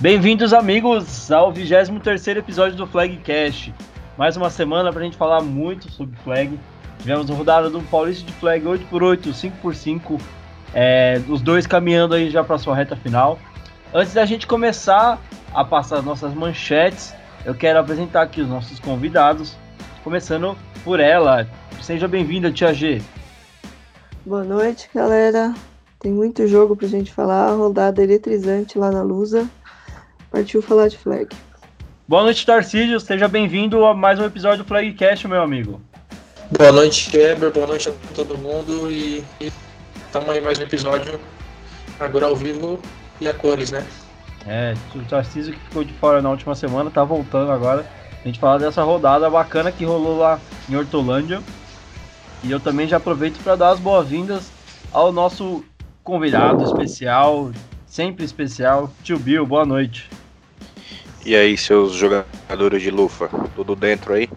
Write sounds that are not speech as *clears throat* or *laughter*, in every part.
Bem-vindos, amigos, ao 23 episódio do Flagcast. Mais uma semana para a gente falar muito sobre flag. Tivemos a rodada do Paulista de Flag 8x8, 5x5, é, os dois caminhando aí já para sua reta final. Antes da gente começar a passar as nossas manchetes, eu quero apresentar aqui os nossos convidados, começando por ela. Seja bem-vinda, Tia G. Boa noite, galera. Tem muito jogo pra gente falar, rodada eletrizante lá na Lusa. Partiu falar de flag. Boa noite, Tarcísio. Seja bem-vindo a mais um episódio do Flagcast, meu amigo. Boa noite, Weber. Boa noite a todo mundo. E estamos aí mais um episódio, agora ao vivo e a cores, né? É, o Tarcísio que ficou de fora na última semana tá voltando agora. A gente fala dessa rodada bacana que rolou lá em Hortolândia. E eu também já aproveito para dar as boas-vindas ao nosso convidado especial, sempre especial, Tio Bill. Boa noite. E aí, seus jogadores de lufa, tudo dentro aí?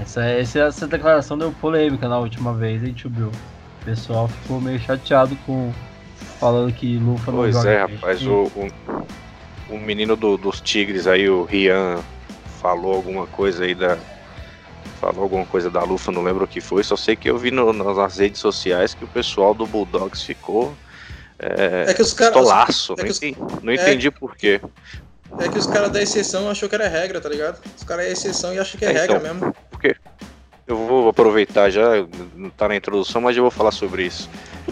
Essa, essa, essa declaração deu polêmica na última vez, hein, tio Bill? O pessoal ficou meio chateado com falando que lufa não pois joga. Pois é, rapaz, o, o, o, menino do, dos Tigres aí, o Rian, falou alguma coisa aí da. Falou alguma coisa da lufa, não lembro o que foi, só sei que eu vi no, nas redes sociais que o pessoal do Bulldogs ficou é, é que os caras. Tolaço, é não, entendi, não entendi é, por quê. É que os caras da exceção achou que era regra, tá ligado? Os caras é exceção e acham que é, é regra então, mesmo. Por quê? Eu vou aproveitar já, não tá na introdução, mas eu vou falar sobre isso.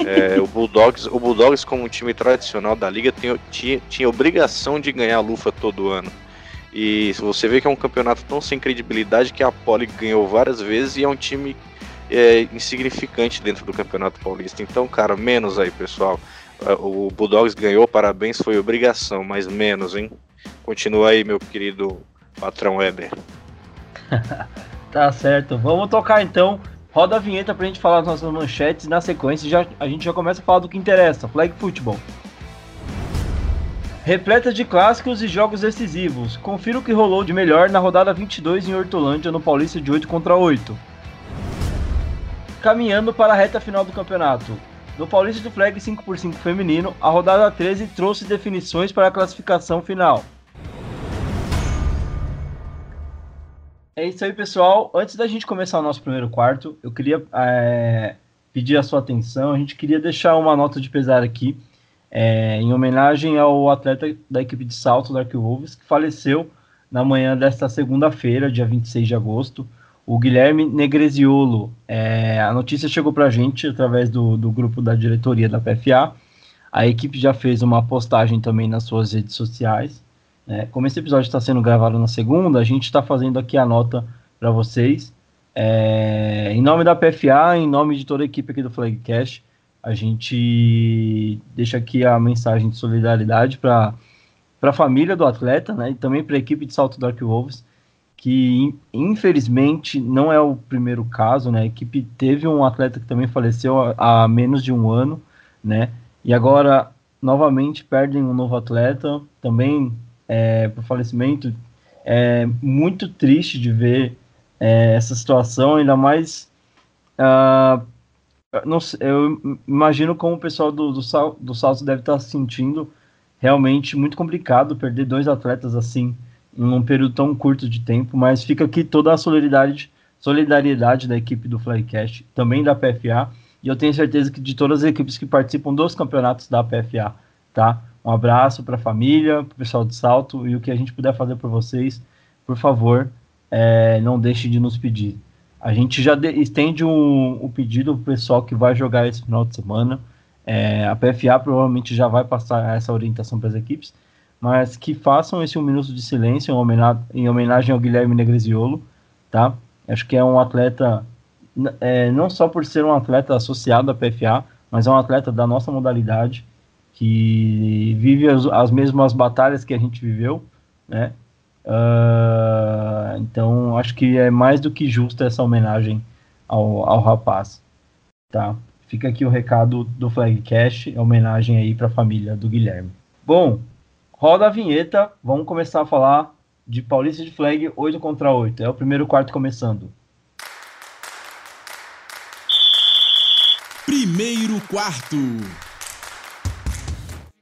É, o Bulldogs, o Bulldogs como um time tradicional da liga tem, tinha, tinha obrigação de ganhar a lufa todo ano. E você vê que é um campeonato tão sem credibilidade que a Poli ganhou várias vezes e é um time é, insignificante dentro do Campeonato Paulista. Então, cara, menos aí, pessoal. O Bulldogs ganhou, parabéns, foi obrigação, mas menos, hein? Continua aí, meu querido patrão Weber. *laughs* tá certo. Vamos tocar então. Roda a vinheta pra gente falar as nossas manchetes na sequência já, a gente já começa a falar do que interessa, flag futebol. Repleta de clássicos e jogos decisivos. Confira o que rolou de melhor na rodada 22 em Hortolândia no Paulista de 8 contra 8. Caminhando para a reta final do campeonato. No Paulista do Flag 5x5 feminino, a rodada 13 trouxe definições para a classificação final. É isso aí, pessoal. Antes da gente começar o nosso primeiro quarto, eu queria é, pedir a sua atenção. A gente queria deixar uma nota de pesar aqui, é, em homenagem ao atleta da equipe de salto da Wolves, que faleceu na manhã desta segunda-feira, dia 26 de agosto o Guilherme Negreziolo. É, a notícia chegou para a gente através do, do grupo da diretoria da PFA. A equipe já fez uma postagem também nas suas redes sociais. É, como esse episódio está sendo gravado na segunda, a gente está fazendo aqui a nota para vocês. É, em nome da PFA, em nome de toda a equipe aqui do Flagcast, a gente deixa aqui a mensagem de solidariedade para a família do atleta né, e também para a equipe de Salto Dark Wolves que infelizmente não é o primeiro caso, né? A equipe teve um atleta que também faleceu há, menos de um ano, né? E agora novamente perdem um novo atleta, também é, por falecimento. É muito triste de ver é, essa situação, ainda mais. Uh, não, eu imagino como o pessoal do, do, do Salto deve estar se sentindo realmente muito complicado perder dois atletas assim num período tão curto de tempo, mas fica aqui toda a solidariedade, solidariedade da equipe do Flycast, também da PFA, e eu tenho certeza que de todas as equipes que participam dos campeonatos da PFA, tá? Um abraço para a família, para o pessoal de Salto, e o que a gente puder fazer por vocês, por favor, é, não deixe de nos pedir. A gente já de, estende o um, um pedido para o pessoal que vai jogar esse final de semana. É, a PFA provavelmente já vai passar essa orientação para as equipes mas que façam esse um minuto de silêncio em homenagem, em homenagem ao Guilherme Negreziolo, tá? Acho que é um atleta, é, não só por ser um atleta associado à PFA, mas é um atleta da nossa modalidade, que vive as, as mesmas batalhas que a gente viveu, né? Uh, então, acho que é mais do que justo essa homenagem ao, ao rapaz, tá? Fica aqui o recado do Flagcast, homenagem aí para a família do Guilherme. Bom, Roda a vinheta, vamos começar a falar de Paulista de Flag 8 contra 8. É o primeiro quarto começando. Primeiro quarto.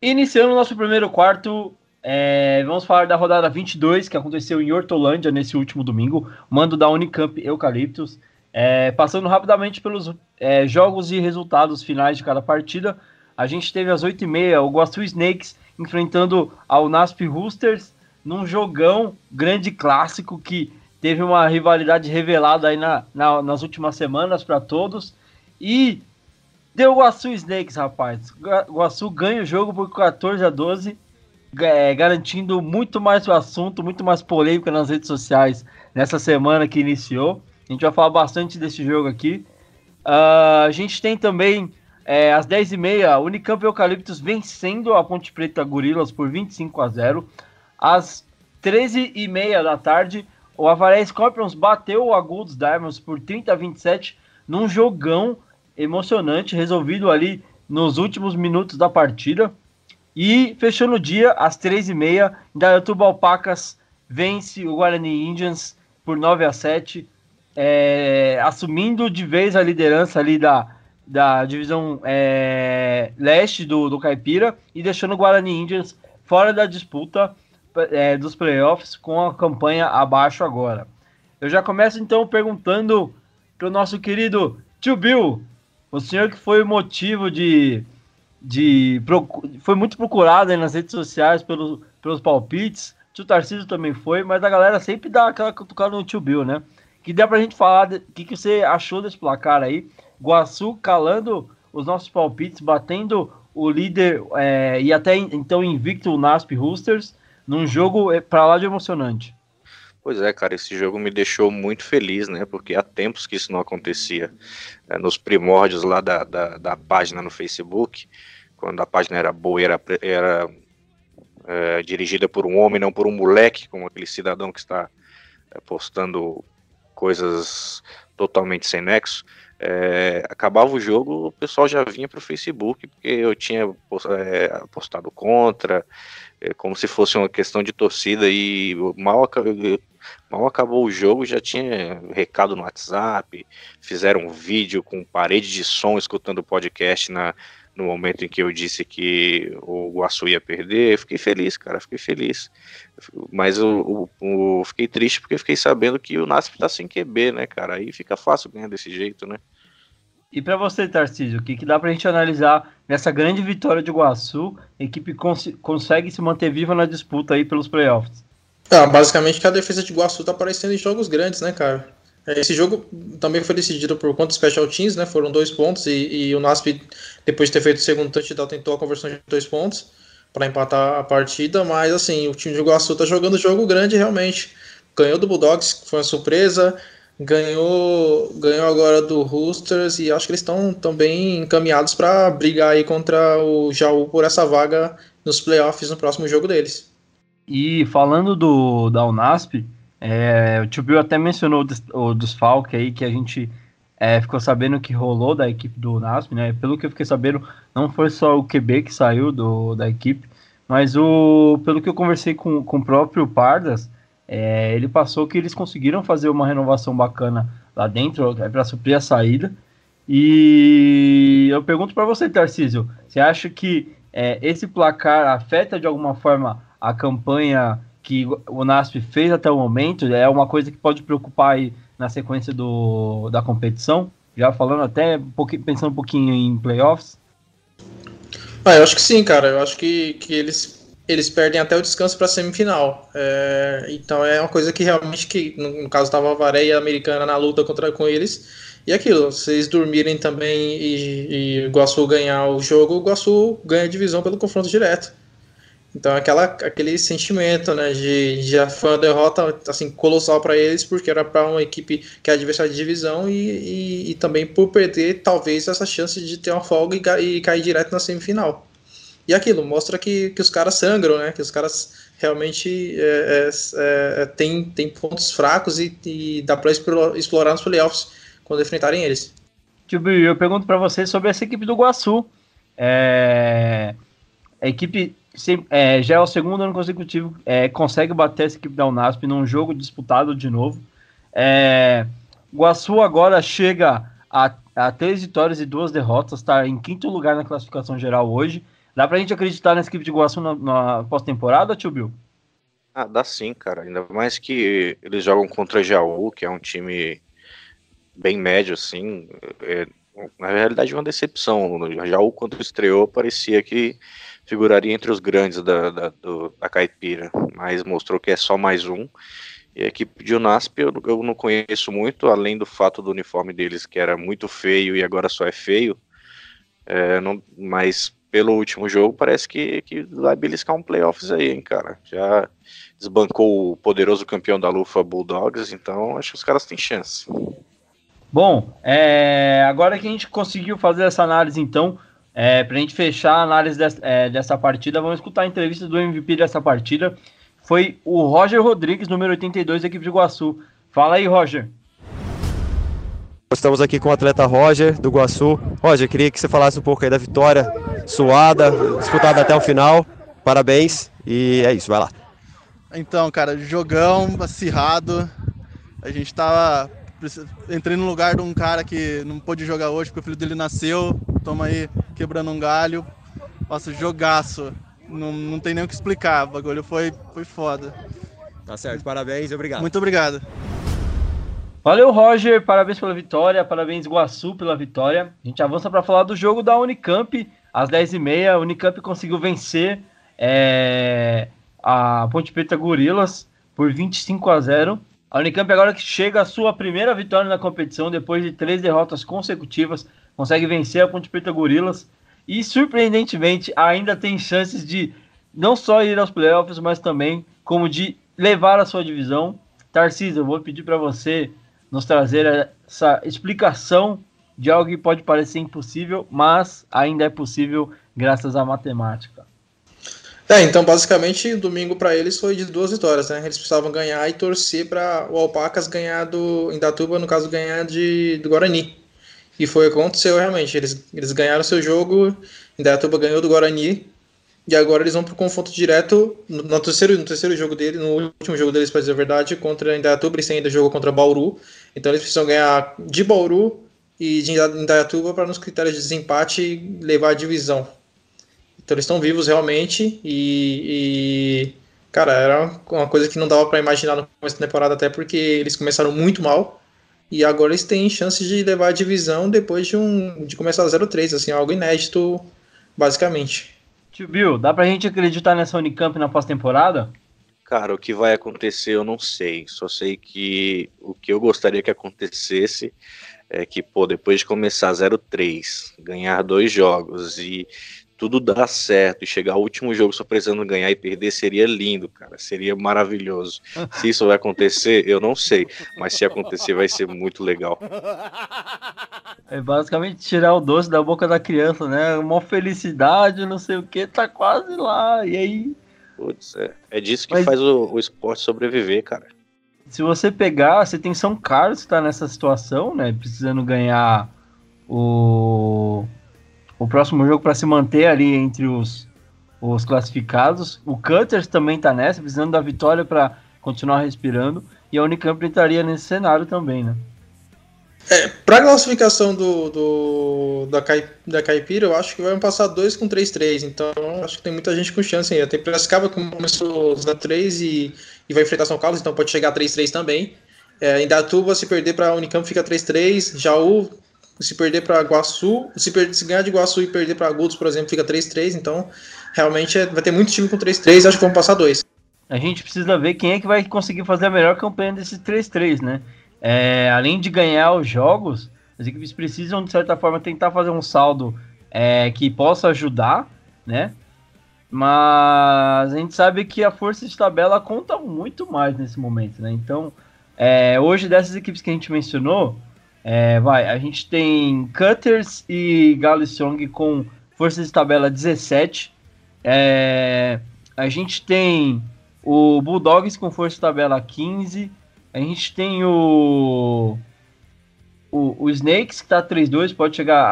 Iniciando o nosso primeiro quarto, É, vamos falar da rodada 22, que aconteceu em Hortolândia nesse último domingo, mando da Unicamp Eucaliptus. É, passando rapidamente pelos é, jogos e resultados finais de cada partida, a gente teve às 8h30 o Guaçu Snakes enfrentando ao Nasp Roosters num jogão grande clássico que teve uma rivalidade revelada aí na, na nas últimas semanas para todos. E deu Guaçu Snakes, rapaz. Guaçu ganha o jogo por 14 a 12, é, garantindo muito mais o assunto, muito mais polêmica nas redes sociais nessa semana que iniciou. A gente vai falar bastante desse jogo aqui. Uh, a gente tem também, é, às 10h30, Unicamp Eucaliptus vencendo a Ponte Preta Gorilas por 25 a 0. Às 13h30 da tarde, o Avaré Scorpions bateu o Agudos Diamonds por 30 a 27 num jogão emocionante, resolvido ali nos últimos minutos da partida. E fechando o dia, às 3h30, Dayatuba Alpacas vence o Guarani Indians por 9 a 7 é, assumindo de vez a liderança ali da, da divisão é, leste do, do Caipira e deixando o Guarani Indians fora da disputa é, dos playoffs com a campanha abaixo agora. Eu já começo então perguntando para o nosso querido tio Bill, o senhor que foi motivo de. de foi muito procurado nas redes sociais pelos, pelos palpites. Tio Tarcísio também foi, mas a galera sempre dá aquela cutucada no tio Bill, né? que dá pra gente falar o que, que você achou desse placar aí. Guaçu calando os nossos palpites, batendo o líder é, e até então invicto o Nasp Roosters num jogo é, para lá de emocionante. Pois é, cara, esse jogo me deixou muito feliz, né? Porque há tempos que isso não acontecia. É, nos primórdios lá da, da, da, página no Facebook, quando a página era boa, era, era é, dirigida por um homem, não por um moleque, como aquele cidadão que está é, postando coisas totalmente sem nexo, é, acabava o jogo, o pessoal já vinha para o Facebook, porque eu tinha é, postado contra, é, como se fosse uma questão de torcida, e mal, mal acabou o jogo, já tinha recado no WhatsApp, fizeram um vídeo com parede de som escutando o podcast na, no momento em que eu disse que o Guaçu ia perder, eu fiquei feliz, cara, fiquei feliz. Mas eu, eu, eu fiquei triste porque fiquei sabendo que o Nasp tá sem QB, né, cara? Aí fica fácil ganhar desse jeito, né? E para você, Tarcísio, o que, que dá pra gente analisar nessa grande vitória de Guaçu? A equipe cons consegue se manter viva na disputa aí pelos playoffs. Ah, basicamente que a defesa de Guaçu tá aparecendo em jogos grandes, né, cara? Esse jogo também foi decidido por conta special teams, né? Foram dois pontos e, e o Nasp, depois de ter feito o segundo touchdown, tentou a conversão de dois pontos para empatar a partida, mas assim, o time de Iguaçu tá jogando jogo grande realmente. Ganhou do Bulldogs, foi uma surpresa, ganhou, ganhou agora do Roosters e acho que eles estão também encaminhados para brigar aí contra o Jaú por essa vaga nos playoffs no próximo jogo deles. E falando do da Unasp, é, o Tio Bill até mencionou o desfalque aí que a gente é, ficou sabendo que rolou da equipe do NASP, né? Pelo que eu fiquei sabendo, não foi só o QB que saiu do, da equipe, mas o, pelo que eu conversei com, com o próprio Pardas, é, ele passou que eles conseguiram fazer uma renovação bacana lá dentro é, para suprir a saída. E eu pergunto para você, Tarcísio, você acha que é, esse placar afeta de alguma forma a campanha que o NASP fez até o momento é uma coisa que pode preocupar aí na sequência do, da competição? Já falando até pensando um pouquinho em playoffs? Ah, eu acho que sim, cara. Eu acho que, que eles, eles perdem até o descanso para a semifinal. É, então é uma coisa que realmente, que, no, no caso, estava a Vareia Americana na luta contra com eles. E aquilo, eles dormirem também e, e o Guaçu ganhar o jogo, o Guaçu ganha a divisão pelo confronto direto. Então aquela, aquele sentimento, né, de já foi uma derrota assim colossal para eles porque era para uma equipe que é adversária de divisão e, e, e, também por perder talvez essa chance de ter uma folga e, e cair direto na semifinal. E aquilo mostra que, que os caras sangram, né, que os caras realmente é, é, é, tem, tem pontos fracos e, e dá para explorar nos playoffs quando enfrentarem eles. Tio eu pergunto para você sobre essa equipe do Guaçu. É... A equipe é, já é o segundo ano consecutivo, é, consegue bater essa equipe da Unasp num jogo disputado de novo. É, Guaçu agora chega a, a três vitórias e duas derrotas, está em quinto lugar na classificação geral hoje. Dá pra gente acreditar nessa equipe de Iguaçu na, na pós-temporada, tio Bill? Ah, dá sim, cara. Ainda mais que eles jogam contra Jaú, que é um time bem médio, assim. É, na realidade, uma decepção. O Jaú, quando estreou, parecia que figuraria entre os grandes da, da, do, da Caipira, mas mostrou que é só mais um. E a equipe de Unasp eu, eu não conheço muito, além do fato do uniforme deles que era muito feio e agora só é feio. É, não, mas pelo último jogo parece que, que vai beliscar um playoffs aí, hein, cara. Já desbancou o poderoso campeão da Lufa Bulldogs, então acho que os caras têm chance. Bom, é, agora que a gente conseguiu fazer essa análise, então, é, para a gente fechar a análise dessa, é, dessa partida, vamos escutar a entrevista do MVP dessa partida. Foi o Roger Rodrigues, número 82 da equipe de Iguaçu. Fala aí, Roger. Estamos aqui com o atleta Roger, do Iguaçu. Roger, queria que você falasse um pouco aí da vitória suada, disputada até o final. Parabéns e é isso, vai lá. Então, cara, jogão acirrado. A gente tava. Entrei no lugar de um cara que não pôde jogar hoje porque o filho dele nasceu. Toma aí quebrando um galho. Nossa, jogaço. Não, não tem nem o que explicar. O bagulho foi, foi foda. Tá certo, parabéns e obrigado. Muito obrigado. Valeu, Roger. Parabéns pela vitória. Parabéns, Iguaçu, pela vitória. A gente avança para falar do jogo da Unicamp às 10h30. A Unicamp conseguiu vencer é, a Ponte Preta Gorilas por 25 a 0. A Unicamp agora que chega a sua primeira vitória na competição depois de três derrotas consecutivas, consegue vencer a Ponte Preta Gorilas e surpreendentemente ainda tem chances de não só ir aos playoffs, mas também como de levar a sua divisão. Tarcísio, eu vou pedir para você nos trazer essa explicação de algo que pode parecer impossível, mas ainda é possível graças à matemática. É, então basicamente domingo para eles foi de duas vitórias, né? Eles precisavam ganhar e torcer para o Alpacas ganhar do Indatuba, no caso ganhar de do Guarani. E foi o que aconteceu realmente. Eles, eles ganharam seu jogo, Indatuba ganhou do Guarani. E agora eles vão para o confronto direto no, no, terceiro, no terceiro jogo dele, no último jogo deles, para dizer a verdade, contra Indaiatuba. Eles têm ainda jogo contra Bauru. Então eles precisam ganhar de Bauru e de Indaiatuba para nos critérios de desempate levar a divisão. Então eles estão vivos realmente e, e, cara, era uma coisa que não dava para imaginar no começo da temporada até porque eles começaram muito mal e agora eles têm chances de levar a divisão depois de um de começar 0-3, assim, algo inédito basicamente. Tio Bill, dá pra gente acreditar nessa Unicamp na pós-temporada? Cara, o que vai acontecer eu não sei. Só sei que o que eu gostaria que acontecesse é que, pô, depois de começar 0-3, ganhar dois jogos e tudo dar certo e chegar ao último jogo só precisando ganhar e perder seria lindo, cara. Seria maravilhoso. *laughs* Se isso vai acontecer, eu não sei. Mas se acontecer, vai ser muito legal. É basicamente tirar o doce da boca da criança, né? Uma felicidade, não sei o que, tá quase lá. E aí. Putz, é, é disso que Mas... faz o, o esporte sobreviver, cara. Se você pegar, você tem São Carlos que tá nessa situação, né? Precisando ganhar o o próximo jogo para se manter ali entre os, os classificados. O Cutters também está nessa, precisando da vitória para continuar respirando. E a Unicamp entraria nesse cenário também, né? É, para a classificação do, do, da, Cai, da Caipira, eu acho que vai passar 2 com 3-3. Então, acho que tem muita gente com chance ainda. Tem Piracicaba que começou a 3 e, e vai enfrentar São Carlos, então pode chegar a 3-3 também. É, em Datuba, se perder para a Unicamp, fica 3-3. Jaú se perder para Iguaçu, se, per se ganhar de Iguaçu e perder para Agudos, por exemplo, fica 3-3. Então, realmente é, vai ter muito time com 3-3. Acho que vamos passar dois. A gente precisa ver quem é que vai conseguir fazer a melhor campanha desse 3-3, né? É, além de ganhar os jogos, as equipes precisam, de certa forma, tentar fazer um saldo é, que possa ajudar, né? Mas a gente sabe que a força de tabela conta muito mais nesse momento, né? Então, é, hoje, dessas equipes que a gente mencionou, é, vai, a gente tem Cutters e Galissong com força de tabela 17. É, a gente tem o Bulldogs com força de tabela 15. A gente tem o, o, o Snakes que tá 3-2, pode chegar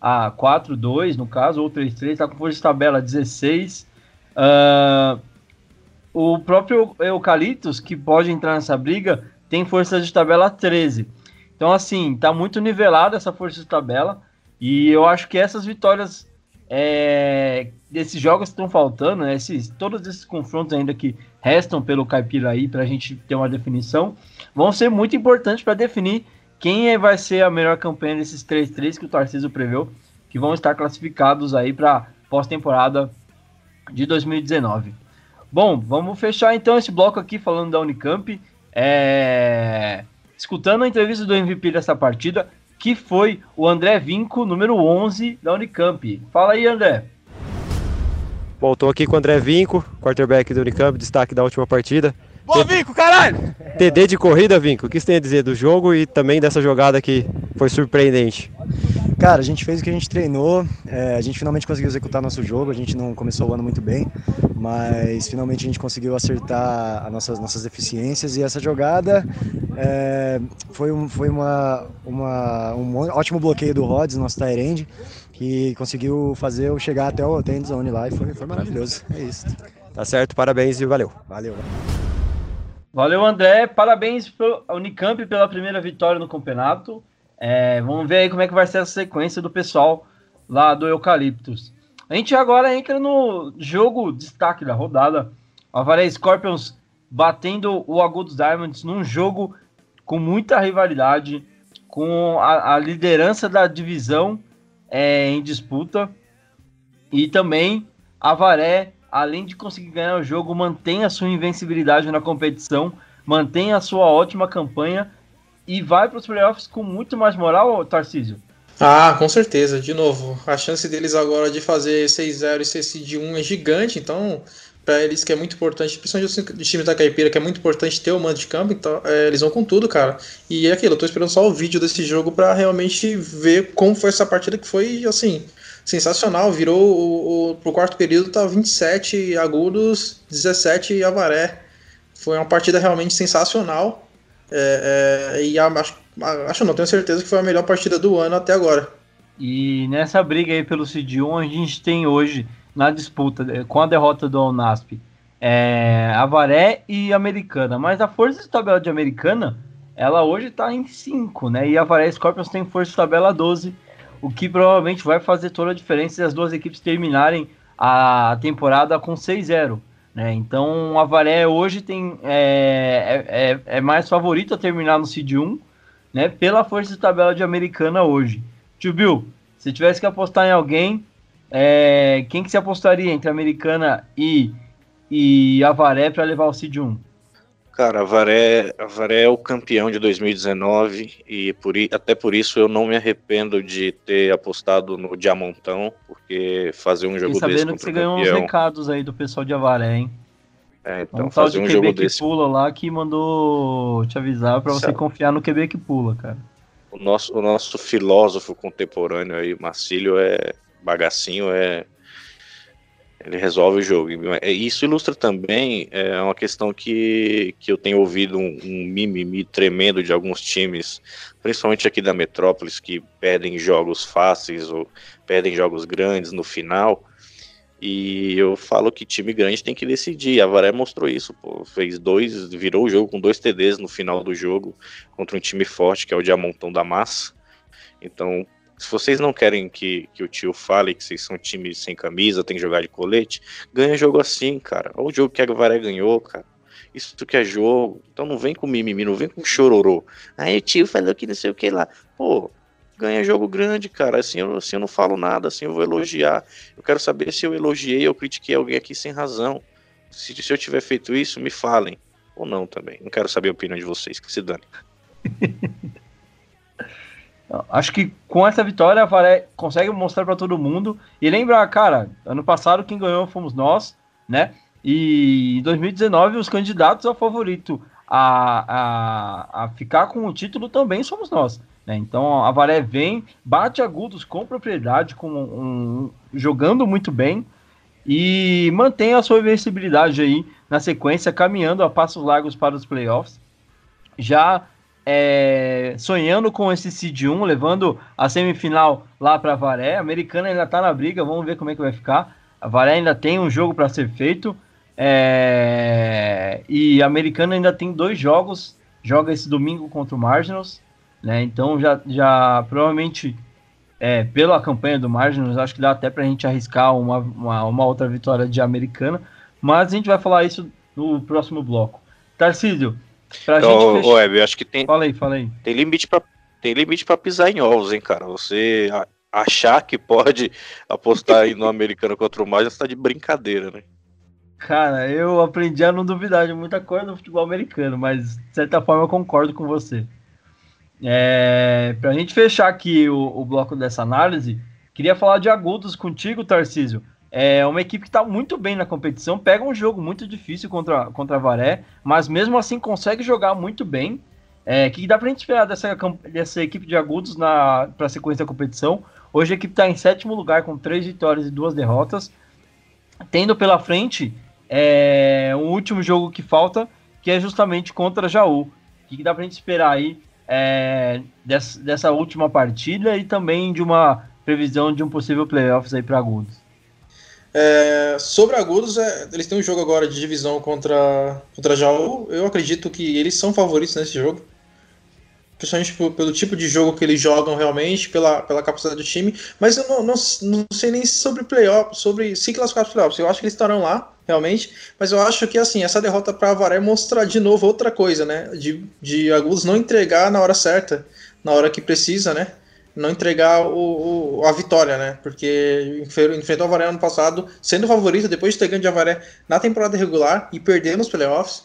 a, a 4-2 no caso, ou 3-3, tá com força de tabela 16. Uh, o próprio Eucaliptus, que pode entrar nessa briga, tem força de tabela 13. Então, assim, tá muito nivelada essa força de tabela. E eu acho que essas vitórias é, desses jogos que estão faltando, né, esses, todos esses confrontos ainda que restam pelo Caipira aí para a gente ter uma definição, vão ser muito importantes para definir quem é, vai ser a melhor campanha desses 3-3 que o Tarcísio preveu, que vão estar classificados aí para pós-temporada de 2019. Bom, vamos fechar então esse bloco aqui falando da Unicamp. É... Escutando a entrevista do MVP dessa partida, que foi o André Vinco, número 11 da Unicamp. Fala aí, André. Bom, estou aqui com o André Vinco, quarterback do Unicamp, destaque da última partida. Boa, Vinco, caralho! TD de corrida, Vinco, o que você tem a dizer do jogo e também dessa jogada que foi surpreendente? Cara, a gente fez o que a gente treinou, é, a gente finalmente conseguiu executar nosso jogo, a gente não começou o ano muito bem, mas finalmente a gente conseguiu acertar as nossas, nossas deficiências e essa jogada é, foi, um, foi uma, uma, um ótimo bloqueio do Rods, nosso Tyrande, que conseguiu fazer eu chegar até o end zone lá e foi, foi maravilhoso. É isso. Tá certo, parabéns e valeu. Valeu. Valeu, André. Parabéns pelo Unicamp pela primeira vitória no campeonato. É, vamos ver aí como é que vai ser a sequência do pessoal lá do Eucaliptus. A gente agora entra no jogo destaque da rodada. Avaré Scorpions batendo o Agudos Diamonds num jogo com muita rivalidade, com a, a liderança da divisão é, em disputa. E também a Varé além de conseguir ganhar o jogo, mantém a sua invencibilidade na competição, mantém a sua ótima campanha e vai para os playoffs com muito mais moral, Tarcísio? Ah, com certeza. De novo, a chance deles agora de fazer 6-0 e ser seed 1 é gigante, então para eles que é muito importante, principalmente o time da Caipira, que é muito importante ter o mando de campo, então é, eles vão com tudo, cara. E é aquilo, eu tô esperando só o vídeo desse jogo para realmente ver como foi essa partida que foi assim, sensacional. Virou o, o, pro quarto período, tá 27 agudos, 17 avaré. Foi uma partida realmente sensacional. É, é, e acho, acho não, tenho certeza que foi a melhor partida do ano até agora. E nessa briga aí pelo Cid1, a gente tem hoje na disputa com a derrota do Unasp é, Avaré e Americana. Mas a força de tabela de Americana, ela hoje está em 5, né? E Avaré Scorpions tem força de tabela 12 o que provavelmente vai fazer toda a diferença se as duas equipes terminarem a temporada com 6-0. Né? Então, o Avaré hoje tem, é, é, é, é mais favorito a terminar no Seed 1 né, pela força de tabela de Americana hoje. Tio Bill, se tivesse que apostar em alguém, é, quem que se apostaria entre Americana e, e Avaré para levar o Seed 1? Cara, a Varé, a Varé é o campeão de 2019 e por, até por isso eu não me arrependo de ter apostado no Diamantão, porque fazer um jogo e sabendo desse contra que você ganhou uns recados aí do pessoal de Avaré, hein? É, então um fazer um jogo que desse. pula lá que mandou te avisar para você confiar no QB que pula, cara. O nosso, o nosso filósofo contemporâneo aí, Marcílio, é bagacinho, é ele resolve o jogo. É, isso ilustra também é, uma questão que, que eu tenho ouvido um, um mimimi tremendo de alguns times, principalmente aqui da Metrópolis, que perdem jogos fáceis ou perdem jogos grandes no final. E eu falo que time grande tem que decidir. A Varé mostrou isso, pô. Fez dois, virou o jogo com dois TDs no final do jogo contra um time forte que é o Diamantão da Massa. Então, se vocês não querem que, que o tio fale que vocês são time sem camisa, tem que jogar de colete, ganha jogo assim, cara. Olha o jogo que a Guavaré ganhou, cara. Isso que é jogo. Então não vem com mimimi, não vem com chororô. Aí o tio falou que não sei o que lá. Pô, ganha jogo grande, cara. Assim eu, assim eu não falo nada, assim eu vou elogiar. Eu quero saber se eu elogiei ou critiquei alguém aqui sem razão. Se, se eu tiver feito isso, me falem. Ou não também. Não quero saber a opinião de vocês, que se dane. *laughs* Acho que com essa vitória a Varé consegue mostrar para todo mundo e lembra, cara, ano passado quem ganhou fomos nós, né? E em 2019 os candidatos ao favorito a, a, a ficar com o título também somos nós. Né? Então a Varé vem, bate agudos com propriedade, com um, jogando muito bem e mantém a sua invencibilidade aí na sequência, caminhando a passos largos para os playoffs. Já é, sonhando com esse Seed 1, levando a semifinal lá para Varé. A americana ainda está na briga, vamos ver como é que vai ficar. A Varé ainda tem um jogo para ser feito. É, e a americana ainda tem dois jogos. Joga esse domingo contra o Marginals. Né? Então já, já provavelmente é, pela campanha do Margins, acho que dá até para a gente arriscar uma, uma, uma, outra vitória de Americana, mas a gente vai falar isso no próximo bloco. Tarcísio, pra gente ô, fechar... Web, eu acho que tem... Fala aí, fala aí. Tem limite para tem limite para pisar em ovos, hein, cara? Você achar que pode apostar aí no americano contra o Margins tá de brincadeira, né? Cara, eu aprendi a não duvidar de muita coisa no futebol americano, mas de certa forma eu concordo com você. É, Para a gente fechar aqui o, o, bloco dessa análise, queria falar de agudos contigo, Tarcísio. É uma equipe que está muito bem na competição, pega um jogo muito difícil contra, contra a Varé, mas mesmo assim consegue jogar muito bem. É, o que dá para a gente esperar dessa, dessa equipe de agudos para a sequência da competição? Hoje a equipe está em sétimo lugar com três vitórias e duas derrotas, tendo pela frente é, um último jogo que falta, que é justamente contra Jaú. O que dá para a gente esperar aí é, dessa, dessa, última partida e também de uma previsão de um possível playoffs aí para Agudos. É, sobre Agudos, é, eles têm um jogo agora de divisão contra, contra Jaú. Eu acredito que eles são favoritos nesse jogo. Principalmente pelo, pelo tipo de jogo que eles jogam realmente, pela, pela capacidade do time. Mas eu não, não, não sei nem sobre playoffs, sobre se classificar para playoffs. Eu acho que eles estarão lá realmente. Mas eu acho que assim, essa derrota para Avaré mostra de novo outra coisa, né? De, de Agudos não entregar na hora certa, na hora que precisa, né? Não entregar o, o a vitória, né? Porque enfrentou o Avaré ano passado, sendo favorito depois de ter ganho de Avaré na temporada regular e perder nos playoffs.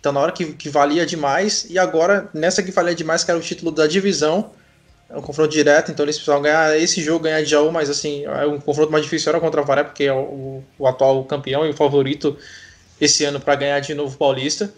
Então, na hora que, que valia demais, e agora, nessa que valia demais, que era o título da divisão, é um confronto direto, então eles precisavam ganhar esse jogo, ganhar de Jaú, mas assim, é um confronto mais difícil era contra o Varé, porque é o, o atual campeão e o favorito esse ano para ganhar de novo o Paulista.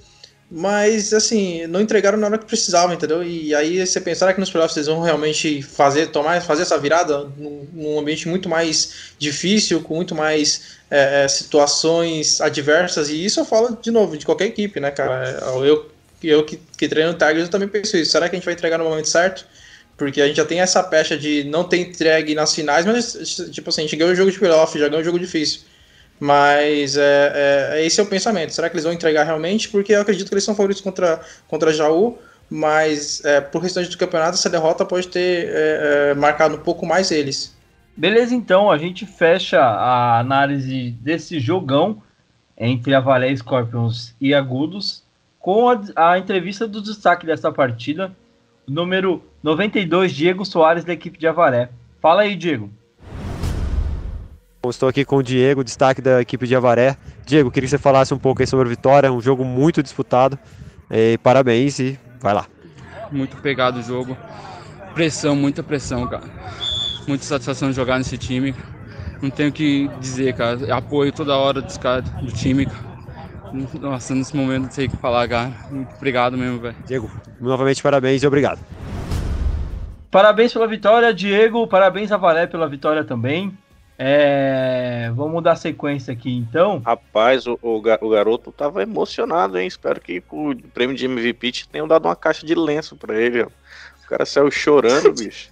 Mas assim, não entregaram na hora que precisavam, entendeu? E aí você pensar que nos playoffs eles vão realmente fazer, tomar, fazer essa virada num, num ambiente muito mais difícil, com muito mais é, é situações adversas, e isso eu falo de novo, de qualquer equipe, né, cara? Eu, eu que, que treino Tigers, eu também penso isso. Será que a gente vai entregar no momento certo? Porque a gente já tem essa pecha de não ter entregue nas finais, mas tipo assim, a gente ganhou o jogo de playoff, já ganhou um jogo difícil. Mas é, é, esse é o pensamento. Será que eles vão entregar realmente? Porque eu acredito que eles são favoritos contra, contra Jaú, mas é, pro restante do campeonato essa derrota pode ter é, é, marcado um pouco mais eles. Beleza, então a gente fecha a análise desse jogão entre a Valé Scorpions e Agudos com a, a entrevista do destaque dessa partida, número 92, Diego Soares, da equipe de Avaré. Fala aí, Diego. Estou aqui com o Diego, destaque da equipe de Avaré. Diego, queria que você falasse um pouco aí sobre a vitória, um jogo muito disputado. E parabéns e vai lá. Muito pegado o jogo. Pressão, muita pressão, cara. Muita satisfação de jogar nesse time. Não tenho o que dizer, cara. Apoio toda hora dos caras do time. Nossa, nesse momento não sei o que falar, cara. Muito obrigado mesmo, velho. Diego, novamente parabéns e obrigado. Parabéns pela vitória, Diego. Parabéns a Valé pela vitória também. É... Vamos dar sequência aqui então. Rapaz, o, o, o, garoto tava emocionado, hein? Espero que o prêmio de MVP tenham dado uma caixa de lenço para ele. Ó. O cara saiu chorando, *laughs* bicho.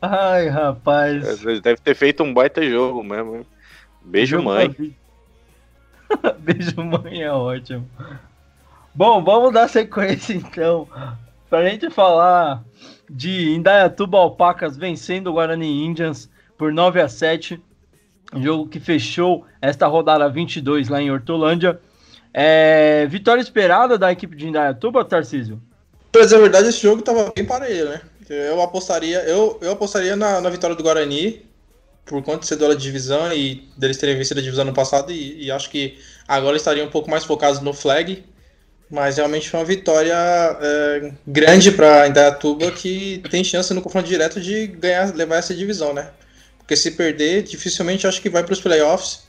Ai, rapaz. Deve ter feito um baita jogo mesmo. Beijo, mãe. *laughs* Beijo, mãe é ótimo. Bom, vamos dar sequência então para a gente falar de Indaiatuba Alpacas vencendo o Guarani Indians por 9 a 7 jogo que fechou esta rodada 22 lá em Hortolândia. É, vitória esperada da equipe de Indaiatuba, Tarcísio? Pra dizer a verdade, esse jogo estava bem parelho, né? Eu apostaria, eu, eu apostaria na, na vitória do Guarani, por conta de ser duela de divisão e deles terem vencido a divisão no passado, e, e acho que agora estariam um pouco mais focados no flag. Mas realmente foi uma vitória é, grande para Indaiatuba que tem chance no confronto direto de ganhar, levar essa divisão, né? Porque se perder, dificilmente acho que vai para os playoffs,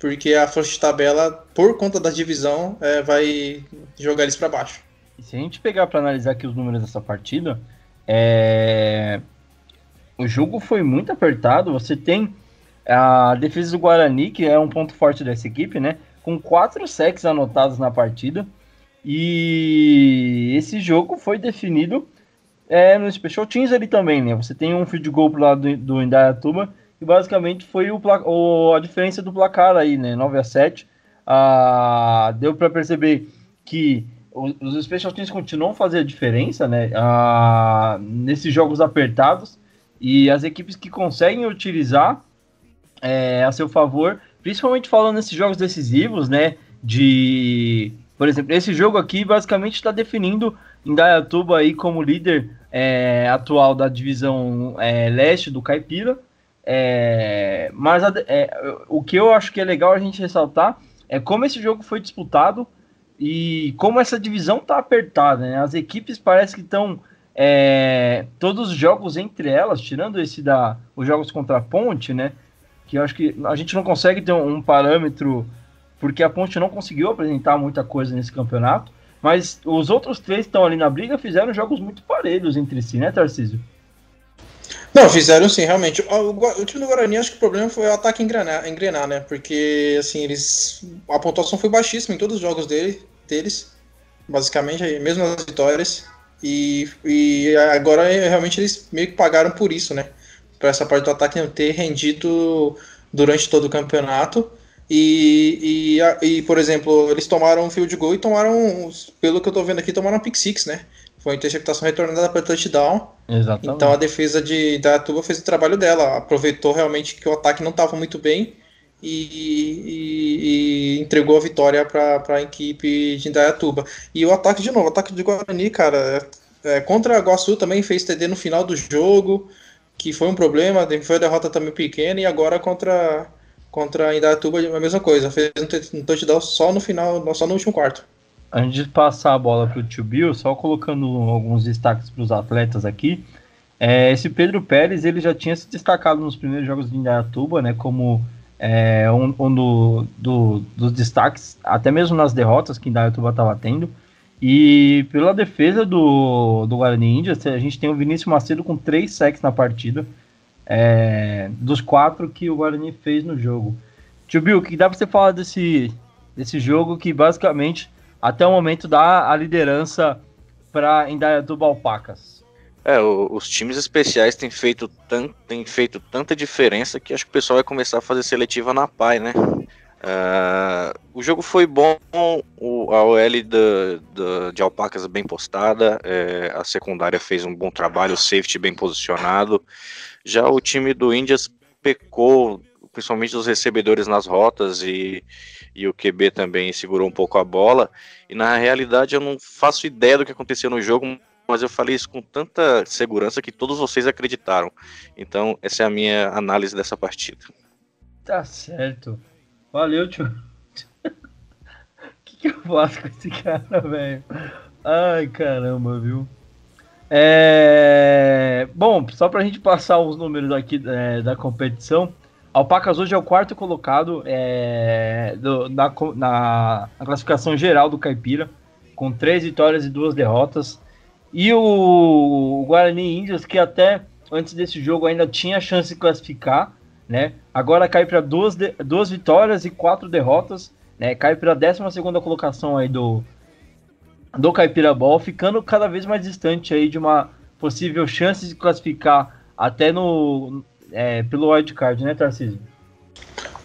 porque a força de tabela, por conta da divisão, é, vai jogar eles para baixo. E se a gente pegar para analisar aqui os números dessa partida, é... o jogo foi muito apertado. Você tem a defesa do Guarani, que é um ponto forte dessa equipe, né? Com quatro sacks anotados na partida. E esse jogo foi definido é, no Special Teams ali também, né? Você tem um field goal pro lado do, Indaiatuba e basicamente foi o, o, a diferença do placar aí, né? 9 a 7 ah, Deu para perceber que os, os special teams continuam fazer a diferença, né? Ah, nesses jogos apertados e as equipes que conseguem utilizar é, a seu favor, principalmente falando nesses jogos decisivos, né? De, por exemplo, esse jogo aqui basicamente está definindo Indaiatuba aí como líder é, atual da divisão é, leste do Caipira. É, mas a, é, o que eu acho que é legal a gente ressaltar é como esse jogo foi disputado e como essa divisão tá apertada, né? As equipes parece que estão é, todos os jogos entre elas, tirando esse da os jogos contra a Ponte, né? Que eu acho que a gente não consegue ter um, um parâmetro porque a Ponte não conseguiu apresentar muita coisa nesse campeonato, mas os outros três que estão ali na briga fizeram jogos muito parelhos entre si, né, Tarcísio? Não, fizeram sim, realmente. O, o, time do Guarani, acho que o problema foi o ataque engrenar, engrenar, né? Porque, assim, eles. A pontuação foi baixíssima em todos os jogos dele, deles, basicamente, mesmo nas vitórias. E, e agora realmente eles meio que pagaram por isso, né? Para essa parte do ataque não ter rendido durante todo o campeonato. E, e, e, por exemplo, eles tomaram um field goal e tomaram, pelo que eu tô vendo aqui, tomaram um pick six, né? Foi uma interceptação retornada para touchdown. Exatamente. Então a defesa de, da Tuba fez o trabalho dela, aproveitou realmente que o ataque não estava muito bem e, e, e, entregou a vitória para a equipe de Indaiatuba. E o ataque, de novo, o ataque de Guarani, cara, é, contra a Guaçu também fez TD no final do jogo, que foi um problema, foi a derrota também pequena, e agora contra, contra a Indaiatuba a mesma coisa, fez um touchdown só no final, só no último quarto. Antes de passar a bola para o Tio Bill, só colocando alguns destaques para os atletas aqui, é, esse Pedro Pérez ele já tinha se destacado nos primeiros jogos de Indaiatuba, né, como é, um, um do, do, dos destaques, até mesmo nas derrotas que Indaiatuba estava tendo. E pela defesa do, do Guarani Índias, a gente tem o Vinícius Macedo com três sacks na partida, é, dos quatro que o Guarani fez no jogo. Tio Bill, o que dá para você falar desse, desse jogo que basicamente até o momento dá a liderança para Indaiatuba Alpacas? É, o, os times especiais têm feito, tan, têm feito tanta diferença que acho que o pessoal vai começar a fazer seletiva na PAI, né? Uh, o jogo foi bom, o, a OL de, de, de Alpacas bem postada, é, a secundária fez um bom trabalho, o safety bem posicionado. Já o time do Indias pecou, principalmente os recebedores nas rotas e, e o QB também segurou um pouco a bola. E na realidade eu não faço ideia do que aconteceu no jogo, mas eu falei isso com tanta segurança que todos vocês acreditaram. Então, essa é a minha análise dessa partida. Tá certo. Valeu, tio. O *laughs* que, que eu faço com esse cara, velho? Ai, caramba, viu? É... Bom, só pra gente passar os números aqui é, da competição. Alpacas hoje é o quarto colocado é, do, na, na, na classificação geral do Caipira, com três vitórias e duas derrotas. E o Guarani Índios, que até antes desse jogo ainda tinha chance de classificar, né? Agora cai para duas, duas vitórias e quatro derrotas, né? Cai para a 12 colocação aí do, do Caipira Ball, ficando cada vez mais distante aí de uma possível chance de classificar até no é, pelo wildcard, né, Tarcísio?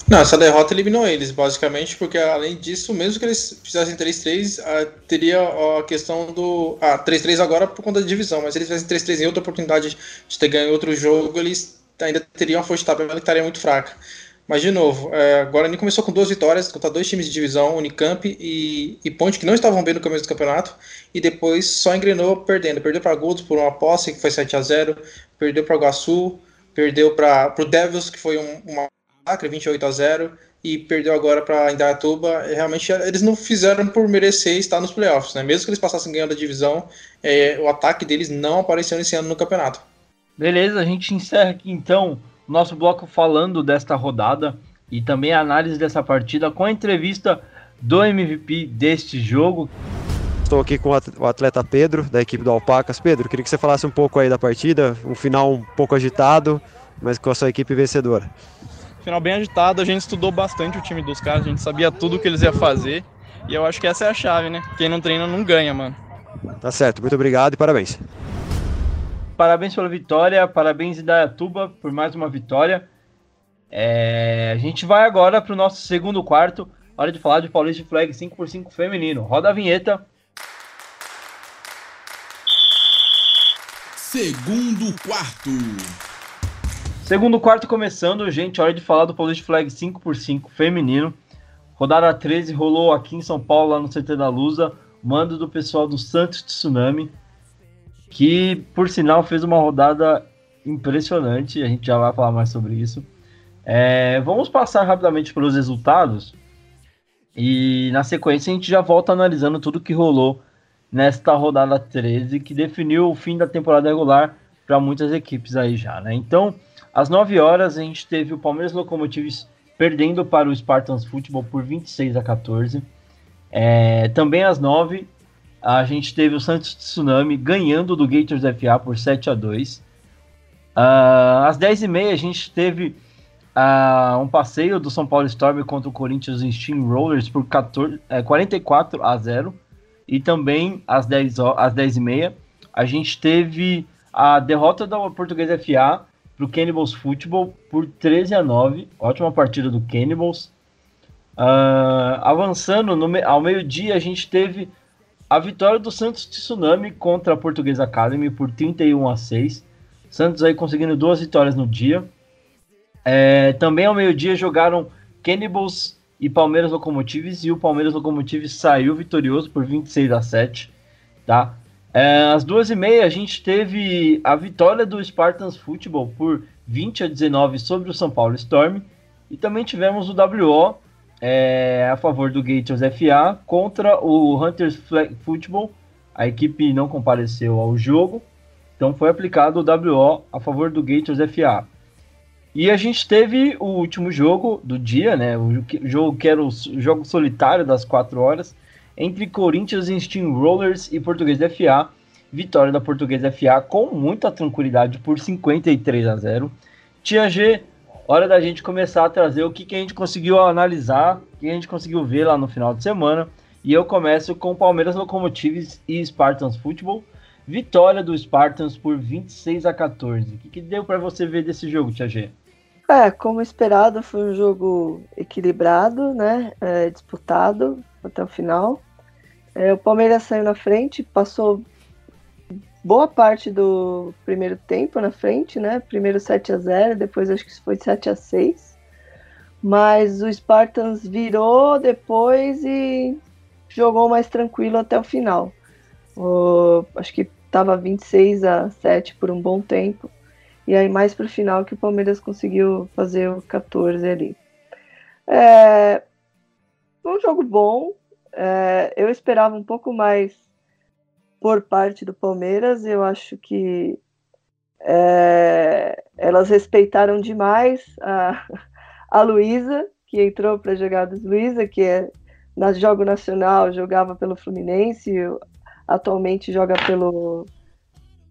Não, essa derrota eliminou eles, basicamente, porque além disso, mesmo que eles fizessem 3-3, uh, teria a questão do. Ah, 3-3 agora por conta da divisão, mas se eles fizessem 3-3 em outra oportunidade de ter ganho outro jogo, eles ainda teriam a força de tabela que estaria muito fraca. Mas, de novo, é, nem começou com duas vitórias contra dois times de divisão, Unicamp e, e Ponte, que não estavam bem no começo do campeonato, e depois só engrenou perdendo. Perdeu para Golds por uma posse, que foi 7 a 0 perdeu para Guaçu, perdeu para o Devils, que foi um, uma Acre 28 a 0 e perdeu agora para Indaiatuba. Realmente eles não fizeram por merecer estar nos playoffs, né? Mesmo que eles passassem ganhando a divisão, é, o ataque deles não apareceu nesse ano no campeonato. Beleza, a gente encerra aqui então nosso bloco falando desta rodada e também a análise dessa partida com a entrevista do MVP deste jogo. Estou aqui com o atleta Pedro, da equipe do Alpacas. Pedro, queria que você falasse um pouco aí da partida, um final um pouco agitado, mas com a sua equipe vencedora final bem agitado, a gente estudou bastante o time dos caras, a gente sabia tudo o que eles iam fazer. E eu acho que essa é a chave, né? Quem não treina não ganha, mano. Tá certo, muito obrigado e parabéns parabéns pela vitória, parabéns Idaiatuba por mais uma vitória. É, a gente vai agora para o nosso segundo quarto, hora de falar de Paulista Flag 5x5 feminino. Roda a vinheta. Segundo quarto. Segundo quarto começando, gente, hora de falar do Paulista Flag 5x5 feminino. Rodada 13 rolou aqui em São Paulo, lá no CT da Lusa. Mando do pessoal do Santos Tsunami que por sinal fez uma rodada impressionante, a gente já vai falar mais sobre isso. É, vamos passar rapidamente pelos resultados e na sequência a gente já volta analisando tudo que rolou nesta rodada 13, que definiu o fim da temporada regular para muitas equipes aí já, né? Então, às 9 horas a gente teve o Palmeiras Locomotives perdendo para o Spartans Football por 26 a 14. É, também às 9 a gente teve o Santos Tsunami ganhando do Gators FA por 7 a 2. Uh, ah, às 10h30 a gente teve uh, um passeio do São Paulo Storm contra o Corinthians em Steamrollers por 14, é, 44 a 0. E também às 10 às 10 e meia a gente teve a derrota da Portuguesa FA para o Cannibals Football por 13 a 9. Ótima partida do Cannibals. Uh, avançando no, ao meio-dia, a gente teve a vitória do Santos Tsunami contra a Portuguesa Academy por 31 a 6. Santos aí conseguindo duas vitórias no dia. É, também ao meio-dia jogaram Cannibals e Palmeiras Locomotives, e o Palmeiras Locomotives saiu vitorioso por 26 a 7, tá? É, às duas e meia a gente teve a vitória do Spartans Football por 20 a 19 sobre o São Paulo Storm, e também tivemos o WO é, a favor do Gators FA contra o Hunters Football, a equipe não compareceu ao jogo, então foi aplicado o WO a favor do Gators FA. E a gente teve o último jogo do dia, né? O jogo que era o jogo solitário das 4 horas, entre Corinthians e Steamrollers e Português FA. Vitória da Português FA com muita tranquilidade por 53 a 0. Tia G, hora da gente começar a trazer o que, que a gente conseguiu analisar, o que a gente conseguiu ver lá no final de semana. E eu começo com Palmeiras Locomotives e Spartans Football. Vitória do Spartans por 26 a 14. O que, que deu para você ver desse jogo, Tia G? É, como esperado, foi um jogo equilibrado, né? É, disputado até o final. É, o Palmeiras saiu na frente, passou boa parte do primeiro tempo na frente, né? Primeiro 7 a 0 depois acho que foi 7 a 6 Mas o Spartans virou depois e jogou mais tranquilo até o final. O, acho que estava 26 a 7 por um bom tempo. E aí mais para o final que o Palmeiras conseguiu fazer o 14 ali. É, um jogo bom. É, eu esperava um pouco mais por parte do Palmeiras. Eu acho que é, elas respeitaram demais a, *laughs* a Luísa, que entrou para jogar dos Luísa, que é na jogo nacional jogava pelo Fluminense, atualmente joga pelo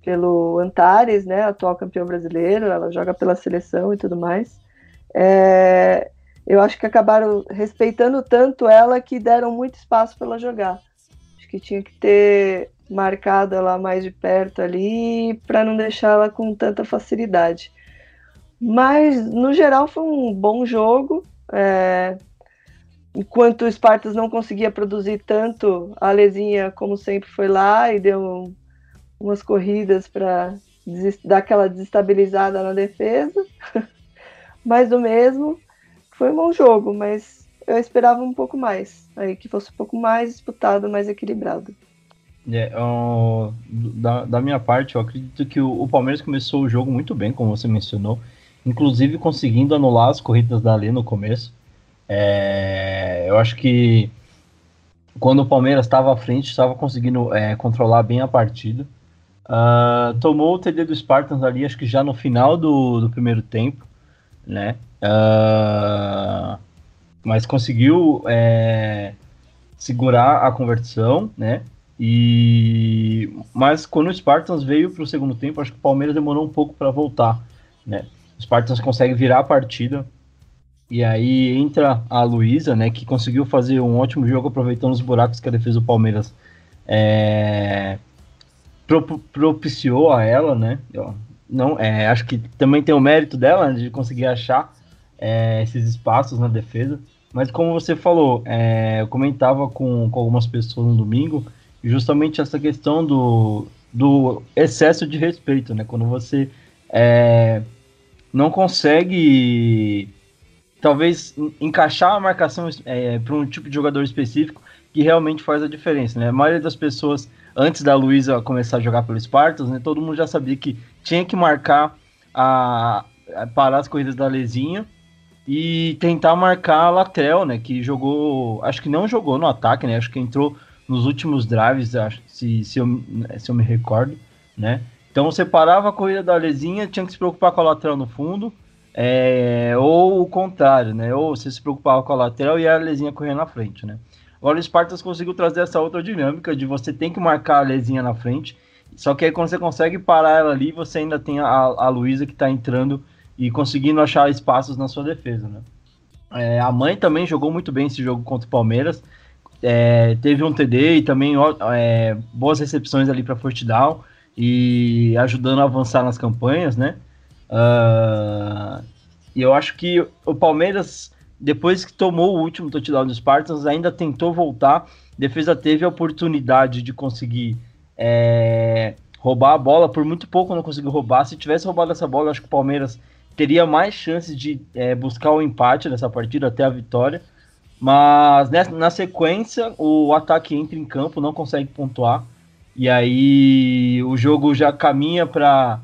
pelo Antares, né, atual campeão brasileiro, ela joga pela seleção e tudo mais. É, eu acho que acabaram respeitando tanto ela que deram muito espaço para ela jogar. Acho que tinha que ter marcado ela mais de perto ali para não deixar ela com tanta facilidade. Mas no geral foi um bom jogo. É, enquanto o Spartas não conseguia produzir tanto, a Lezinha, como sempre, foi lá e deu umas corridas para dar aquela desestabilizada na defesa. *laughs* mais do mesmo. Foi um bom jogo, mas eu esperava um pouco mais. Aí que fosse um pouco mais disputado, mais equilibrado. É, uh, da, da, minha parte, eu acredito que o, o, Palmeiras começou o jogo muito bem, como você mencionou, inclusive conseguindo anular as corridas da Lê no começo. É, eu acho que quando o Palmeiras estava à frente, estava conseguindo é, controlar bem a partida. Uh, tomou o TD do Spartans ali, acho que já no final do, do primeiro tempo, né? Uh, mas conseguiu é, segurar a conversão, né? E mas quando o Spartans veio para o segundo tempo, acho que o Palmeiras demorou um pouco para voltar, né? O Spartans consegue virar a partida e aí entra a Luísa, né? Que conseguiu fazer um ótimo jogo aproveitando os buracos que a defesa do Palmeiras é, propiciou a ela, né? Não, é, acho que também tem o mérito dela né, de conseguir achar é, esses espaços na defesa. Mas como você falou, é, eu comentava com, com algumas pessoas no domingo, justamente essa questão do, do excesso de respeito, né? Quando você é, não consegue, talvez, encaixar a marcação é, para um tipo de jogador específico que realmente faz a diferença, né? A maioria das pessoas, antes da Luísa começar a jogar pelo Spartans, né? Todo mundo já sabia que tinha que marcar a, a parar as corridas da Lezinha e tentar marcar a Latrell, né? Que jogou, acho que não jogou no ataque, né? Acho que entrou nos últimos drives, se, se, eu, se eu me recordo, né? Então você parava a corrida da Lezinha, tinha que se preocupar com a lateral no fundo, é, ou o contrário, né? Ou você se preocupava com a lateral e a Lezinha corria na frente, né? Agora o Spartas conseguiu trazer essa outra dinâmica de você tem que marcar a Lezinha na frente, só que aí quando você consegue parar ela ali, você ainda tem a, a Luísa que está entrando e conseguindo achar espaços na sua defesa, né? É, a mãe também jogou muito bem esse jogo contra o Palmeiras. É, teve um TD e também é, boas recepções ali para first down e ajudando a avançar nas campanhas, né? Uh, e eu acho que o Palmeiras, depois que tomou o último touchdown dos Spartans, ainda tentou voltar. A defesa teve a oportunidade de conseguir é, roubar a bola, por muito pouco não conseguiu roubar. Se tivesse roubado essa bola, eu acho que o Palmeiras teria mais chances de é, buscar o empate nessa partida até a vitória. Mas na sequência, o ataque entra em campo, não consegue pontuar. E aí o jogo já caminha para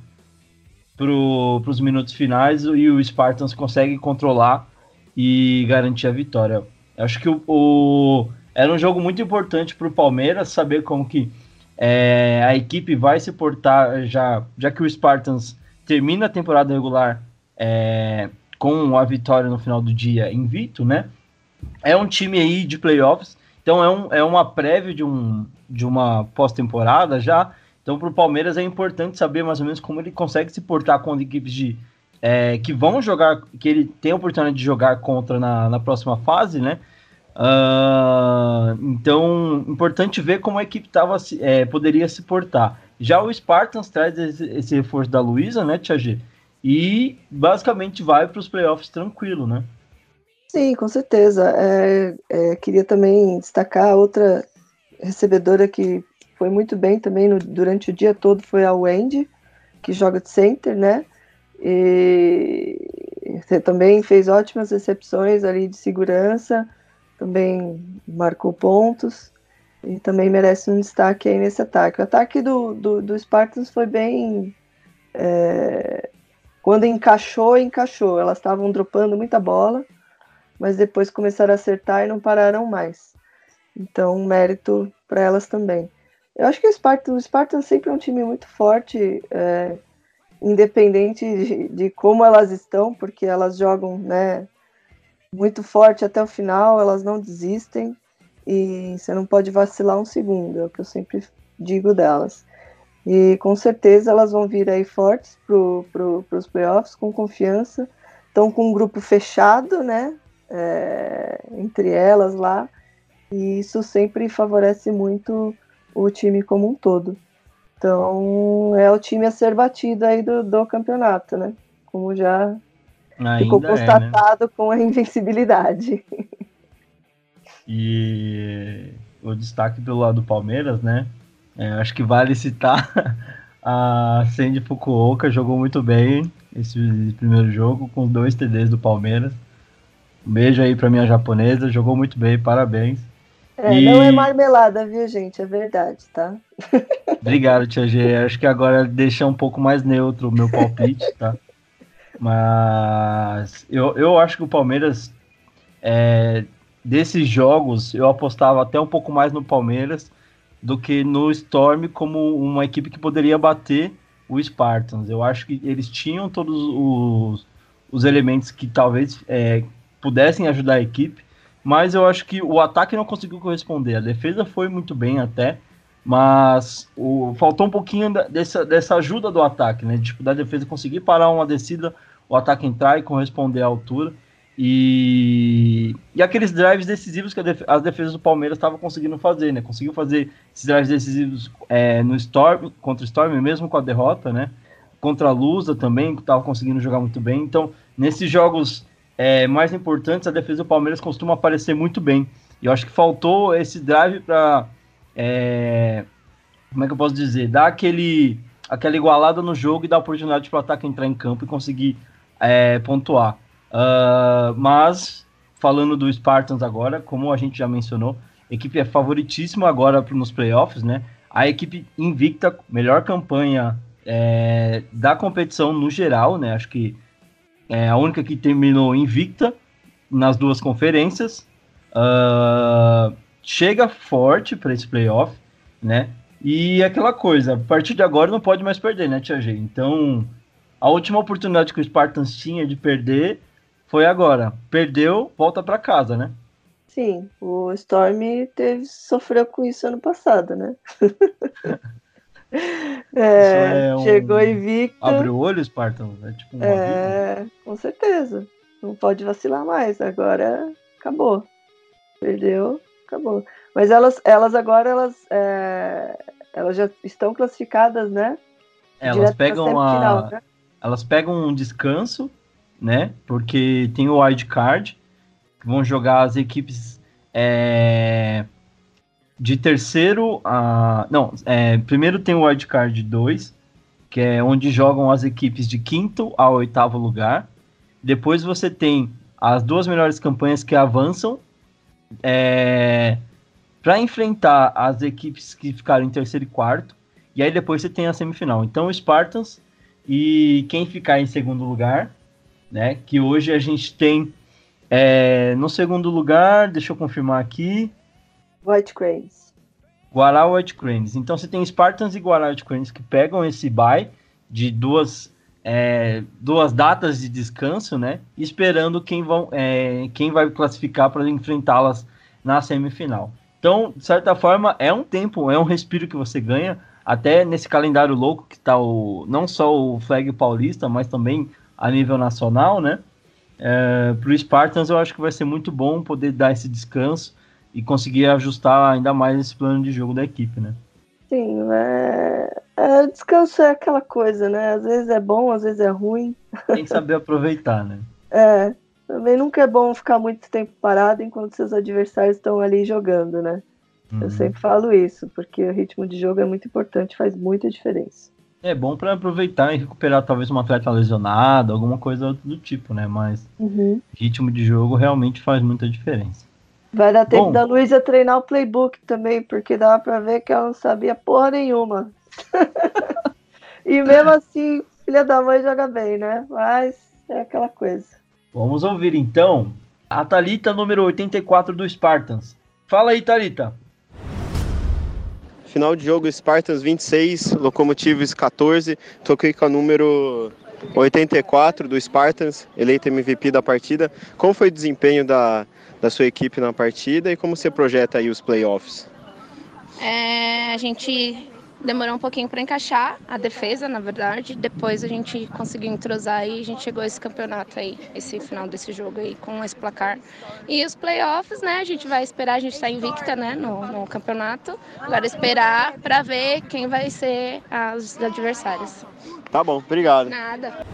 pro, os minutos finais e o Spartans consegue controlar e garantir a vitória. Eu acho que o, o, era um jogo muito importante para o Palmeiras saber como que é, a equipe vai se portar já, já que o Spartans termina a temporada regular é, com a vitória no final do dia invicto, né? É um time aí de playoffs, então é, um, é uma prévia de, um, de uma pós-temporada já. Então, para o Palmeiras é importante saber mais ou menos como ele consegue se portar com equipes de, é, que vão jogar, que ele tem a oportunidade de jogar contra na, na próxima fase, né? Uh, então, importante ver como a equipe tava, é, poderia se portar. Já o Spartans traz esse, esse reforço da Luísa, né, Tia G? e basicamente vai para os playoffs tranquilo, né? Sim, com certeza. É, é, queria também destacar outra recebedora que foi muito bem também no, durante o dia todo foi a Wendy, que joga de center, né? E também fez ótimas recepções ali de segurança, também marcou pontos e também merece um destaque aí nesse ataque. O ataque do, do, do Spartans foi bem é, quando encaixou, encaixou. Elas estavam dropando muita bola, mas depois começaram a acertar e não pararam mais. Então, mérito para elas também. Eu acho que o Spartan, o sempre é um time muito forte, é, independente de, de, como elas estão, porque elas jogam né, muito forte até o final, elas não desistem e você não pode vacilar um segundo, é o que eu sempre digo delas. E com certeza elas vão vir aí fortes para pro, os playoffs, com confiança. Estão com um grupo fechado, né? É, entre elas lá. E isso sempre favorece muito o time como um todo. Então é o time a ser batido aí do, do campeonato, né? Como já Ainda ficou constatado é, né? com a *laughs* invencibilidade. E o destaque do lado do Palmeiras, né? É, acho que vale citar *laughs* a Sandy Fukuoka, jogou muito bem esse primeiro jogo, com dois TDs do Palmeiras. Um beijo aí pra minha japonesa, jogou muito bem, parabéns. É, e... não é marmelada, viu, gente? É verdade, tá? *laughs* Obrigado, Tia G. Acho que agora deixa um pouco mais neutro o meu palpite, tá? Mas eu, eu acho que o Palmeiras, é, desses jogos, eu apostava até um pouco mais no Palmeiras do que no Storm como uma equipe que poderia bater o Spartans. Eu acho que eles tinham todos os, os elementos que talvez é, pudessem ajudar a equipe, mas eu acho que o ataque não conseguiu corresponder. A defesa foi muito bem até, mas o, faltou um pouquinho da, dessa, dessa ajuda do ataque, né? Tipo, da defesa conseguir parar uma descida, o ataque entrar e corresponder à altura. E, e aqueles drives decisivos que def as defesas do Palmeiras estavam conseguindo fazer, né? Conseguiu fazer esses drives decisivos é, no Storm, contra o Storm, mesmo com a derrota, né? Contra a Lusa também, que estava conseguindo jogar muito bem. Então, nesses jogos é, mais importantes, a defesa do Palmeiras costuma aparecer muito bem. E eu acho que faltou esse drive para é, como é que eu posso dizer? Dá aquele, aquela igualada no jogo e dá oportunidade para o ataque entrar em campo e conseguir é, pontuar. Uh, mas, falando do Spartans agora, como a gente já mencionou, a equipe é favoritíssima agora nos playoffs, né? A equipe invicta, melhor campanha é, da competição no geral, né? Acho que é a única que terminou invicta nas duas conferências. Uh, chega forte para esse playoff, né? E aquela coisa, a partir de agora não pode mais perder, né, Tia G? Então, a última oportunidade que o Spartans tinha de perder foi agora. Perdeu, volta para casa, né? Sim, o Storm teve, sofreu com isso ano passado, né? *laughs* é, é um... chegou invicto. Abre o olho, Spartan? É, tipo um é com certeza. Não pode vacilar mais. Agora acabou. Perdeu, acabou. Mas elas, elas agora elas, é, elas já estão classificadas, né? Elas pegam a, final, né? elas pegam um descanso, né? Porque tem o wild card, vão jogar as equipes é, de terceiro a não, é, primeiro tem o wild card 2, que é onde jogam as equipes de quinto ao oitavo lugar. Depois você tem as duas melhores campanhas que avançam é, para enfrentar as equipes que ficaram em terceiro e quarto. E aí depois você tem a semifinal. Então o Spartans e quem ficar em segundo lugar, né? Que hoje a gente tem é, no segundo lugar, deixa eu confirmar aqui. White Cranes. Guará White Cranes. Então você tem Spartans e Guará White Cranes que pegam esse bye de duas, é, duas datas de descanso, né? Esperando quem, vão, é, quem vai classificar para enfrentá-las na semifinal. Então, de certa forma, é um tempo, é um respiro que você ganha, até nesse calendário louco que está o, não só o flag paulista, mas também a nível nacional, né? É, para o Spartans eu acho que vai ser muito bom poder dar esse descanso e conseguir ajustar ainda mais esse plano de jogo da equipe, né? Sim, é, é, descanso é aquela coisa, né? Às vezes é bom, às vezes é ruim. Tem que saber aproveitar, né? *laughs* É, também nunca é bom ficar muito tempo parado enquanto seus adversários estão ali jogando, né? Uhum. Eu sempre falo isso, porque o ritmo de jogo é muito importante, faz muita diferença. É bom para aproveitar e recuperar talvez um atleta lesionado, alguma coisa do tipo, né? Mas uhum. ritmo de jogo realmente faz muita diferença. Vai dar tempo bom, da Luísa treinar o playbook também, porque dava para ver que ela não sabia porra nenhuma. *laughs* e mesmo assim, filha da mãe joga bem, né? Mas é aquela coisa. Vamos ouvir então a Thalita número 84 do Spartans. Fala aí, Thalita. Final de jogo Spartans 26, Locomotives 14. Toquei com a número 84 do Spartans, eleito MVP da partida. Como foi o desempenho da, da sua equipe na partida e como você projeta aí os playoffs? É, a gente demorou um pouquinho para encaixar a defesa, na verdade. Depois a gente conseguiu entrosar e a gente chegou a esse campeonato aí, esse final desse jogo aí com esse placar. E os playoffs, né? A gente vai esperar, a gente está invicta, né, no, no campeonato. Agora esperar para ver quem vai ser os adversários. Tá bom, obrigado. Nada.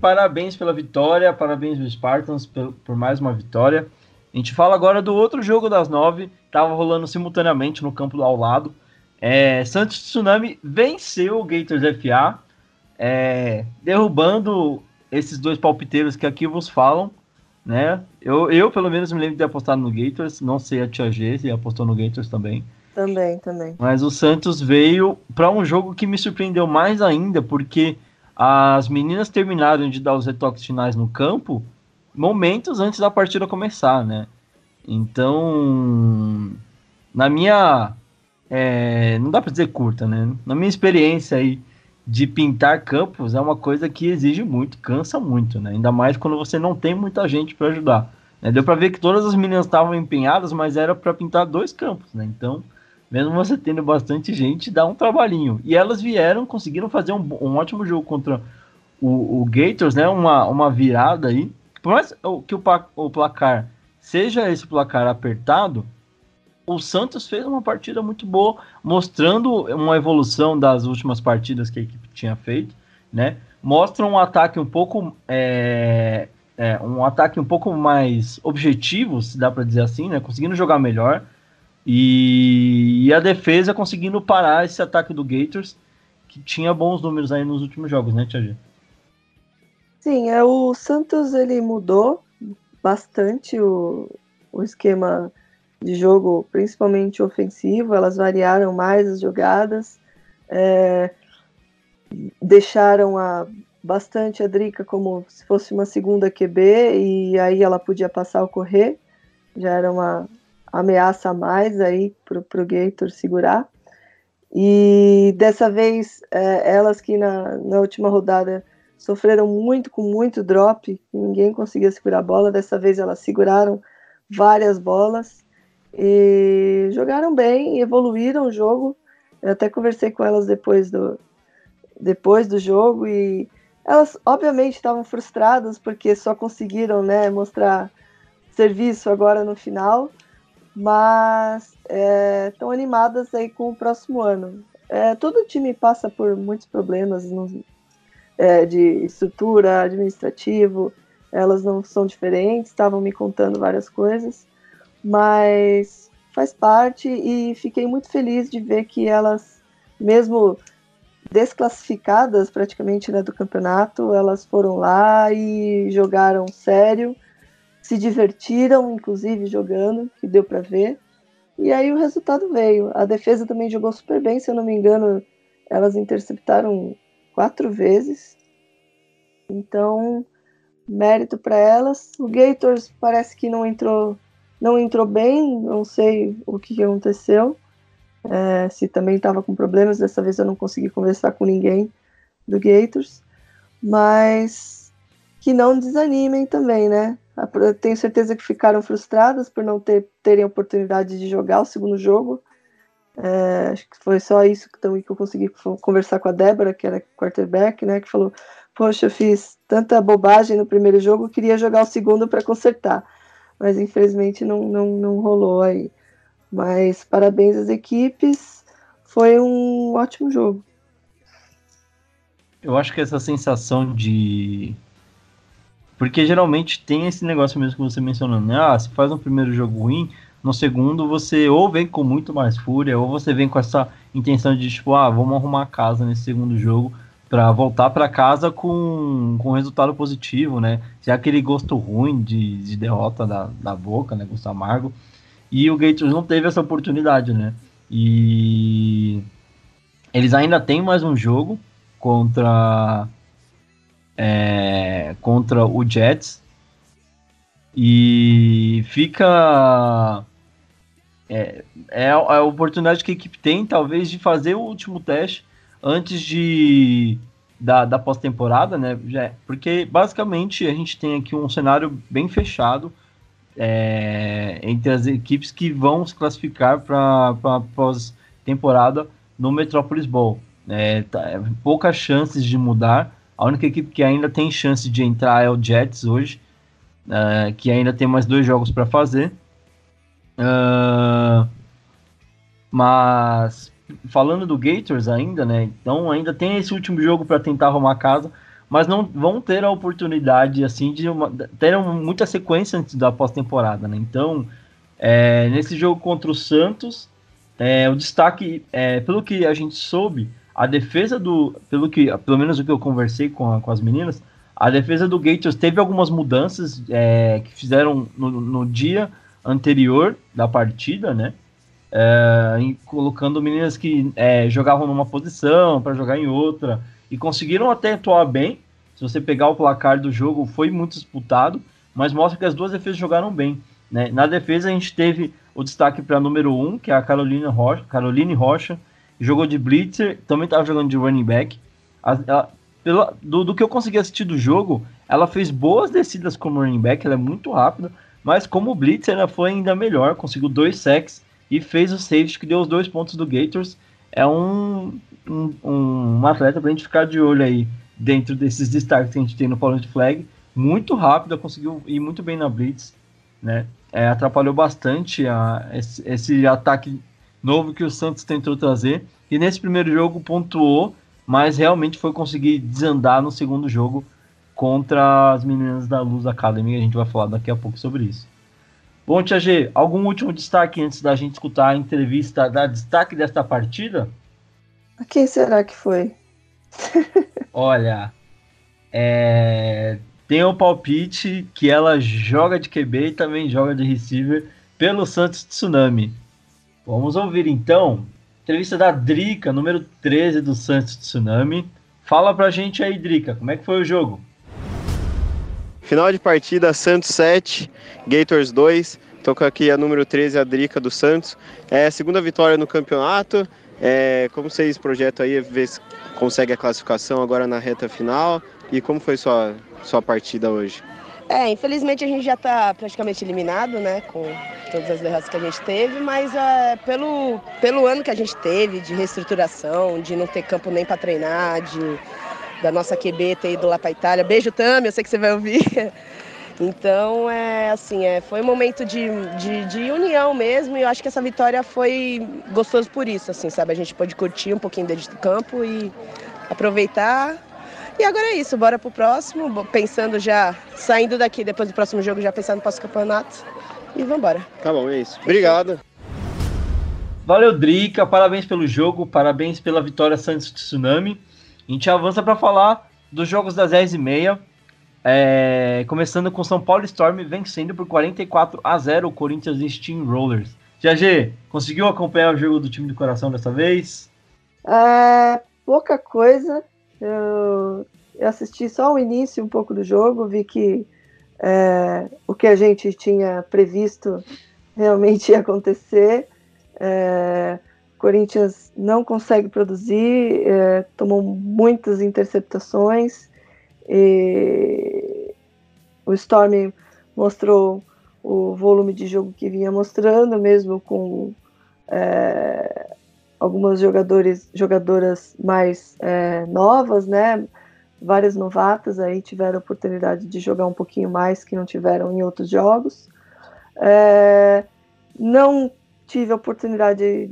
Parabéns pela vitória, parabéns aos Spartans por, por mais uma vitória. A gente fala agora do outro jogo das nove, estava rolando simultaneamente no campo ao lado. É, Santos Tsunami venceu o Gators FA, é, derrubando esses dois palpiteiros que aqui vos falam. Né? Eu, eu, pelo menos, me lembro de apostar no Gators. Não sei a Tia G se apostou no Gators também. Também, também. Mas o Santos veio para um jogo que me surpreendeu mais ainda, porque as meninas terminaram de dar os retoques finais no campo momentos antes da partida começar, né? Então, na minha é, não dá para dizer curta, né? Na minha experiência aí de pintar campos é uma coisa que exige muito, cansa muito, né? Ainda mais quando você não tem muita gente para ajudar. Né? Deu para ver que todas as meninas estavam empenhadas, mas era para pintar dois campos, né? Então, mesmo você tendo bastante gente, dá um trabalhinho. E elas vieram, conseguiram fazer um, um ótimo jogo contra o, o, Gators, né? Uma, uma virada aí. Por mais que o, o placar seja esse placar apertado, o Santos fez uma partida muito boa, mostrando uma evolução das últimas partidas que a equipe tinha feito, né? Mostra um ataque um pouco é, é, um ataque um pouco mais objetivo, se dá para dizer assim, né? Conseguindo jogar melhor E, e a defesa conseguindo parar esse ataque do Gators, que tinha bons números aí nos últimos jogos, né, Tia G? Sim, é, o Santos ele mudou bastante o, o esquema de jogo, principalmente ofensivo, elas variaram mais as jogadas, é, deixaram a, bastante a Drica como se fosse uma segunda QB e aí ela podia passar ou correr, já era uma ameaça a mais aí para o Gator segurar. E dessa vez, é, elas que na, na última rodada sofreram muito com muito drop, ninguém conseguia segurar a bola, dessa vez elas seguraram várias bolas e jogaram bem, evoluíram o jogo. Eu até conversei com elas depois do, depois do jogo e elas obviamente estavam frustradas porque só conseguiram né, mostrar serviço agora no final, mas estão é, animadas aí com o próximo ano. É, todo time passa por muitos problemas no, é, de estrutura, administrativo, elas não são diferentes, estavam me contando várias coisas, mas faz parte e fiquei muito feliz de ver que elas, mesmo desclassificadas praticamente né, do campeonato, elas foram lá e jogaram sério, se divertiram, inclusive jogando, que deu para ver. E aí o resultado veio. A defesa também jogou super bem, se eu não me engano, elas interceptaram quatro vezes. Então, mérito para elas. O Gators parece que não entrou, não entrou bem, não sei o que aconteceu. É, se também estava com problemas, dessa vez eu não consegui conversar com ninguém do Gators, mas que não desanimem também, né? Eu tenho certeza que ficaram frustradas por não ter, terem oportunidade de jogar o segundo jogo. É, acho que foi só isso que, também que eu consegui conversar com a Débora, que era quarterback, né? Que falou: Poxa, eu fiz tanta bobagem no primeiro jogo, queria jogar o segundo para consertar. Mas infelizmente não, não, não rolou aí. Mas parabéns às equipes, foi um ótimo jogo. Eu acho que essa sensação de. Porque geralmente tem esse negócio mesmo que você mencionou, né? Ah, se faz um primeiro jogo ruim, no segundo você ou vem com muito mais fúria, ou você vem com essa intenção de tipo, ah, vamos arrumar casa nesse segundo jogo para voltar para casa com, com resultado positivo, né? Já aquele gosto ruim de, de derrota da, da boca, né? Gosto amargo. E o Gators não teve essa oportunidade, né? E eles ainda têm mais um jogo contra é, contra o Jets e fica é, é, a oportunidade que a equipe tem talvez de fazer o último teste antes de da, da pós-temporada, né? Porque basicamente a gente tem aqui um cenário bem fechado é, entre as equipes que vão se classificar para a pós-temporada no Metropolis Bowl. É, tá, é, poucas chances de mudar. A única equipe que ainda tem chance de entrar é o Jets hoje, é, que ainda tem mais dois jogos para fazer. Uh, mas falando do Gators ainda, né? Então ainda tem esse último jogo para tentar arrumar casa, mas não vão ter a oportunidade assim de uma, ter muita sequência antes da pós-temporada, né? Então é, nesse jogo contra o Santos, é, o destaque, é, pelo que a gente soube, a defesa do, pelo que, pelo menos o que eu conversei com, a, com as meninas, a defesa do Gators teve algumas mudanças é, que fizeram no, no dia anterior da partida, né? é, colocando meninas que é, jogavam numa posição para jogar em outra e conseguiram até atuar bem. Se você pegar o placar do jogo, foi muito disputado, mas mostra que as duas defesas jogaram bem. Né? Na defesa, a gente teve o destaque para número 1, um, que é a Carolina Rocha, Caroline Rocha, jogou de blitzer, também estava jogando de running back. ela, pelo, do, do, que eu consegui assistir do jogo, ela fez boas descidas como running back, ela é muito rápida, mas como blitzer ela foi ainda melhor, conseguiu dois sacks e fez o safety que deu os dois pontos do Gators. É um, um, um atleta para a gente ficar de olho aí dentro desses destaques que a gente tem no Fallen Flag. Muito rápida, conseguiu ir muito bem na Blitz, né? É, atrapalhou bastante a, esse, esse ataque novo que o Santos tentou trazer. E nesse primeiro jogo pontuou, mas realmente foi conseguir desandar no segundo jogo contra as meninas da Luz Academy. A gente vai falar daqui a pouco sobre isso. Bom, Tia G, algum último destaque antes da gente escutar a entrevista da destaque desta partida? Quem será que foi? *laughs* Olha, é... tem o palpite que ela joga de QB e também joga de receiver pelo Santos Tsunami. Vamos ouvir então. Entrevista da Drica, número 13 do Santos Tsunami. Fala pra gente aí, Drica, como é que foi o jogo? Final de partida, Santos 7, Gators 2. Toca aqui a número 13, a Drica do Santos. É a segunda vitória no campeonato. É, como vocês projetam aí, ver se consegue a classificação agora na reta final? E como foi sua, sua partida hoje? É, infelizmente a gente já está praticamente eliminado, né, com todas as derrotas que a gente teve, mas é, pelo, pelo ano que a gente teve de reestruturação, de não ter campo nem para treinar, de, da nossa QB ter ido lá para Itália. Beijo, Tami, eu sei que você vai ouvir. *laughs* Então, é assim, é, foi um momento de, de, de, união mesmo e eu acho que essa vitória foi gostoso por isso, assim, sabe? A gente pôde curtir um pouquinho dentro do campo e aproveitar. E agora é isso, bora pro próximo, pensando já, saindo daqui depois do próximo jogo, já pensando no pós-campeonato. E vambora. Tá bom, é isso. Obrigado. Valeu, Drica. Parabéns pelo jogo, parabéns pela vitória Santos Tsunami. A gente avança para falar dos jogos das 10h30. É, começando com São Paulo Storm vencendo por 44 a 0 o Corinthians Steamrollers. GG, conseguiu acompanhar o jogo do time do coração dessa vez? É, pouca coisa. Eu, eu, assisti só o início um pouco do jogo, vi que é, o que a gente tinha previsto realmente ia acontecer. É, Corinthians não consegue produzir, é, tomou muitas interceptações. E o Storm mostrou o volume de jogo que vinha mostrando, mesmo com é, algumas jogadores, jogadoras mais é, novas, né? Várias novatas aí tiveram a oportunidade de jogar um pouquinho mais que não tiveram em outros jogos. É, não tive a oportunidade,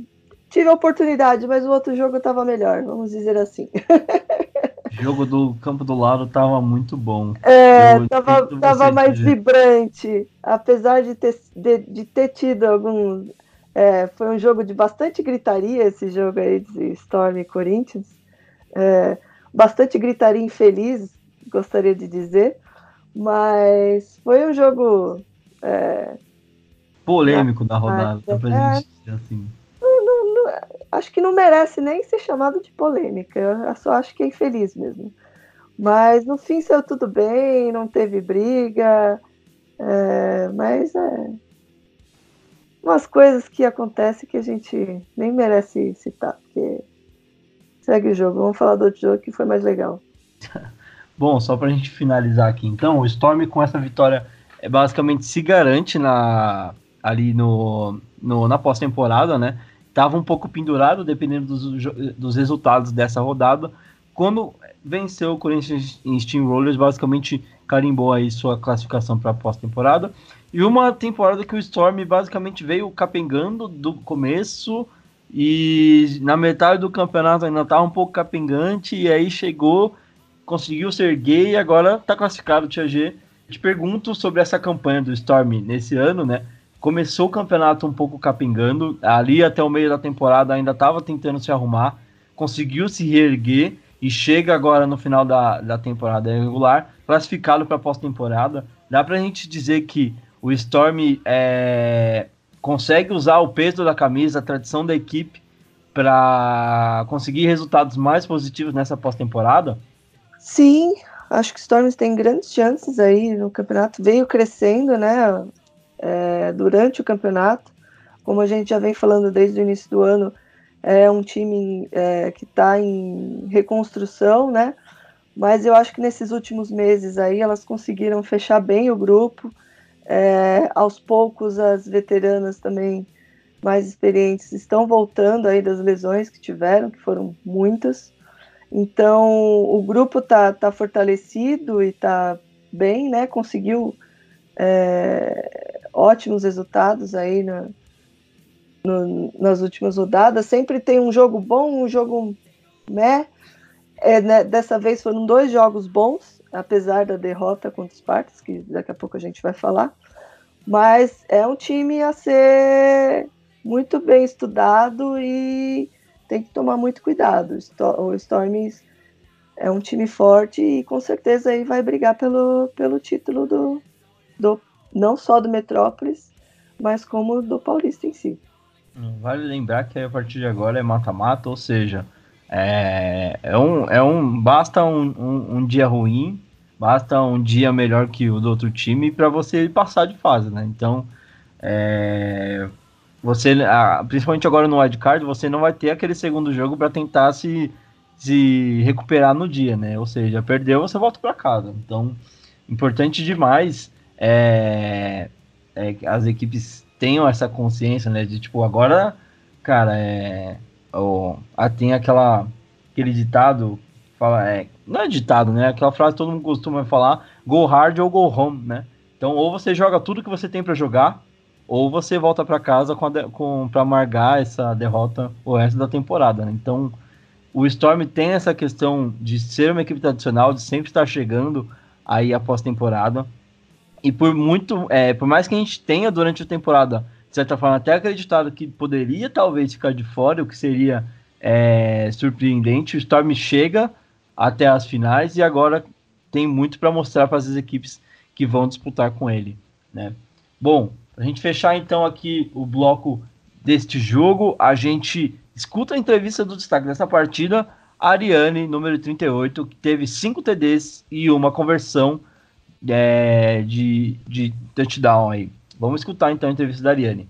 tive a oportunidade, mas o outro jogo estava melhor, vamos dizer assim. *laughs* jogo do campo do lado tava muito bom. É, eu tava, tava mais vibrante. Apesar de ter, de, de ter tido alguns. É, foi um jogo de bastante gritaria esse jogo aí de Storm e Corinthians. É, bastante gritaria infeliz, gostaria de dizer. Mas foi um jogo. É, polêmico da rodada, é, pra gente dizer assim acho que não merece nem ser chamado de polêmica. Eu só acho que é infeliz mesmo. Mas no fim saiu tudo bem, não teve briga. É, mas é. Umas coisas que acontecem que a gente nem merece citar, porque segue o jogo. Vamos falar do outro jogo que foi mais legal. *laughs* Bom, só para a gente finalizar aqui, então, o Storm com essa vitória é, basicamente se garante na, ali no, no na pós-temporada, né? estava um pouco pendurado, dependendo dos, dos resultados dessa rodada. Quando venceu o Corinthians em Steamrollers, basicamente carimbou aí sua classificação para a pós-temporada. E uma temporada que o Storm basicamente veio capengando do começo e na metade do campeonato ainda estava um pouco capengante e aí chegou, conseguiu ser gay e agora está classificado, Tia G. Te pergunto sobre essa campanha do Storm nesse ano, né? começou o campeonato um pouco capengando, ali até o meio da temporada ainda estava tentando se arrumar, conseguiu se reerguer e chega agora no final da, da temporada regular, classificado para pós-temporada. Dá para a gente dizer que o Storm é, consegue usar o peso da camisa, a tradição da equipe, para conseguir resultados mais positivos nessa pós-temporada? Sim, acho que o Storms tem grandes chances aí no campeonato. Veio crescendo, né? é, durante o campeonato. Como a gente já vem falando desde o início do ano, é um time é, que está em reconstrução, né? Mas eu acho que nesses últimos meses aí elas conseguiram fechar bem o grupo. É, aos poucos as veteranas também mais experientes estão voltando aí das lesões que tiveram, que foram muitas. Então o grupo tá, tá fortalecido e tá bem, né? Conseguiu é, ótimos resultados aí na, no, nas últimas rodadas. Sempre tem um jogo bom, um jogo né? É, né, dessa vez foram dois jogos bons, apesar da derrota contra os Spartans, que daqui a pouco a gente vai falar. Mas é um time a ser muito bem estudado e tem que tomar muito cuidado. O Storms é um time forte e com certeza aí vai brigar pelo, pelo título do, do não só do Metrópolis, mas como do Paulista em si. Vale lembrar que a partir de agora é mata-mata, ou seja, é, é, um, é um basta um, um, um, dia ruim, basta um dia melhor que o do outro time para você passar de fase, né? Então, é, você, principalmente agora no wildcard, você não vai ter aquele segundo jogo para tentar se, se recuperar no dia, né? Ou seja, perdeu, você volta para casa. Então, importante demais é, é, as equipes tenham essa consciência, né? De tipo, agora, cara, é. Ah, tem aquela. aquele ditado. Fala, é, não é ditado, né? Aquela frase que todo mundo costuma falar: go hard ou go home, né? Então, ou você joga tudo que você tem para jogar, ou você volta para casa com, com para amargar essa derrota o resto da temporada, né? Então, o Storm tem essa questão de ser uma equipe tradicional, de sempre estar chegando aí após temporada. E por muito, é, por mais que a gente tenha durante a temporada, de certa forma, até acreditado que poderia talvez ficar de fora, o que seria é, surpreendente, o Storm chega até as finais e agora tem muito para mostrar para as equipes que vão disputar com ele. Né? Bom, a gente fechar então aqui o bloco deste jogo, a gente escuta a entrevista do destaque dessa partida, Ariane, número 38, que teve 5 TDs e uma conversão é, de, de touchdown aí. Vamos escutar então a entrevista da Ariane.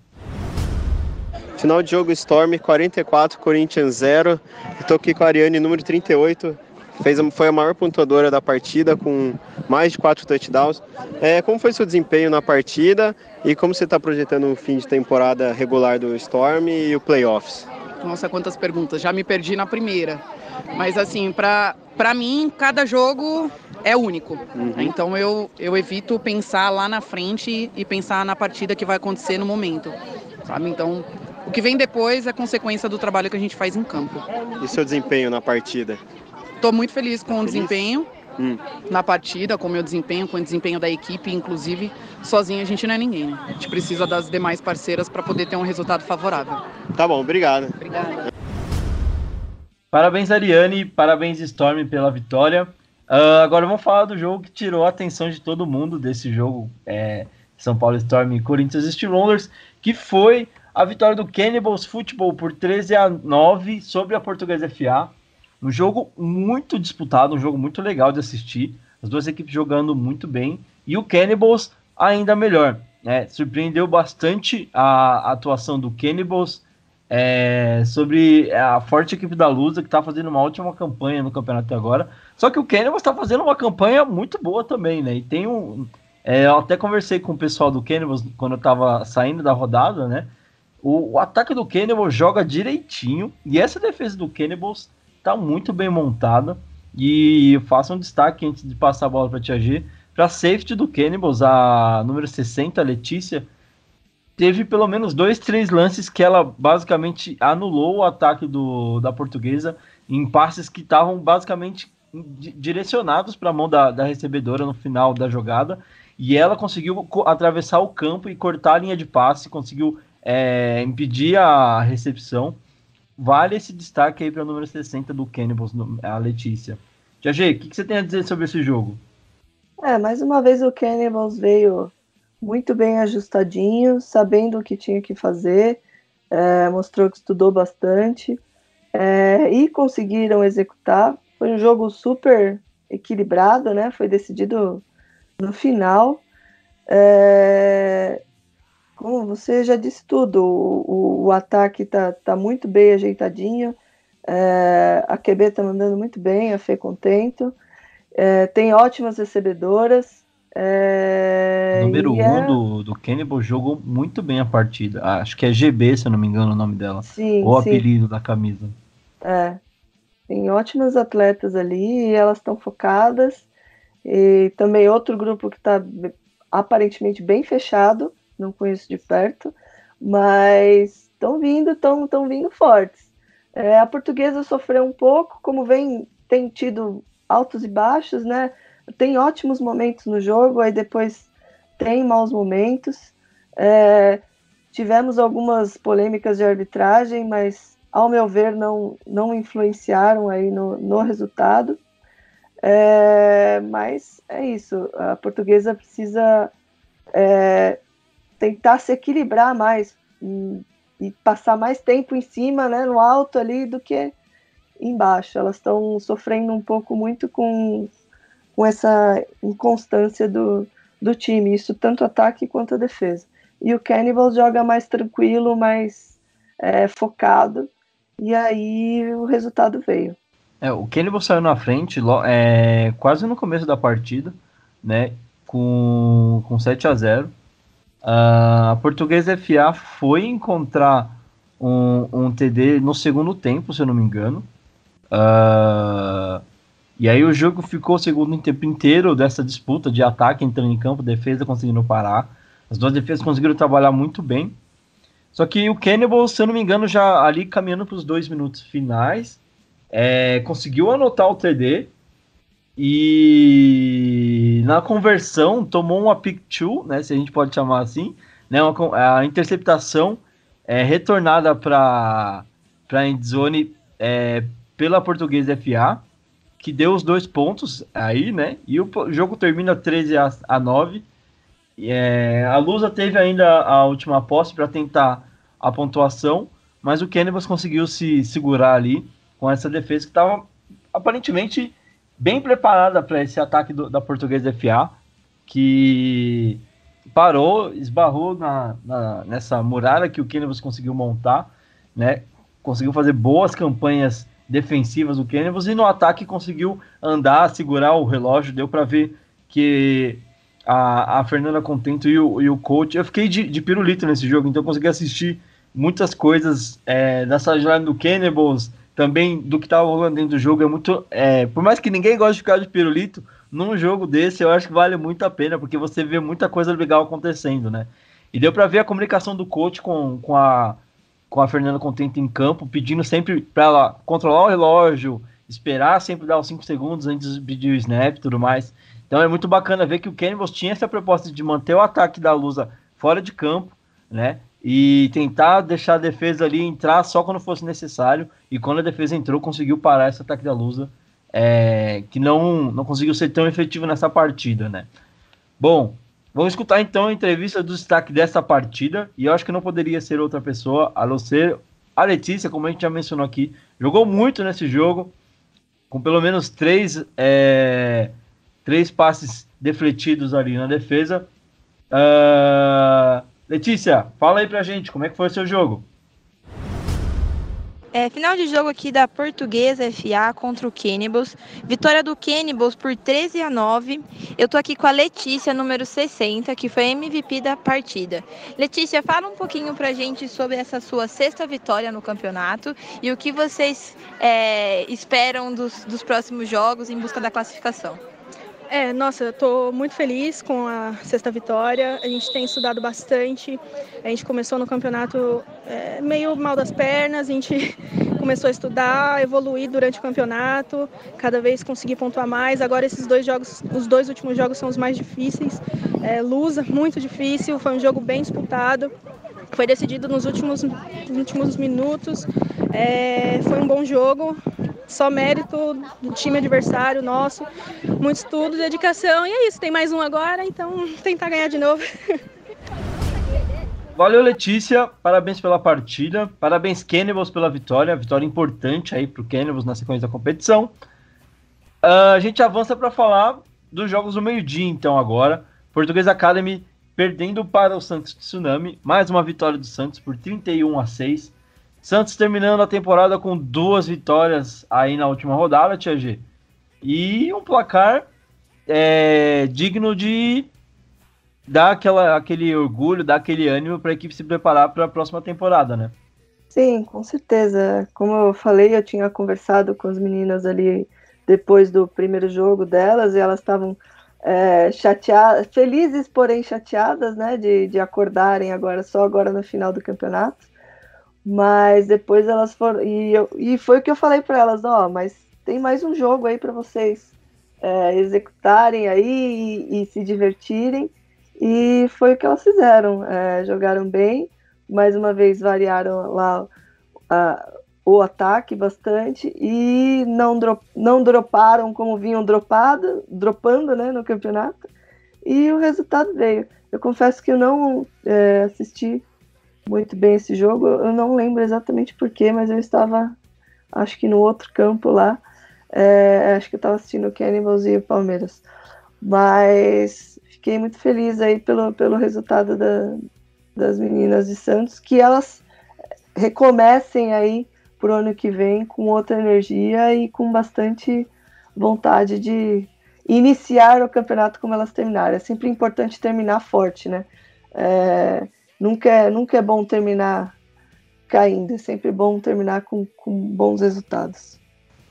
Final de jogo Storm 44, Corinthians 0. Estou aqui com a Ariane, número 38. Fez, foi a maior pontuadora da partida, com mais de quatro touchdowns. É, como foi seu desempenho na partida e como você está projetando o fim de temporada regular do Storm e o playoffs? Nossa, quantas perguntas. Já me perdi na primeira. Mas assim, para mim, cada jogo é único. Uhum. Então eu, eu evito pensar lá na frente e pensar na partida que vai acontecer no momento. Sabe? Então, o que vem depois é consequência do trabalho que a gente faz em campo. E seu desempenho na partida? Estou muito feliz com feliz? o desempenho hum. na partida, com o meu desempenho, com o desempenho da equipe, inclusive. Sozinho a gente não é ninguém. A gente precisa das demais parceiras para poder ter um resultado favorável. Tá bom, obrigado. Obrigada. Parabéns, Ariane, parabéns, Storm, pela vitória. Uh, agora vamos falar do jogo que tirou a atenção de todo mundo desse jogo é, São Paulo Storm e Corinthians Steelers, que foi a vitória do Cannibals Football por 13 a 9 sobre a Portuguesa FA. Um jogo muito disputado, um jogo muito legal de assistir. As duas equipes jogando muito bem e o Cannibals ainda melhor. Né? Surpreendeu bastante a atuação do Cannibals é, sobre a forte equipe da Lusa, que está fazendo uma ótima campanha no campeonato até agora. Só que o Cannibals está fazendo uma campanha muito boa também, né? E tem um. É, eu até conversei com o pessoal do Cannibals quando eu estava saindo da rodada, né? O, o, ataque do Cannibals joga direitinho e essa defesa do Cannibals está muito bem montada. E faço um destaque antes de passar a bola para a Tia G. Para safety do Cannibals, a número 60, a Letícia, teve pelo menos dois, três lances que ela basicamente anulou o ataque do, da portuguesa em passes que estavam basicamente direcionados para a mão da, da recebedora no final da jogada. E ela conseguiu atravessar o campo e cortar a linha de passe, conseguiu é, impedir a recepção. Vale esse destaque aí para o número 60 do Cannibals, a Letícia. Jajê, o que, que, você tem a dizer sobre esse jogo? É, mais uma vez o Cannibals veio muito bem ajustadinho, sabendo o que tinha que fazer, é, mostrou que estudou bastante é, e conseguiram executar. Foi um jogo super equilibrado, né? Foi decidido no final. É, como você já disse tudo, o, o ataque tá, tá muito bem ajeitadinho. É, a QB tá mandando muito bem, a Fê contento. É, tem ótimas recebedoras. É, o número 1 um é... do, do Cannibal jogou muito bem a partida. Ah, acho que é GB, se eu não me engano, o nome dela. Sim, Ou o apelido da camisa. É. Tem ótimas atletas ali elas estão focadas. E também outro grupo que está aparentemente bem fechado, não conheço de perto, mas estão vindo, estão vindo fortes. É, a portuguesa sofreu um pouco, como vem, tem tido altos e baixos, né? Tem ótimos momentos no jogo, aí depois tem maus momentos. É, tivemos algumas polêmicas de arbitragem, mas ao meu ver não, não influenciaram aí no, no resultado. É, mas é isso, a portuguesa precisa é, tentar se equilibrar mais e, e, passar mais tempo em cima, né, no alto ali, do que embaixo. Elas estão sofrendo um pouco muito com, com essa inconstância do, do time, isso tanto ataque quanto defesa. E o Cannibal joga mais tranquilo, mais é, focado, e aí o resultado veio. É, o Cannibal saiu na frente é, quase no começo da partida, né? Com, com 7 a 0 a Portuguesa FA foi encontrar um, um TD no segundo tempo, se eu não me engano. Uh, e aí o jogo ficou o segundo tempo inteiro dessa disputa de ataque entrando em campo, defesa conseguindo parar. As duas defesas conseguiram trabalhar muito bem. Só que o Cannibal, se eu não me engano, já ali caminhando para os dois minutos finais, é, conseguiu anotar o TD e na conversão tomou uma pick two, né, se a gente pode chamar assim, né, uma, a interceptação é, retornada para para endzone é, pela Portuguesa FA, que deu os dois pontos aí, né? E o jogo termina 13 a, a 9. É, a Lusa teve ainda a última posse para tentar a pontuação, mas o Cannibals conseguiu se segurar ali com essa defesa que estava aparentemente bem preparada para esse ataque do, da Portuguesa FA, que parou, esbarrou na, na, nessa muralha que o Cannibals conseguiu montar, né? Conseguiu fazer boas campanhas defensivas do Cannibals e no ataque conseguiu andar, segurar o relógio, deu para ver que a, a Fernanda Contento e o, e o coach, eu fiquei de, de pirulito nesse jogo, então consegui assistir muitas coisas é, da sideline do Cannibals, também do que estava rolando dentro do jogo. É muito. É, por mais que ninguém goste de ficar de pirulito, num jogo desse eu acho que vale muito a pena, porque você vê muita coisa legal acontecendo, né? E deu para ver a comunicação do coach com, com, a, com a Fernanda Contente em campo, pedindo sempre para ela controlar o relógio, esperar sempre dar os 5 segundos antes de pedir o snap e tudo mais. Então é muito bacana ver que o Cannibals tinha essa proposta de manter o ataque da Lusa fora de campo, né? e tentar deixar a defesa ali entrar só quando fosse necessário. E quando a defesa entrou, conseguiu parar esse ataque da Lusa, é, que não, não conseguiu ser tão efetivo nessa partida, né? Bom, vamos escutar então a entrevista do destaque dessa partida. E eu acho que não poderia ser outra pessoa a não ser a Letícia, como a gente já mencionou aqui. Jogou muito nesse jogo, com pelo menos três, é, três passes defletidos ali na defesa. Uh, Letícia, fala aí pra gente, como é que foi o seu jogo? É, final de jogo aqui da Portuguesa FA contra o Cannibals. Vitória do Cannibals por 13 a 9. Eu tô aqui com a Letícia, número 60, que foi MVP da partida. Letícia, fala um pouquinho pra gente sobre essa sua sexta vitória no campeonato e o que vocês é, esperam dos, dos próximos jogos em busca da classificação. É, nossa, eu tô muito feliz com a sexta vitória. A gente tem estudado bastante. A gente começou no campeonato é, meio mal das pernas, a gente *laughs* começou a estudar, evoluir durante o campeonato, cada vez conseguir pontuar mais. Agora esses dois jogos, os dois últimos jogos são os mais difíceis. É, Lusa, muito difícil, foi um jogo bem disputado. Foi decidido nos últimos, nos últimos minutos. É, foi um bom jogo só mérito do time adversário nosso, muito estudo, dedicação e é isso. Tem mais um agora, então tentar ganhar de novo. *laughs* Valeu, Letícia. Parabéns pela partida. Parabéns, Cannibals, pela vitória. Vitória importante aí pro Cannibals na sequência da competição. Uh, a gente avança para falar dos jogos do meio-dia, então, agora. Português Academy perdendo para o Santos Tsunami. Mais uma vitória do Santos por 31 a 6. Santos terminando a temporada com duas vitórias aí na última rodada, Tia G. E um placar é, digno de dar aquela, aquele orgulho, dar aquele ânimo para a equipe se preparar para a próxima temporada, né? Sim, com certeza. Como eu falei, eu tinha conversado com as meninas ali depois do primeiro jogo delas e elas estavam é, chateadas, felizes, porém chateadas, né, de, de acordarem agora, só agora no final do campeonato. Mas depois elas foram. E, eu, e foi o que eu falei para elas: ó, oh, mas tem mais um jogo aí para vocês é, executarem aí e, e, se divertirem. E foi o que elas fizeram. É, jogaram bem, mais uma vez variaram lá a, o ataque bastante e não, drop, não droparam como vinham dropado, dropando né, no campeonato. E o resultado veio. Eu confesso que eu não é, assisti muito bem esse jogo. Eu não lembro exatamente porquê, mas eu estava, acho que no outro campo lá. É, acho que eu estava assistindo o Cannibals e o Palmeiras. Mas fiquei muito feliz aí pelo, pelo resultado da, das meninas de Santos, que elas recomecem aí pro ano que vem com outra energia e com bastante vontade de iniciar o campeonato como elas terminaram. É sempre importante terminar forte, né? É, nunca, é, nunca é bom terminar caindo, é sempre bom terminar com, com bons resultados.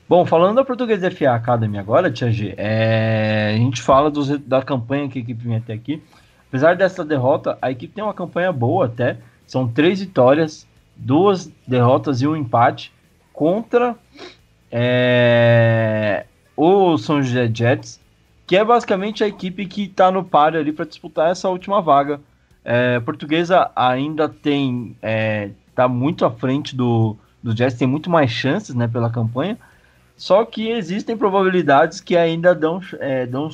Bom, falando da Portuguesa FA Academy agora, Tia G, é, a gente fala dos, da campanha que a equipe vem até aqui. Apesar dessa derrota, a equipe tem uma campanha boa até. São três vitórias, duas derrotas e um empate contra é, o São José Jets, que é basicamente a equipe que está no páreo ali para disputar essa última vaga. É, portuguesa ainda tem é, muito à frente do, do Jets, tem muito mais chances né, pela campanha, só que existem probabilidades que ainda dão, é, dão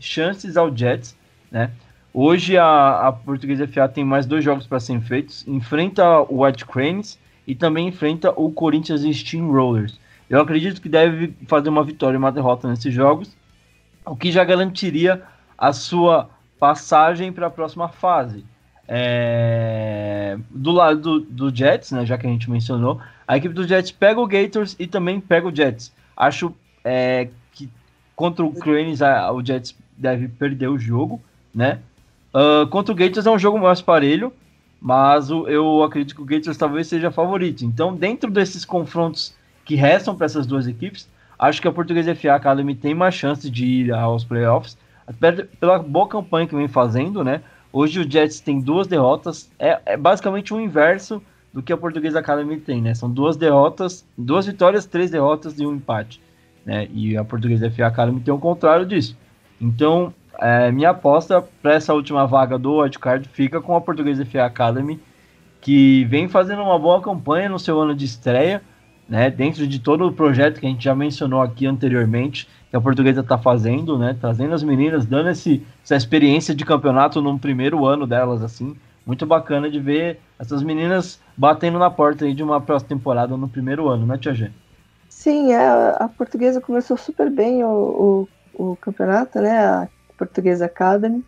chances ao Jets, né? Hoje a, a Portuguesa FA tem mais dois jogos para serem feitos. Enfrenta o White Cranes e também enfrenta o Corinthians Steamrollers. Eu acredito que deve fazer uma vitória e uma derrota nesses jogos, o que já garantiria a sua passagem para a próxima fase. É... Do lado do, do, Jets, né, já que a gente mencionou, a equipe do Jets pega o Gators e também pega o Jets. Acho é, que contra o Cranes o Jets deve perder o jogo, né? Uh, contra o Gators é um jogo mais parelho, mas o, eu acredito que o Gators talvez seja favorito. Então, dentro desses confrontos que restam para essas duas equipes, acho que a Portuguesa FA Academy tem mais chance de ir aos playoffs, pela boa campanha que vem fazendo, né? Hoje o Jets tem duas derrotas, é, é basicamente o inverso do que a Portuguesa Academy tem, né? São duas derrotas, duas vitórias, três derrotas e um empate, né? E a Portuguesa FA Academy tem o contrário disso. Então, é, minha aposta para essa última vaga do wildcard fica com a Portuguesa FA Academy, que vem fazendo uma boa campanha no seu ano de estreia, né? Dentro de todo o projeto que a gente já mencionou aqui anteriormente, que a Portuguesa está fazendo, né? Trazendo as meninas, dando esse, essa experiência de campeonato no primeiro ano delas, assim. Muito bacana de ver essas meninas batendo na porta aí de uma próxima temporada no primeiro ano, né, Tia G? Sim, é, a portuguesa começou super bem o, o, o campeonato, né? A Portuguesa Academy,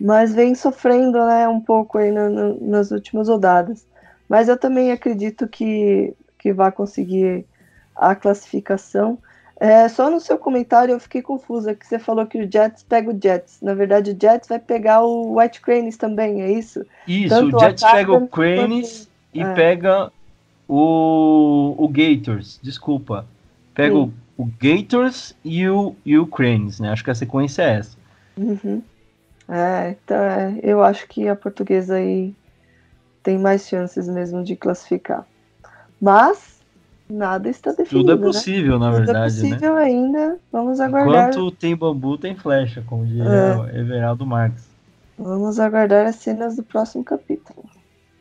mas vem sofrendo né, um pouco aí no, no, nas últimas rodadas. Mas eu também acredito que, que vai conseguir a classificação. É, só no seu comentário eu fiquei confusa, que você falou que o Jets pega o Jets. Na verdade, o Jets vai pegar o White Cranes também, é isso? Isso, Tanto o Jets pega o Cranes quanto... e é. pega o, o Gators, desculpa. Pega o, o, Gators e o, e o Cranes, né? Acho que a sequência é essa. Uhum. É, então é, eu acho que a portuguesa aí tem mais chances mesmo de classificar. Mas nada está definido. Tudo é né? possível, né? na Tudo verdade. Tudo é possível né? ainda. Vamos aguardar. Enquanto tem bambu, tem flecha, como diria é. Everaldo Marques. Vamos aguardar as cenas do próximo capítulo.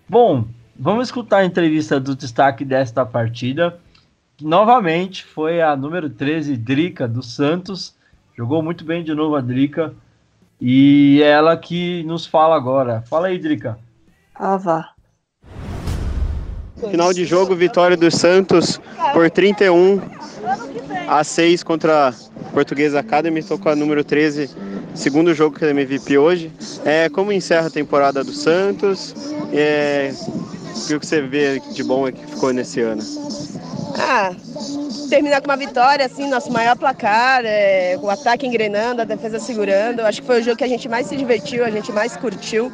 Bom, vamos escutar a entrevista do destaque desta partida. Novamente foi a número 13, Drica, do Santos. Jogou muito bem de novo a Drica. E é ela que nos fala agora. Fala aí, Drica. Ah, vá. Final de jogo, vitória do Santos por 31 a 6 contra a Portuguesa Academy. Estou com a número 13, segundo jogo que é MVP hoje. É, como encerra a temporada do Santos? É, o que você vê de bom que ficou nesse ano? Ah, terminar com uma vitória, assim, nosso maior placar, é, o ataque engrenando, a defesa segurando. Acho que foi o jogo que a gente mais se divertiu, a gente mais curtiu.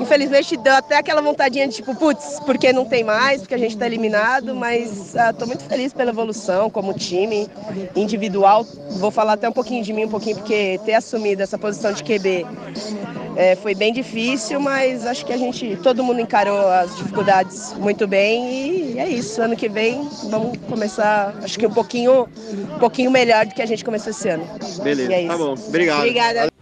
Infelizmente deu até aquela vontadinha de tipo, putz, porque não tem mais, porque a gente está eliminado, mas estou ah, muito feliz pela evolução como time, individual. Vou falar até um pouquinho de mim, um pouquinho, porque ter assumido essa posição de QB é, foi bem difícil, mas acho que a gente, todo mundo encarou as dificuldades muito bem e é isso. Ano que vem vamos começar, acho que um pouquinho, um pouquinho melhor do que a gente começou esse ano. Beleza, é tá bom. Obrigado. Obrigada.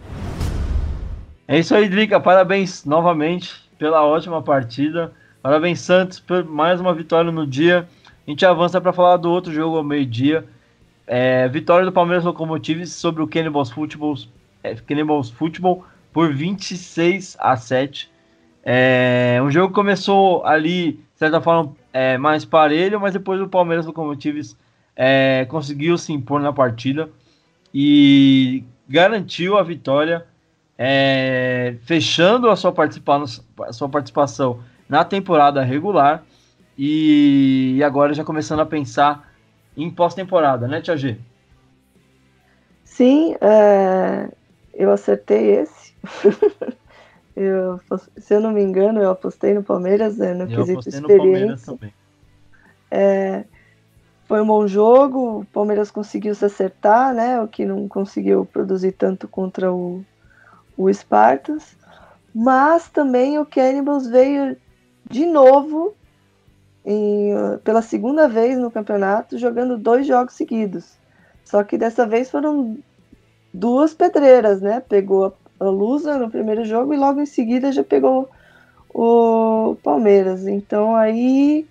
É isso aí, Drica. Parabéns novamente pela ótima partida. Parabéns, Santos, por mais uma vitória no dia. A gente avança para falar do outro jogo ao meio-dia. É, vitória do Palmeiras Locomotives sobre o Cannibals Football, é, Cannibals Football por 26 a 7. É, um jogo que começou ali, de certa forma, é, mais parelho, mas depois o Palmeiras Locomotives é, conseguiu se impor na partida e garantiu a vitória, é, fechando a sua, participação, a sua participação na temporada regular e agora já começando a pensar em pós-temporada, né, Tia G? Sim, é, eu acertei esse. *laughs* eu, se eu não me engano, eu apostei no Palmeiras, né, no eu quesito experiência. No é, foi um bom jogo, o Palmeiras conseguiu se acertar, né? O que não conseguiu produzir tanto contra o, o Spartans. Mas também o Cannibals veio de novo em, pela segunda vez no campeonato, jogando dois jogos seguidos. Só que dessa vez foram duas pedreiras, né? Pegou a Lusa no primeiro jogo e logo em seguida já pegou o Palmeiras. Então aí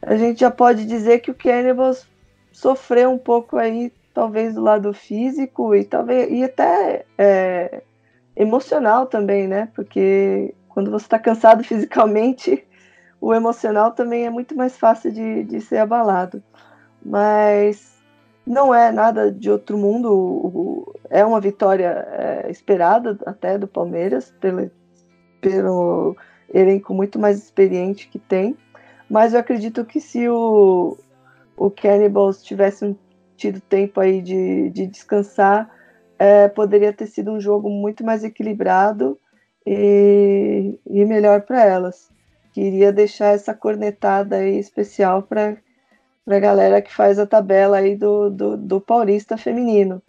a gente já pode dizer que o Cannibals sofreu um pouco aí, talvez do lado físico e talvez e até é, emocional também, né? Porque quando você está cansado *laughs* fisicamente, o emocional também é muito mais fácil de, de ser abalado. Mas não é nada de outro mundo. É uma vitória é, esperada até do Palmeiras, pelo, pelo elenco muito mais experiente que tem. Mas eu acredito que se o, o Cannibals tivesse tido tempo aí de, de descansar, é, poderia ter sido um jogo muito mais equilibrado e, e melhor para elas. Queria deixar essa cornetada aí especial para a galera que faz a tabela aí do, do, do Paulista feminino,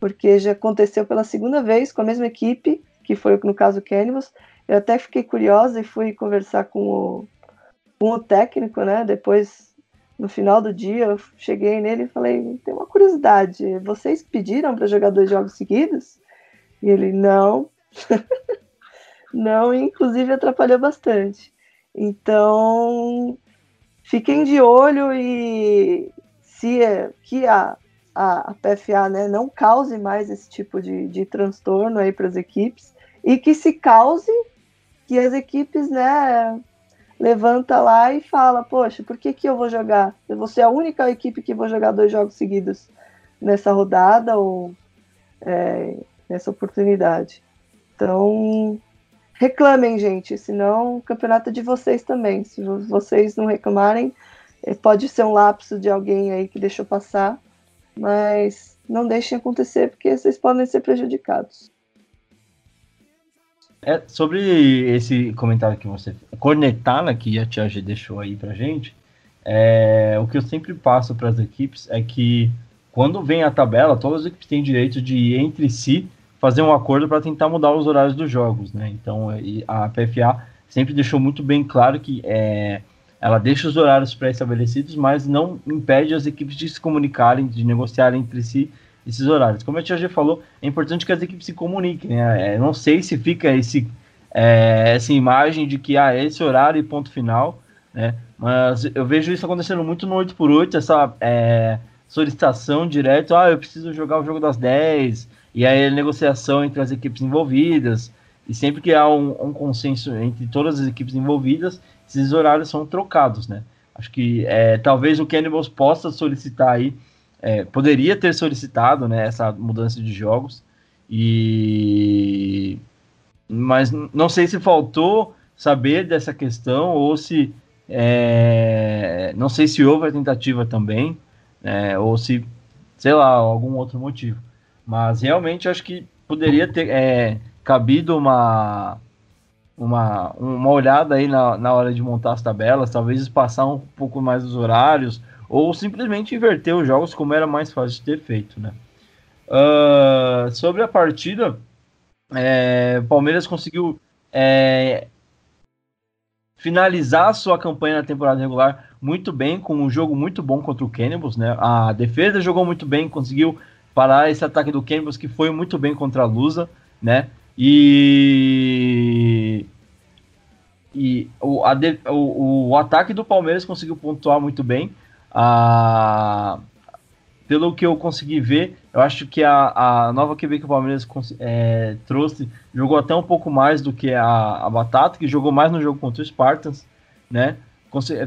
porque já aconteceu pela segunda vez com a mesma equipe, que foi no caso o Cannibals. Eu até fiquei curiosa e fui conversar com o, com o técnico, né? Depois, no final do dia, eu cheguei nele e falei: tem uma curiosidade, vocês pediram para jogar dois jogos seguidos? E ele: não. *laughs* não, e inclusive atrapalhou bastante. Então, fiquem de olho e se é, que a, a, a, PFA né, não cause mais esse tipo de, de transtorno aí para as equipes e que se cause que as equipes né, levanta lá e fala, poxa, por que, que eu vou jogar? Eu vou ser a única equipe que vou jogar dois jogos seguidos nessa rodada ou é, nessa oportunidade. Então, reclamem, gente, senão o campeonato é de vocês também. Se vocês não reclamarem, é, pode ser um lapso de alguém aí que deixou passar, mas não deixem acontecer porque vocês podem ser prejudicados. É, sobre esse comentário que você. Cornetar, né, que a Tia G deixou aí pra gente. É, o que eu sempre passo para as equipes é que quando vem a tabela, todas as equipes têm direito de, entre si, fazer um acordo para tentar mudar os horários dos jogos, né? Então a PFA sempre deixou muito bem claro que é, ela deixa os horários pré-estabelecidos, mas não impede as equipes de se comunicarem, de negociarem entre si esses horários. Como a Tia G falou, é importante que as equipes se comuniquem. Né? É, não sei se fica esse, é, essa imagem de que ah, é esse horário e ponto final, né? mas eu vejo isso acontecendo muito no 8x8, essa é, solicitação direto, ah, eu preciso jogar o jogo das 10, e aí a negociação entre as equipes envolvidas, e sempre que há um, um consenso entre todas as equipes envolvidas, esses horários são trocados, né? Acho que é, talvez o Cannibals possa solicitar aí é, poderia ter solicitado né, essa mudança de jogos e mas não sei se faltou saber dessa questão ou se é, não sei se houve a tentativa também é, ou se sei lá algum outro motivo. Mas realmente acho que poderia ter é, cabido uma uma, uma olhada aí na, na hora de montar as tabelas talvez passar um pouco mais os horários ou simplesmente inverter os jogos como era mais fácil de ter feito, né? Uh, sobre a partida, é, Palmeiras conseguiu é, finalizar sua campanha na temporada regular muito bem, com um jogo muito bom contra o Cannibals, né? A defesa jogou muito bem, conseguiu parar esse ataque do Cannibals que foi muito bem contra a Lusa, né? E. E o, a, o, o ataque do Palmeiras conseguiu pontuar muito bem. A, pelo que eu consegui ver, eu acho que a, a nova QB que o Palmeiras é, trouxe jogou até um pouco mais do que a, a Batata, que jogou mais no jogo contra o Spartans, né?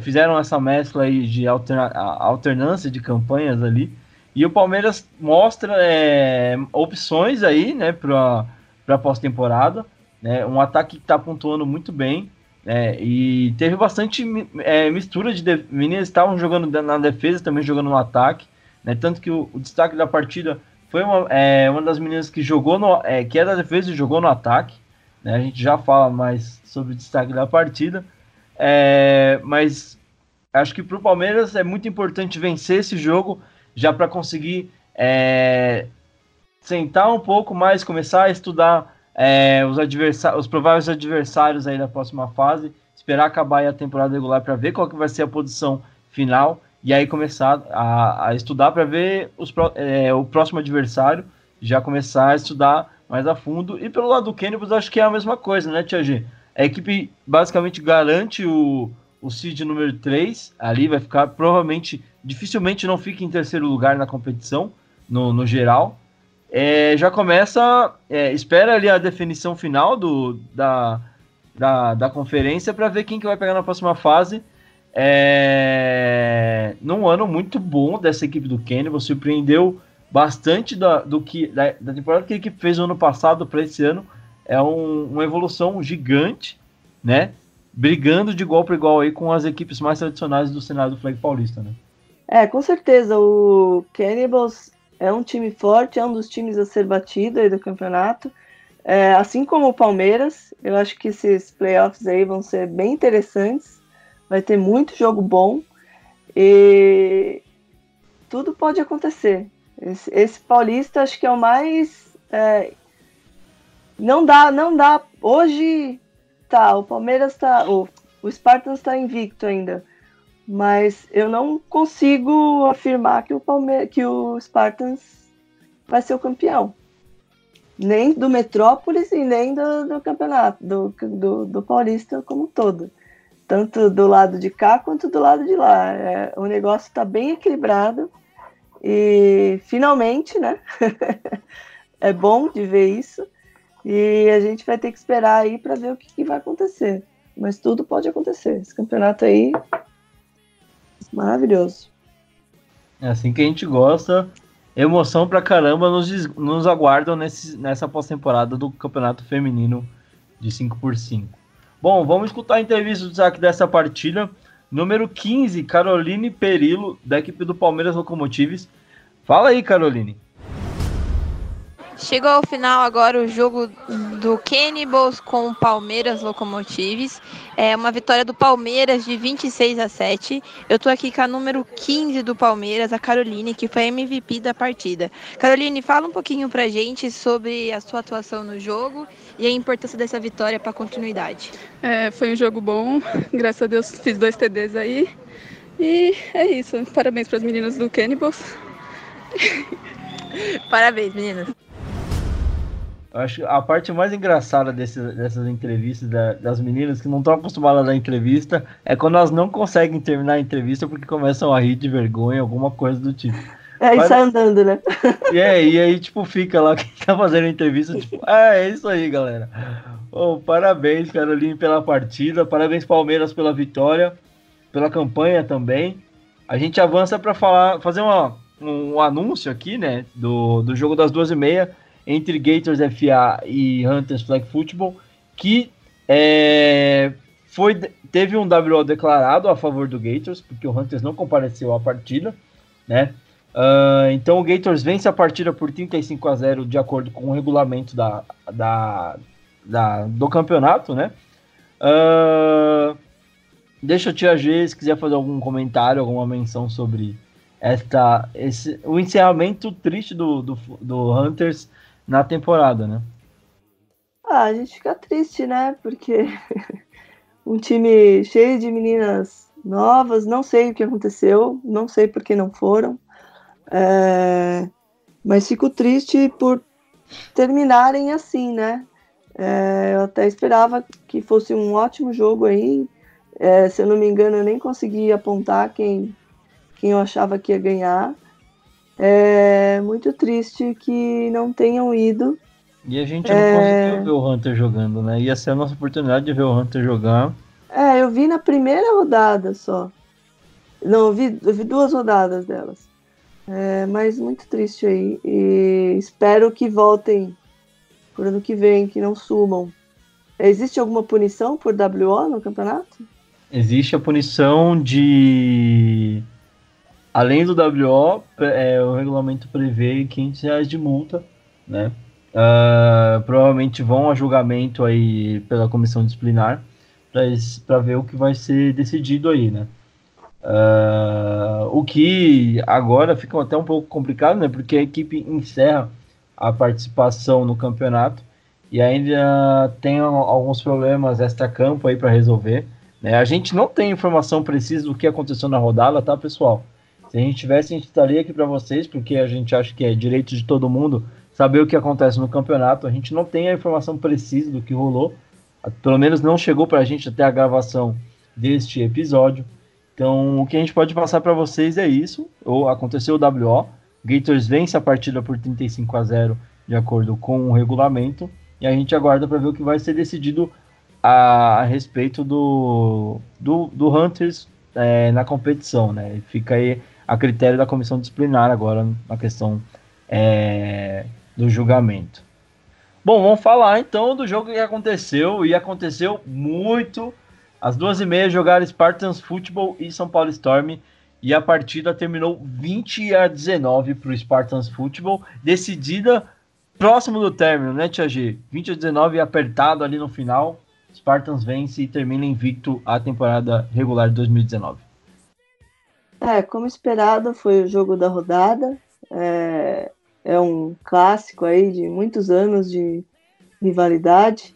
Fizeram essa mescla aí de alterna, alternância de campanhas ali. E o Palmeiras mostra é, opções aí, né, para pós-temporada. Né, um ataque que está pontuando muito bem. É, e teve bastante é, mistura de. Meninas estavam jogando na defesa, também jogando no ataque. Né, tanto que o, o destaque da partida foi uma, é, uma das meninas que jogou no. É, que é da defesa e jogou no ataque. Né, a gente já fala mais sobre o destaque da partida. É, mas acho que para o Palmeiras é muito importante vencer esse jogo já para conseguir é, sentar um pouco mais, começar a estudar é, os, adversários, os prováveis adversários aí da próxima fase, esperar acabar a temporada regular para ver qual que vai ser a posição final e aí começar a, a estudar para ver os, é, o próximo adversário, já começar a estudar mais a fundo. E pelo lado do Cannibals, acho que é a mesma coisa, né, Tia G? A equipe basicamente garante o, o seed número 3 ali, vai ficar provavelmente, dificilmente não fica em terceiro lugar na competição, no, no geral. É, já começa, é, espera ali a definição final do, da, da, da conferência para ver quem que vai pegar na próxima fase. É, num ano muito bom dessa equipe do Cannibal, surpreendeu bastante da, do que, da, da temporada que a equipe fez no ano passado para esse ano. É um, uma evolução gigante, né? brigando de igual para igual aí com as equipes mais tradicionais do cenário do flag paulista, né? É, com certeza. O Cannibals é um time forte, é um dos times a ser batido aí do campeonato. É, assim como o Palmeiras, eu acho que esses playoffs aí vão ser bem interessantes. Vai ter muito jogo bom e tudo pode acontecer. Esse, esse paulista acho que é o mais é, não dá, não dá. Hoje Tá, o Palmeiras tá. O, o Spartans está invicto ainda. Mas eu não consigo afirmar que o, Palme que o Spartans vai ser o campeão. Nem do Metrópolis e nem do, do campeonato, do, do, do, Paulista como um todo. Tanto do lado de cá quanto do lado de lá. É, o negócio está bem equilibrado. E finalmente, né? *laughs* é bom de ver isso. E a gente vai ter que esperar aí para ver o que, que, vai acontecer. Mas tudo pode acontecer. Esse campeonato aí maravilhoso. É assim que a gente gosta. Emoção pra caramba nos, nos aguardam nesse, nessa pós-temporada do campeonato feminino de 5x5. Bom, vamos escutar a entrevista do destaque dessa partida. Número 15, Caroline Perillo, da equipe do Palmeiras Locomotives. Fala aí, Caroline. Chegou ao final agora o jogo do Cannibals com o Palmeiras Locomotives. É uma vitória do Palmeiras de 26 a 7. Eu tô aqui com a número 15 do Palmeiras, a Caroline, que foi MVP da partida. Caroline, fala um pouquinho pra gente sobre a sua atuação no jogo e a importância dessa vitória para a continuidade. É, foi um jogo bom, graças a Deus fiz dois TDs aí. E é isso. Parabéns para as meninas do Cannibals. Parabéns, meninas. Eu acho a parte mais engraçada desse, dessas entrevistas da, das meninas que não estão acostumadas a dar entrevista é quando elas não conseguem terminar a entrevista porque começam a rir de vergonha, alguma coisa do tipo. É, e sai andando, né? *laughs* E, é, e aí, tipo, fica lá quem tá fazendo a entrevista, tipo, ah, é isso aí, galera. Oh, parabéns, Caroline, pela partida, parabéns, Palmeiras, pela vitória, pela campanha também. A gente avança para falar, fazer uma, um, um, anúncio aqui, né, do, do jogo das duas e meia entre Gators FA e Hunters Flag Football, que é, foi, teve um WO declarado a favor do Gators, porque o Hunters não compareceu à partida, né? Uh, então o Gators vence a partida por 35 a 0 de acordo com o regulamento da, da, da do campeonato, né? Uh, deixa o Tia G se quiser fazer algum comentário, alguma menção sobre esta, esse, o encerramento triste do, do, do Hunters na temporada, né? Ah, a gente fica triste, né? Porque *laughs* um time cheio de meninas novas, não sei o que aconteceu, não sei por que não foram, é... mas fico triste por terminarem assim, né? É, eu até esperava que fosse um ótimo jogo aí. É, se eu não me engano, eu nem consegui apontar quem, quem eu achava que ia ganhar. É muito triste que não tenham ido. E a gente não é... conseguiu ver o Hunter jogando, né? Ia ser a nossa oportunidade de ver o Hunter jogar. É, eu vi na primeira rodada só. Não, eu vi, eu vi duas rodadas delas. É, mas muito triste aí. E espero que voltem por ano que vem, que não sumam. Existe alguma punição por WO no campeonato? Existe a punição de. Além do WO, é, o regulamento prevê 500 reais de multa, né? Uh, provavelmente vão a julgamento aí pela comissão disciplinar para ver o que vai ser decidido aí, né? Uh, o que agora fica até um pouco complicado, né? Porque a equipe encerra a participação no campeonato e ainda tem alguns problemas extra-campo aí para resolver. Né? A gente não tem informação precisa do que aconteceu na rodada, tá, pessoal? Se a gente tivesse, a gente estaria aqui para vocês, porque a gente acha que é direito de todo mundo saber o que acontece no campeonato. A gente não tem a informação precisa do que rolou, pelo menos não chegou para a gente até a gravação deste episódio. Então, o que a gente pode passar para vocês é isso. Ou aconteceu o WO. Gators vence a partida por 35 a 0 de acordo com o regulamento. E a gente aguarda para ver o que vai ser decidido a, a respeito do, do, do Hunters é, na competição. Né? Fica aí a critério da comissão disciplinar agora na questão é, do julgamento. Bom, vamos falar então do jogo que aconteceu e aconteceu muito às duas e meia jogaram Spartans Football e São Paulo Storm. E a partida terminou 20 a 19 para o Spartans Football, decidida próximo do término, né, Tia G? 20 a 19 apertado ali no final. Spartans vence e termina invicto a temporada regular de 2019. É, como esperado, foi o jogo da rodada. É, é um clássico aí de muitos anos de rivalidade.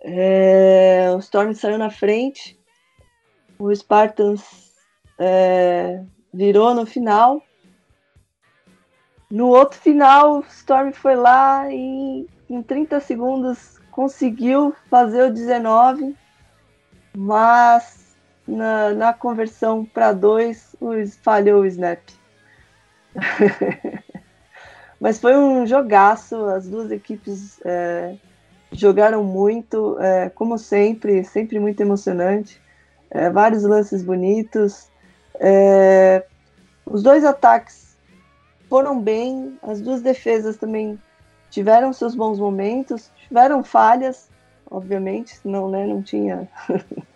É, o Storm saiu na frente, o Spartans é, virou no final. No outro final, o Storm foi lá e em 30 segundos conseguiu fazer o 19, mas na, na conversão para dois falhou o snap. *laughs* mas foi um jogaço, as duas equipes é, jogaram muito, é, como sempre, sempre muito emocionante. É, vários lances bonitos. É, os dois ataques foram bem, as duas defesas também tiveram seus bons momentos, tiveram falhas, obviamente, senão né, não tinha *laughs*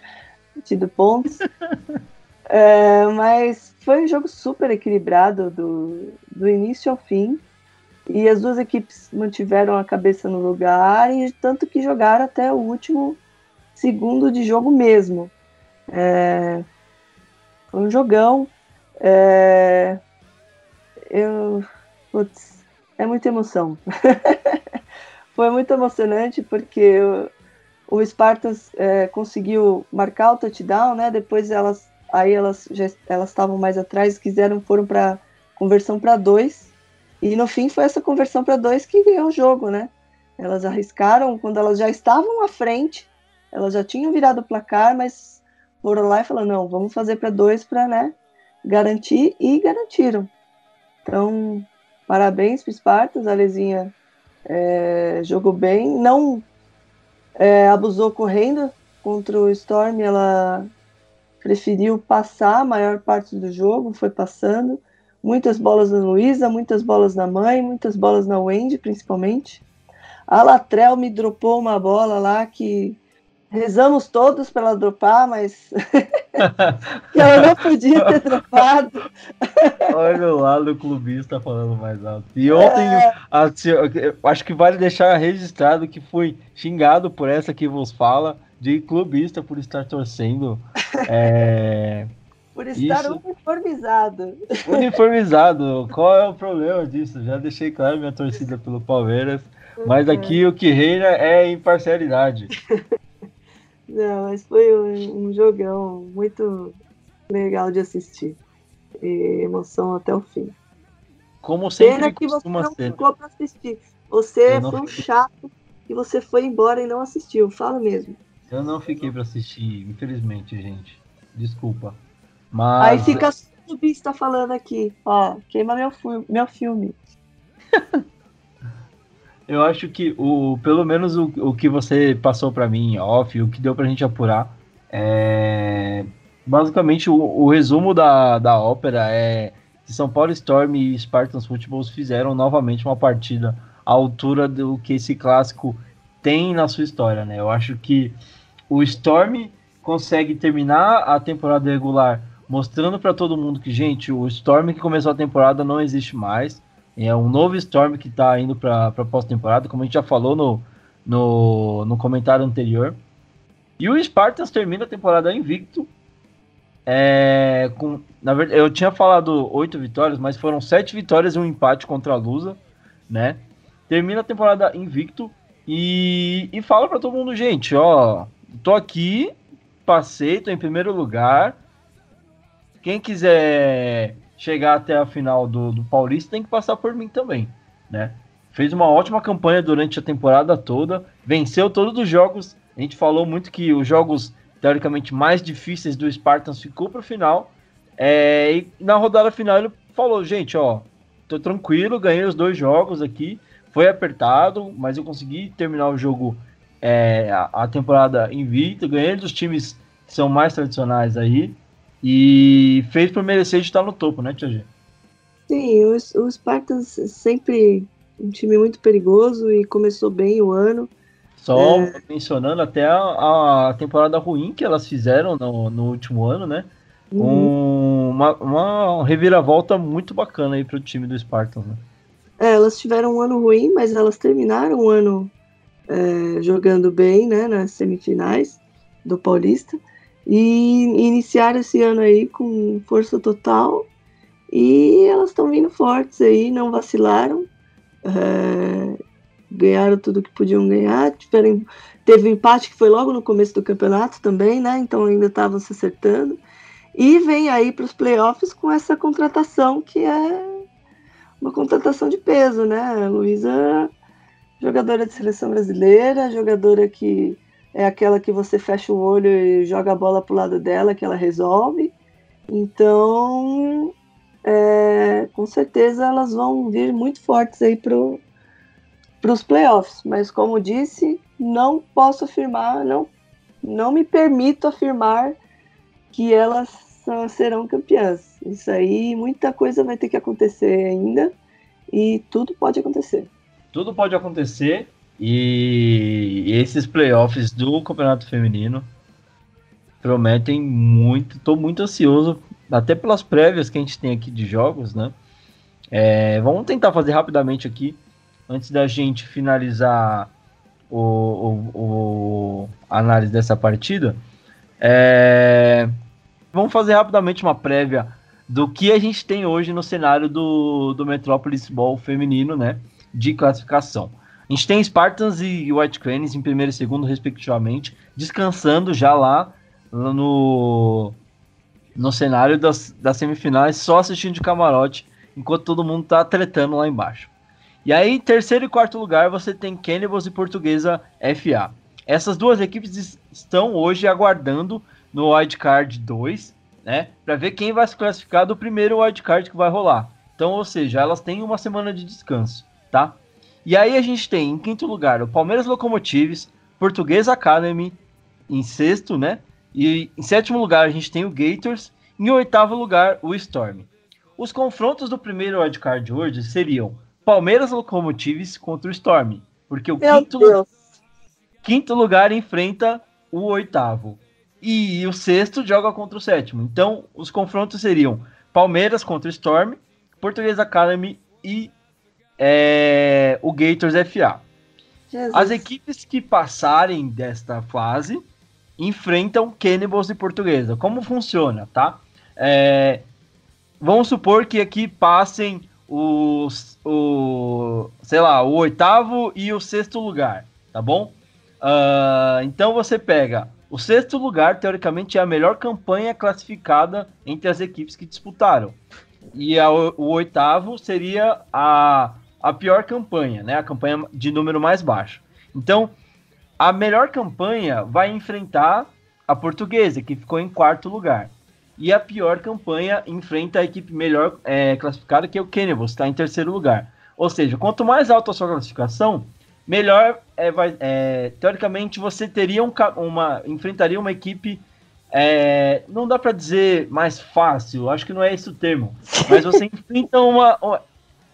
tido pontos. *laughs* É, mas foi um jogo super equilibrado do, do início ao fim. E as duas equipes mantiveram a cabeça no lugar, e tanto que jogaram até o último segundo de jogo mesmo. É, foi um jogão. É, eu, putz, é muita emoção. *laughs* foi muito emocionante porque o Spartans é, conseguiu marcar o touchdown, né? Depois elas, aí elas já elas estavam mais atrás, quiseram foram para conversão para dois e no fim foi essa conversão para dois que ganhou o jogo, né? Elas arriscaram quando elas já estavam à frente, elas já tinham virado o placar, mas foram lá e falaram: não, vamos fazer para dois para né, garantir e garantiram. Então, parabéns para Spartas, a Lezinha é, jogou bem, não é, abusou correndo contra o Storm, ela preferiu passar a maior parte do jogo, foi passando muitas bolas na Luísa, muitas bolas na mãe, muitas bolas na Wendy, principalmente. A Latrell me dropou uma bola lá que rezamos todos para ela dropar, mas *laughs* que ela não podia ter dropado. Olha lá o clubista falando mais alto. E ontem, é... a, acho que vale deixar registrado que fui xingado por essa que vos fala, de clubista por estar torcendo. É, *laughs* por estar Isso. uniformizado. Uniformizado. Qual é o problema disso? Já deixei claro minha torcida pelo Palmeiras. Mas aqui o que reina é imparcialidade. Não, mas foi um, um jogão muito legal de assistir. E emoção até o fim. Como sempre Pena que você não ser. ficou para assistir. Você foi um chato e você foi embora e não assistiu. Fala mesmo. Eu não fiquei para assistir, infelizmente, gente. Desculpa. Mas... Aí fica o bicho tá falando aqui, ó, queima meu, meu filme. *laughs* Eu acho que o, pelo menos o, o que você passou para mim off, o que deu pra gente apurar, é basicamente o, o resumo da, da ópera é que São Paulo Storm e Spartans Football fizeram novamente uma partida à altura do que esse clássico tem na sua história, né? Eu acho que o Storm consegue terminar a temporada regular mostrando para todo mundo que, gente, o Storm que começou a temporada não existe mais. É um novo Storm que está indo para a pós-temporada, como a gente já falou no, no, no comentário anterior. E o Spartans termina a temporada invicto. É, com, na verdade, eu tinha falado oito vitórias, mas foram sete vitórias e um empate contra a Lusa, né? Termina a temporada invicto e, e fala para todo mundo, gente, ó, tô aqui, passei, tô em primeiro lugar. Quem quiser chegar até a final do, do Paulista tem que passar por mim também, né? Fez uma ótima campanha durante a temporada toda, venceu todos os jogos. A gente falou muito que os jogos teoricamente mais difíceis do Spartans ficou para o final. É, e na rodada final ele falou, gente, ó, tô tranquilo, ganhei os dois jogos aqui, foi apertado, mas eu consegui terminar o jogo, é, a, a temporada invicta, ganhei dos times que são mais tradicionais aí. E fez por merecer de estar no topo, né, Tia G? Sim, o, o Spartans é sempre um time muito perigoso e começou bem o ano. Só é... mencionando até a, a, temporada ruim que elas fizeram no, no último ano, né? Uhum. uma, uma reviravolta muito bacana aí para o time do Spartans, né? É, elas tiveram um ano ruim, mas elas terminaram o ano é, jogando bem, né, nas semifinais do Paulista e iniciar esse ano aí com força total. E elas estão vindo fortes aí, não vacilaram, é, ganharam tudo que podiam ganhar. Tiveram, teve um empate que foi logo no começo do campeonato também, né? Então ainda estavam se acertando. E vem aí para os playoffs com essa contratação que é uma contratação de peso, né? A Luísa, jogadora de seleção brasileira, jogadora que é aquela que você fecha o olho e joga a bola pro lado dela, que ela resolve. Então, é, com certeza elas vão vir muito fortes aí pro, os playoffs. Mas como disse, não posso afirmar, não, não me permito afirmar que elas serão campeãs. Isso aí, muita coisa vai ter que acontecer ainda e tudo pode acontecer. Tudo pode acontecer e esses playoffs do Campeonato Feminino prometem muito. Estou muito ansioso, até pelas prévias que a gente tem aqui de jogos, né? É, vamos tentar fazer rapidamente aqui, antes da gente finalizar o, o, o análise dessa partida. É, vamos fazer rapidamente uma prévia do que a gente tem hoje no cenário do, do Metrópolis Ball feminino, né? De classificação. A gente tem Spartans e White Cranes em primeiro e segundo, respectivamente, descansando já lá no, no cenário das, das semifinais, só assistindo de camarote, enquanto todo mundo tá tretando lá embaixo. E aí, em terceiro e quarto lugar, você tem Cannibals e Portuguesa FA. Essas duas equipes estão hoje aguardando no Wildcard 2, né? Para ver quem vai se classificar do primeiro Wildcard que vai rolar. Então, ou seja, elas têm uma semana de descanso, tá? E aí a gente tem em quinto lugar o Palmeiras Locomotives, Português Academy em sexto, né? E em sétimo lugar a gente tem o Gators, em oitavo lugar o Storm. Os confrontos do primeiro wildcard hoje seriam Palmeiras Locomotives contra o Storm, porque o quinto, quinto, lugar enfrenta o oitavo e o sexto joga contra o sétimo. Então os confrontos seriam Palmeiras contra o Storm, Português Academy e é o Gators FA. Jesus. As equipes que passarem desta fase enfrentam Cannibals e Portuguesa. Como funciona, tá? É, vamos supor que aqui passem os, o, sei lá, o oitavo e o sexto lugar, tá bom? Uh, então você pega o sexto lugar, teoricamente, é a melhor campanha classificada entre as equipes que disputaram. E a, o oitavo seria a a pior campanha, né? A campanha de número mais baixo. Então, a melhor campanha vai enfrentar a portuguesa, que ficou em quarto lugar. E a pior campanha enfrenta a equipe melhor é, classificada, que é o Cannibals, está em terceiro lugar. Ou seja, quanto mais alta a sua classificação, melhor é, vai, é, teoricamente você teria um, uma enfrentaria uma equipe é, não dá para dizer mais fácil, acho que não é esse o termo, mas você *laughs* enfrenta uma, uma,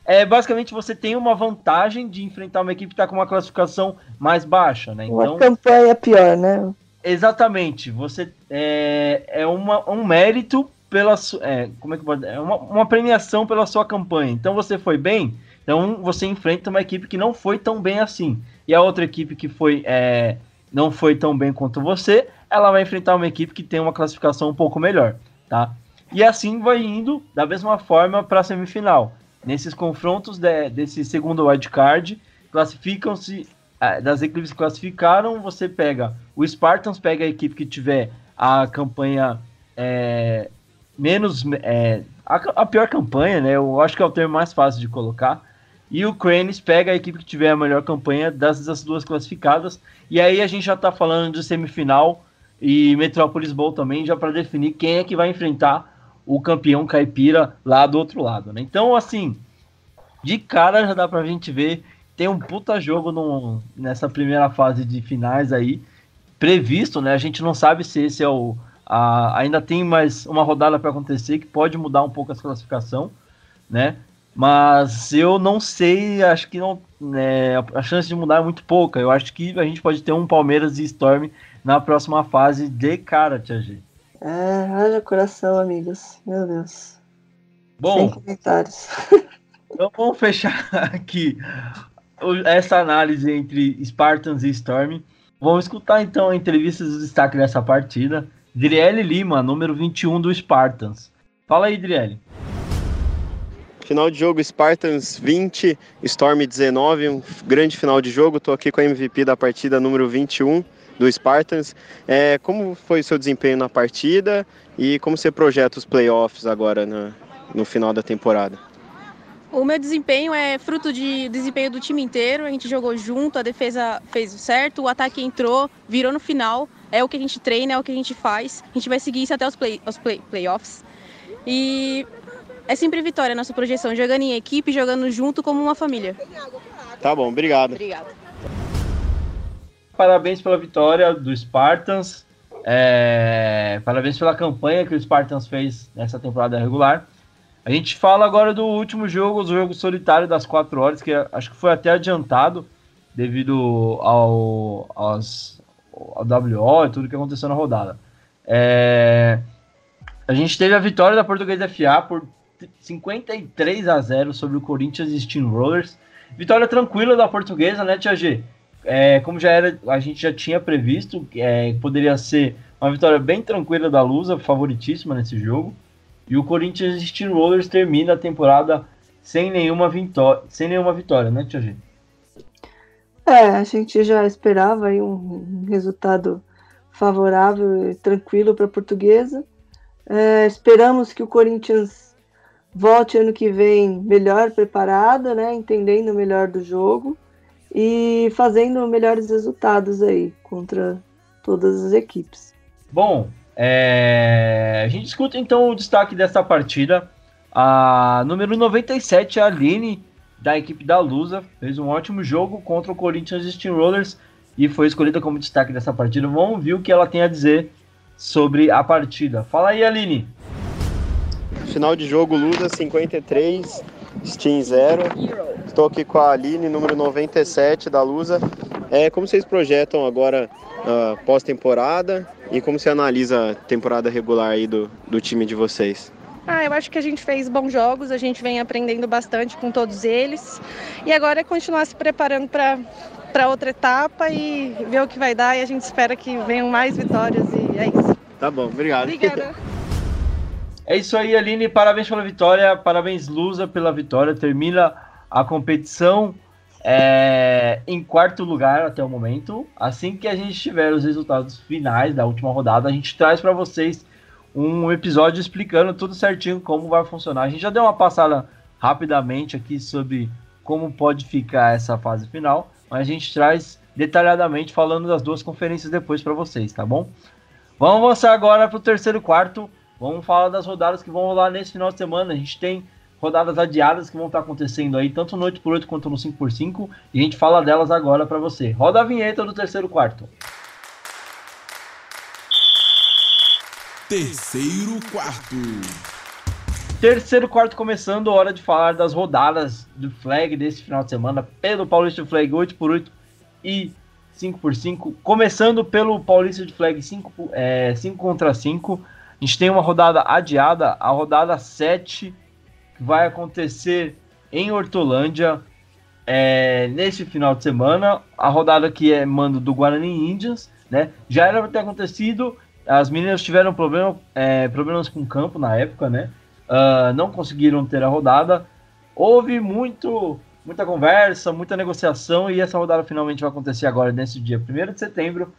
é basicamente você tem uma vantagem de enfrentar uma equipe que está com uma classificação mais baixa, né? Então, uma campanha pior, né? Exatamente, você é, é uma, um mérito pela é, como é que pode, é uma, uma premiação pela sua campanha. Então você foi bem, então você enfrenta uma equipe que não foi tão bem assim. E a outra equipe que foi é, não foi tão bem quanto você, ela vai enfrentar uma equipe que tem uma classificação um pouco melhor, tá? E assim vai indo da mesma forma para a semifinal. Nesses confrontos de, desse segundo wildcard, classificam-se é, das equipes que classificaram, você pega o Spartans, pega a equipe que tiver a campanha é, menos é, a, a, pior campanha, né? Eu acho que é o termo mais fácil de colocar. E o Cranes pega a equipe que tiver a melhor campanha das duas classificadas. E aí a gente já está falando de semifinal e Metrópolis Bowl também, já para definir quem é que vai enfrentar o campeão caipira lá do outro lado. Né? Então, assim, de cara já dá para a gente ver. Tem um puta jogo no, nessa primeira fase de finais aí, previsto, né? A gente não sabe se esse é o. A, ainda tem mais uma rodada para acontecer que pode mudar um pouco a classificação, né? Mas eu não sei, acho que não, né, a chance de mudar é muito pouca. Eu acho que a gente pode ter um Palmeiras e Storm na próxima fase de cara, Tia G. É, haja coração, amigos. Meu Deus. Bom, Sem comentários. *laughs* Então vamos fechar *laughs* aqui essa análise entre Spartans e Storm. Vamos escutar então a entrevista do destaque dessa partida. Driele Lima, número 21 do Spartans. Fala aí, Driele. Final de jogo Spartans 20, Storm 19, um grande final de jogo. Estou aqui com a MVP da partida número 21 do Spartans. É, como foi o seu desempenho na partida e como você projeta os playoffs agora no, no final da temporada? O meu desempenho é fruto de desempenho do time inteiro. A gente jogou junto, a defesa fez certo, o ataque entrou, virou no final. É o que a gente treina, é o que a gente faz. A gente vai seguir isso até os, play, os play, playoffs. E é sempre vitória a nossa projeção, jogando em equipe, jogando junto como uma família. Tá bom, obrigado. Obrigada. Parabéns pela vitória do Spartans. É... Parabéns pela campanha que o Spartans fez nessa temporada regular. A gente fala agora do último jogo, o jogo solitário das 4 horas, que acho que foi até adiantado devido ao, aos, ao WO e tudo que aconteceu na rodada. É... A gente teve a vitória da Portuguesa FA por 53 a 0 sobre o Corinthians Steamrollers. Vitória tranquila da portuguesa, né, Tia G? É, como já era, a gente já tinha previsto, é, poderia ser uma vitória bem tranquila da Lusa, favoritíssima nesse jogo. E o Corinthians Steamrollers termina a temporada sem nenhuma, vitó sem nenhuma vitória, né, Tia G? É, a gente já esperava aí um resultado favorável e tranquilo para a portuguesa. É, esperamos que o Corinthians volte ano que vem melhor preparada, né, entendendo melhor do jogo e fazendo melhores resultados aí contra todas as equipes. Bom, é... a gente escuta então o destaque dessa partida. A número 97, a Aline, da equipe da Lusa, fez um ótimo jogo contra o Corinthians Steamrollers e foi escolhida como destaque dessa partida. Vamos ver o que ela tem a dizer sobre a partida. Fala aí, Aline. Final de jogo Lusa 53, Steam 0. Estou aqui com a Aline, número 97 da Lusa. É, como vocês projetam agora uh, pós-temporada e como você analisa a temporada regular aí do, do time de vocês? Ah, eu acho que a gente fez bons jogos, a gente vem aprendendo bastante com todos eles. E agora é continuar se preparando para outra etapa e ver o que vai dar. E a gente espera que venham mais vitórias e é isso. Tá bom, obrigado. Obrigada. *laughs* É isso aí, Aline. Parabéns pela vitória. Parabéns, Lusa, pela vitória. Termina a competição é, em quarto lugar até o momento. Assim que a gente tiver os resultados finais da última rodada, a gente traz para vocês um episódio explicando tudo certinho como vai funcionar. A gente já deu uma passada rapidamente aqui sobre como pode ficar essa fase final, mas a gente traz detalhadamente falando das duas conferências depois para vocês, tá bom? Vamos avançar agora para o terceiro quarto. Vamos falar das rodadas que vão rolar nesse final de semana. A gente tem rodadas adiadas que vão estar acontecendo aí, tanto no 8x8 quanto no 5x5, e a gente fala delas agora para você. Roda a vinheta do terceiro quarto. Terceiro quarto. Terceiro quarto começando, hora de falar das rodadas do flag desse final de semana pelo Paulista Flag 8x8 e 5x5. Começando pelo Paulista de Flag 5, é, 5 contra 5. A gente tem uma rodada adiada, a rodada 7, que vai acontecer em Hortolândia é, nesse final de semana. A rodada que é mando do Guarani Indians, né? Já era para ter acontecido as meninas tiveram problema, é, problemas com o campo na época, né? Uh, não conseguiram ter a rodada. Houve muito, muita conversa, muita negociação e essa rodada finalmente vai acontecer agora, nesse dia 1 de setembro.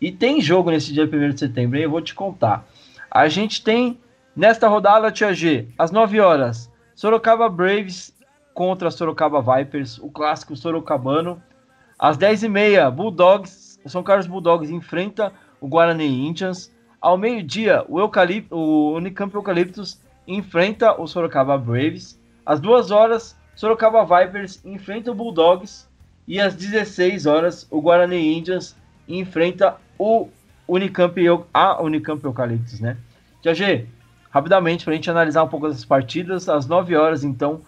E tem jogo nesse dia 1 de setembro, eu vou te contar. A gente tem nesta rodada, Tia G, às 9 horas, Sorocaba Braves contra Sorocaba Vipers, o clássico sorocabano. Às 10h30, Bulldogs, São Carlos Bulldogs enfrenta o Guarani Indians. Ao meio-dia, o, o Unicamp Eucaliptus enfrenta o Sorocaba Braves. Às duas horas, Sorocaba Vipers enfrenta o Bulldogs. E às 16 horas, o Guarani Indians enfrenta o Unicamp, a Unicamp Eucaliptus, né? Tia G, rapidamente, para a gente analisar um pouco dessas partidas, às 9 horas, então,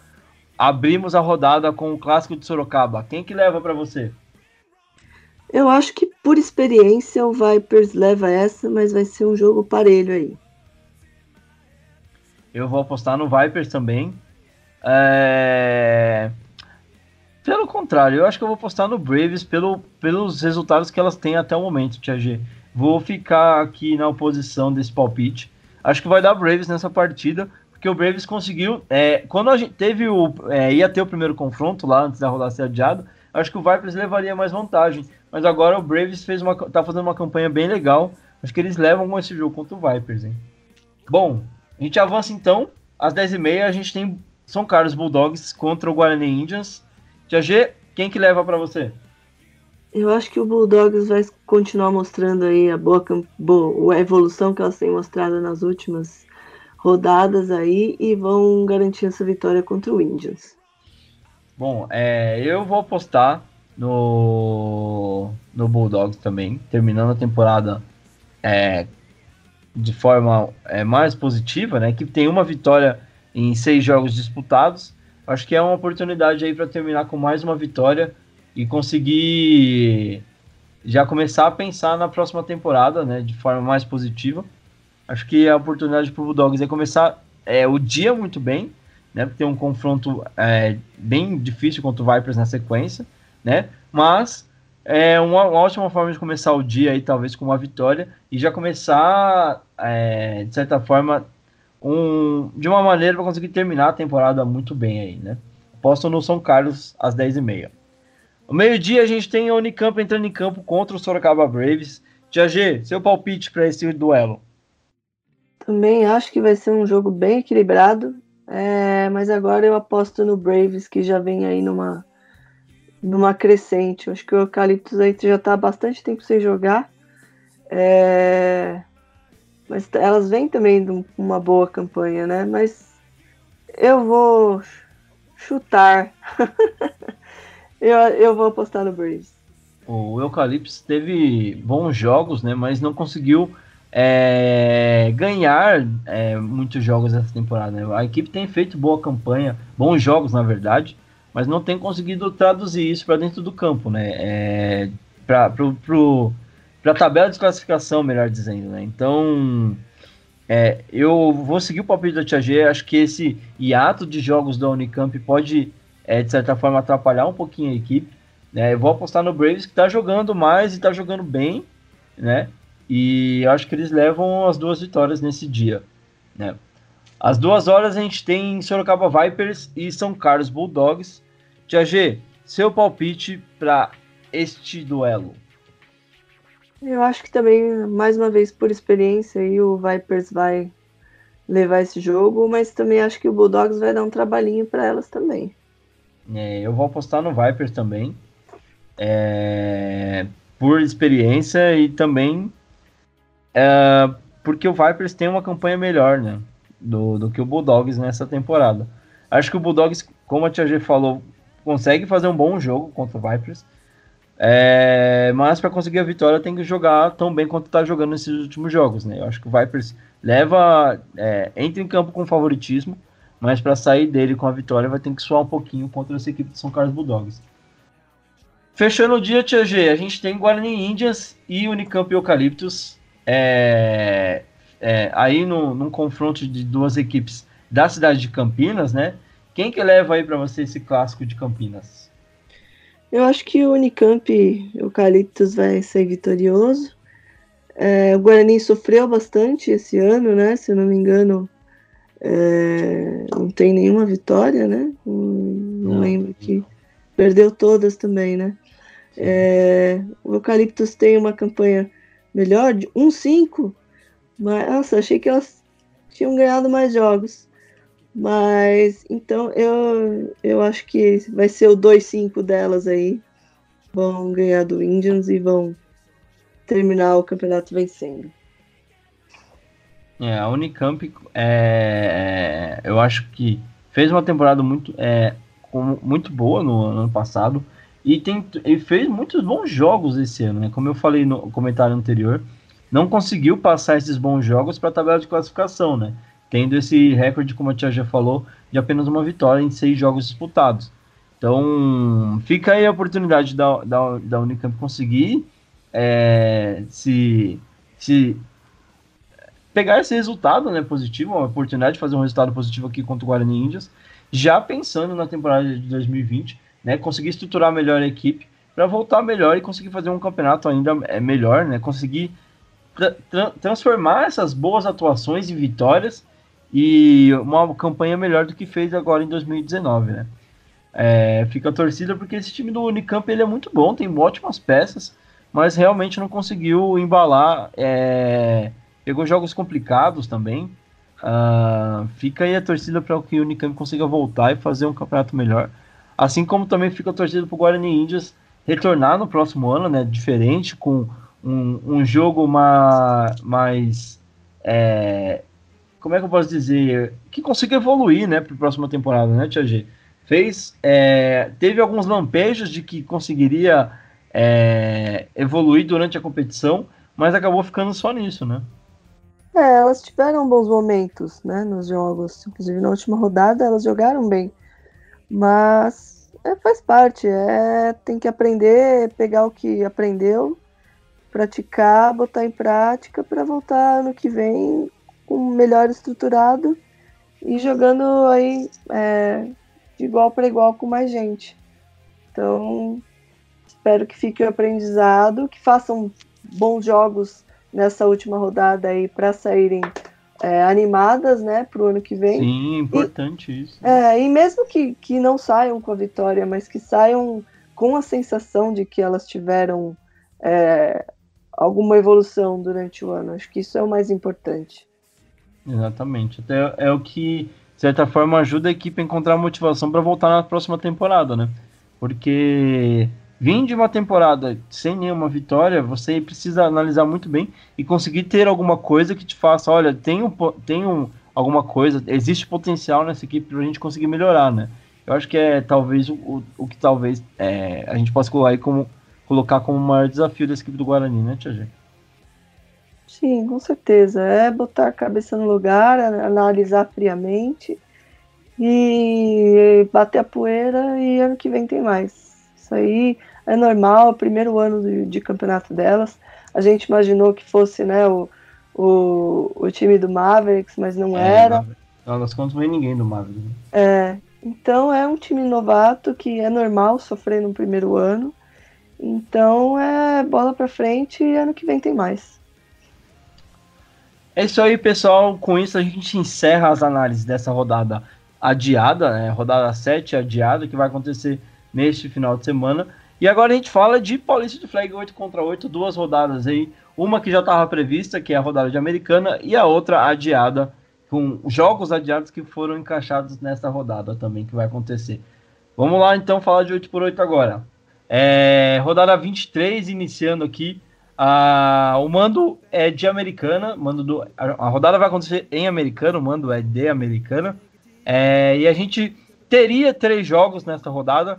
abrimos a rodada com o Clássico de Sorocaba. Quem que leva para você? Eu acho que por experiência o Vipers leva essa, mas vai ser um jogo parelho aí. Eu vou apostar no Vipers também. É... Pelo contrário, eu acho que eu vou apostar no Braves pelo, pelos resultados que elas têm até o momento, Tia G. Vou ficar aqui na oposição desse palpite. Acho que vai dar Braves nessa partida, porque o Braves conseguiu. É, quando a gente teve o. É, ia ter o primeiro confronto lá antes da rodada ser adiada, acho que o Vipers levaria mais vantagem. Mas agora o Braves fez uma, tá fazendo uma campanha bem legal. Acho que eles levam esse jogo contra o Vipers, hein? Bom, a gente avança então. Às 10h30 a gente tem São Carlos Bulldogs contra o Guarani Indians. Tia G, quem que leva para você? Eu acho que o Bulldogs vai continuar mostrando aí a boa, boa a evolução que elas têm mostrado nas últimas rodadas aí e vão garantir essa vitória contra o Indians. Bom, é, eu vou apostar no, no Bulldogs também, terminando a temporada é, de forma é, mais positiva, né? Que tem uma vitória em seis jogos disputados. Acho que é uma oportunidade aí para terminar com mais uma vitória e conseguir já começar a pensar na próxima temporada, né? De forma mais positiva. Acho que a oportunidade para o Bulldogs é começar é, o dia muito bem, né? Porque tem um confronto é, bem difícil contra o Vipers na sequência, né? Mas é uma, uma, ótima forma de começar o dia aí, talvez com uma vitória, e já começar, é, de certa forma, um, de uma maneira para conseguir terminar a temporada muito bem aí, né? Posto no São Carlos às 10h30. No meio-dia a gente tem a Unicamp entrando em campo contra o Sorocaba Braves. Tia G, seu palpite para esse duelo? Também acho que vai ser um jogo bem equilibrado. É, mas agora eu aposto no Braves, que já vem aí numa, numa crescente. Acho que o Eucaliptus aí já está há bastante tempo sem jogar. É, mas elas vêm também de uma boa campanha, né? Mas eu vou chutar. *laughs* eu, eu vou apostar no Braves. O Eucaliptus teve bons jogos, né? Mas não conseguiu é, ganhar é, muitos jogos essa temporada. Né? A equipe tem feito boa campanha, bons jogos na verdade, mas não tem conseguido traduzir isso para dentro do campo, né? É, para a tabela de classificação, melhor dizendo, né? Então, é, eu vou seguir o palpite da Tia G, acho que esse hiato de jogos da Unicamp pode, é, de certa forma, atrapalhar um pouquinho a equipe. Né? Eu vou apostar no Braves, que está jogando mais e está jogando bem, né? E acho que eles levam as duas vitórias nesse dia. Né? Às duas horas a gente tem Sorocaba Vipers e São Carlos Bulldogs. Tia G, seu palpite para este duelo? Eu acho que também, mais uma vez, por experiência, aí o Vipers vai levar esse jogo, mas também acho que o Bulldogs vai dar um trabalhinho para elas também. É, eu vou apostar no Vipers também. é, por experiência e também é, porque o Vipers tem uma campanha melhor, né? Do, do que o Bulldogs nessa temporada. Acho que o Bulldogs, como a Tia G falou, consegue fazer um bom jogo contra o Vipers. É, mas para conseguir a vitória tem que jogar tão bem quanto está jogando nesses últimos jogos, né? Eu acho que o Vipers leva, é, entra em campo com favoritismo, mas para sair dele com a vitória vai ter que suar um pouquinho contra essa equipe de São Carlos Bulldogs. Fechando o dia, Tia G, a gente tem Guarani Indians e Unicamp Eucaliptus. É, é, aí no, num confronto de duas equipes da cidade de Campinas, né? Quem que leva aí para você esse clássico de Campinas? Eu acho que o Unicamp Eucaliptus vai ser vitorioso. É, o Guarani sofreu bastante esse ano, né? Se eu não me engano, é, não tem nenhuma vitória, né? Não, não, lembro que perdeu todas também, né? É, o Eucaliptus tem uma campanha melhor, de 1-5, mas nossa, achei que elas tinham ganhado mais jogos. Mas então eu, eu acho que vai ser o 2-5 delas aí. Vão ganhar do Indians e vão terminar o campeonato vencendo. É, a Unicamp, é, eu acho que fez uma temporada muito, é, muito boa no ano passado e, tem, e fez muitos bons jogos esse ano, né? Como eu falei no comentário anterior, não conseguiu passar esses bons jogos para a tabela de classificação, né? Tendo esse recorde, como a tia já falou, de apenas uma vitória em seis jogos disputados. Então, fica aí a oportunidade da, da, da Unicamp conseguir é, se, se pegar esse resultado né, positivo, uma oportunidade de fazer um resultado positivo aqui contra o Guarani Índias, já pensando na temporada de 2020, né, conseguir estruturar melhor a equipe para voltar melhor e conseguir fazer um campeonato ainda é, melhor, né, conseguir tra tra transformar essas boas atuações em vitórias e uma campanha melhor do que fez agora em 2019, né. É, fica a torcida porque esse time do Unicamp ele é muito bom, tem ótimas peças, mas realmente não conseguiu embalar. É, pegou jogos complicados também. Uh, fica aí a torcida para que o Unicamp consiga voltar e fazer um campeonato melhor. Assim como também fica a torcida para o Guarani Índias retornar no próximo ano, né? Diferente, com um, um jogo ma, mais. É, como é que eu posso dizer? Que consiga evoluir, né, para a próxima temporada, né, Tia G? Fez. É, teve alguns lampejos de que conseguiria é, evoluir durante a competição, mas acabou ficando só nisso, né? É, elas tiveram bons momentos, né, nos jogos. Inclusive na última rodada elas jogaram bem, mas é, faz parte. É, tem que aprender, pegar o que aprendeu, praticar, botar em prática para voltar no que vem com melhor estruturado e jogando aí é, de igual para igual com mais gente. Então Espero que fique o aprendizado, que façam bons jogos nessa última rodada aí para saírem é, animadas, né, para o ano que vem. Sim, importante e, isso. É, e mesmo que, que não saiam com a vitória, mas que saiam com a sensação de que elas tiveram é, alguma evolução durante o ano. Acho que isso é o mais importante. Exatamente. Até é o que, de certa forma, ajuda a equipe a encontrar motivação para voltar na próxima temporada, né? Porque Vim de uma temporada sem nenhuma vitória, você precisa analisar muito bem e conseguir ter alguma coisa que te faça, olha, tem, um, tem um, alguma coisa, existe potencial nessa equipe para a gente conseguir melhorar, né? Eu acho que é talvez o, o que talvez é, a gente possa colocar, como, colocar como o maior desafio dessa equipe do Guarani, né, Tia G? Sim, com certeza. É botar a cabeça no lugar, analisar friamente e bater a poeira e ano que vem tem mais. Isso aí é normal, primeiro ano de, de, campeonato delas. A gente imaginou que fosse né, o, o, o time do Mavericks, mas não é, era. Elas contas não vem ninguém do Mavericks. Né? É, então é um time novato que é normal sofrer no primeiro ano. Então é bola para frente e ano que vem tem mais. É isso aí, pessoal. Com isso a gente encerra as análises dessa rodada adiada, né? Rodada 7 adiada, que vai acontecer neste final de semana. E agora a gente fala de Paulista de Flag 8 contra 8, duas rodadas aí. Uma que já estava prevista, que é a rodada de Americana, e a outra adiada, com jogos adiados que foram encaixados nessa rodada também, que vai acontecer. Vamos lá então falar de 8 por 8 agora. É, rodada 23, iniciando aqui. Ah, o mando é de Americana. Mando do, a, rodada vai acontecer em Americana, o mando é de Americana. É, e a gente teria três jogos nessa rodada.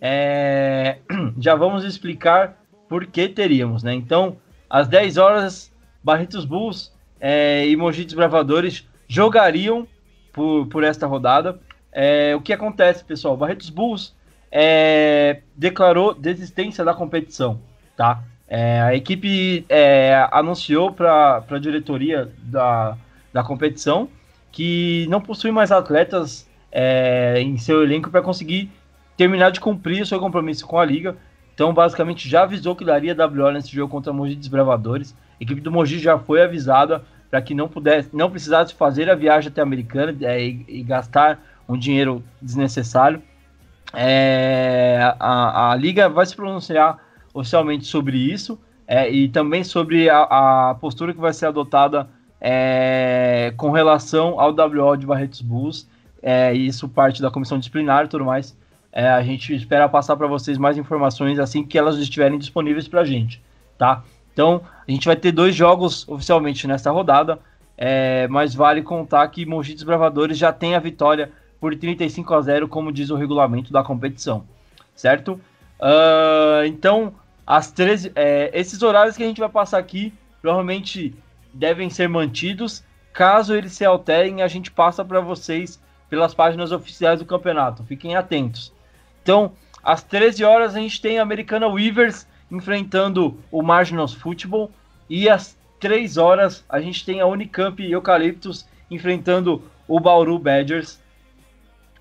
É, *clears throat* já vamos explicar por que teríamos, né? Então, às 10 horas, Barretos Bulls é, e Mogi Desbravadores jogariam por, por esta rodada. É, o que acontece, pessoal? Barretos Bulls é, declarou desistência da competição, tá? É, a equipe é, anunciou para a diretoria da, da competição que não possui mais atletas é, em seu elenco para conseguir terminar de cumprir o seu compromisso com a liga. Então, basicamente, já avisou que daria WO nesse jogo contra o Mogi Desbravadores. A equipe do Mogi já foi avisada para que não pudesse, não precisasse fazer a viagem até a Americana é, e, e gastar um dinheiro desnecessário. É, a, a, liga vai se pronunciar oficialmente sobre isso é, e também sobre a, a, postura que vai ser adotada é, com relação ao WO de Barretos Bulls. É, isso parte da comissão disciplinar e tudo mais. É, a gente espera passar para vocês mais informações assim que elas estiverem disponíveis para a gente, tá? Então, a gente vai ter dois jogos oficialmente nesta rodada, é, mas vale contar que Mogi Desbravadores já tem a vitória por 35 a 0, como diz o regulamento da competição, certo? Uh, então, as 13, é, esses horários que a gente vai passar aqui provavelmente devem ser mantidos. Caso eles se alterem, a gente passa para vocês pelas páginas oficiais do campeonato. Fiquem atentos. Então, às 13 horas, a gente tem a Americana Weavers enfrentando o Marginals Football. E às 3 horas, a gente tem a Unicamp Eucaliptus enfrentando o Bauru Badgers.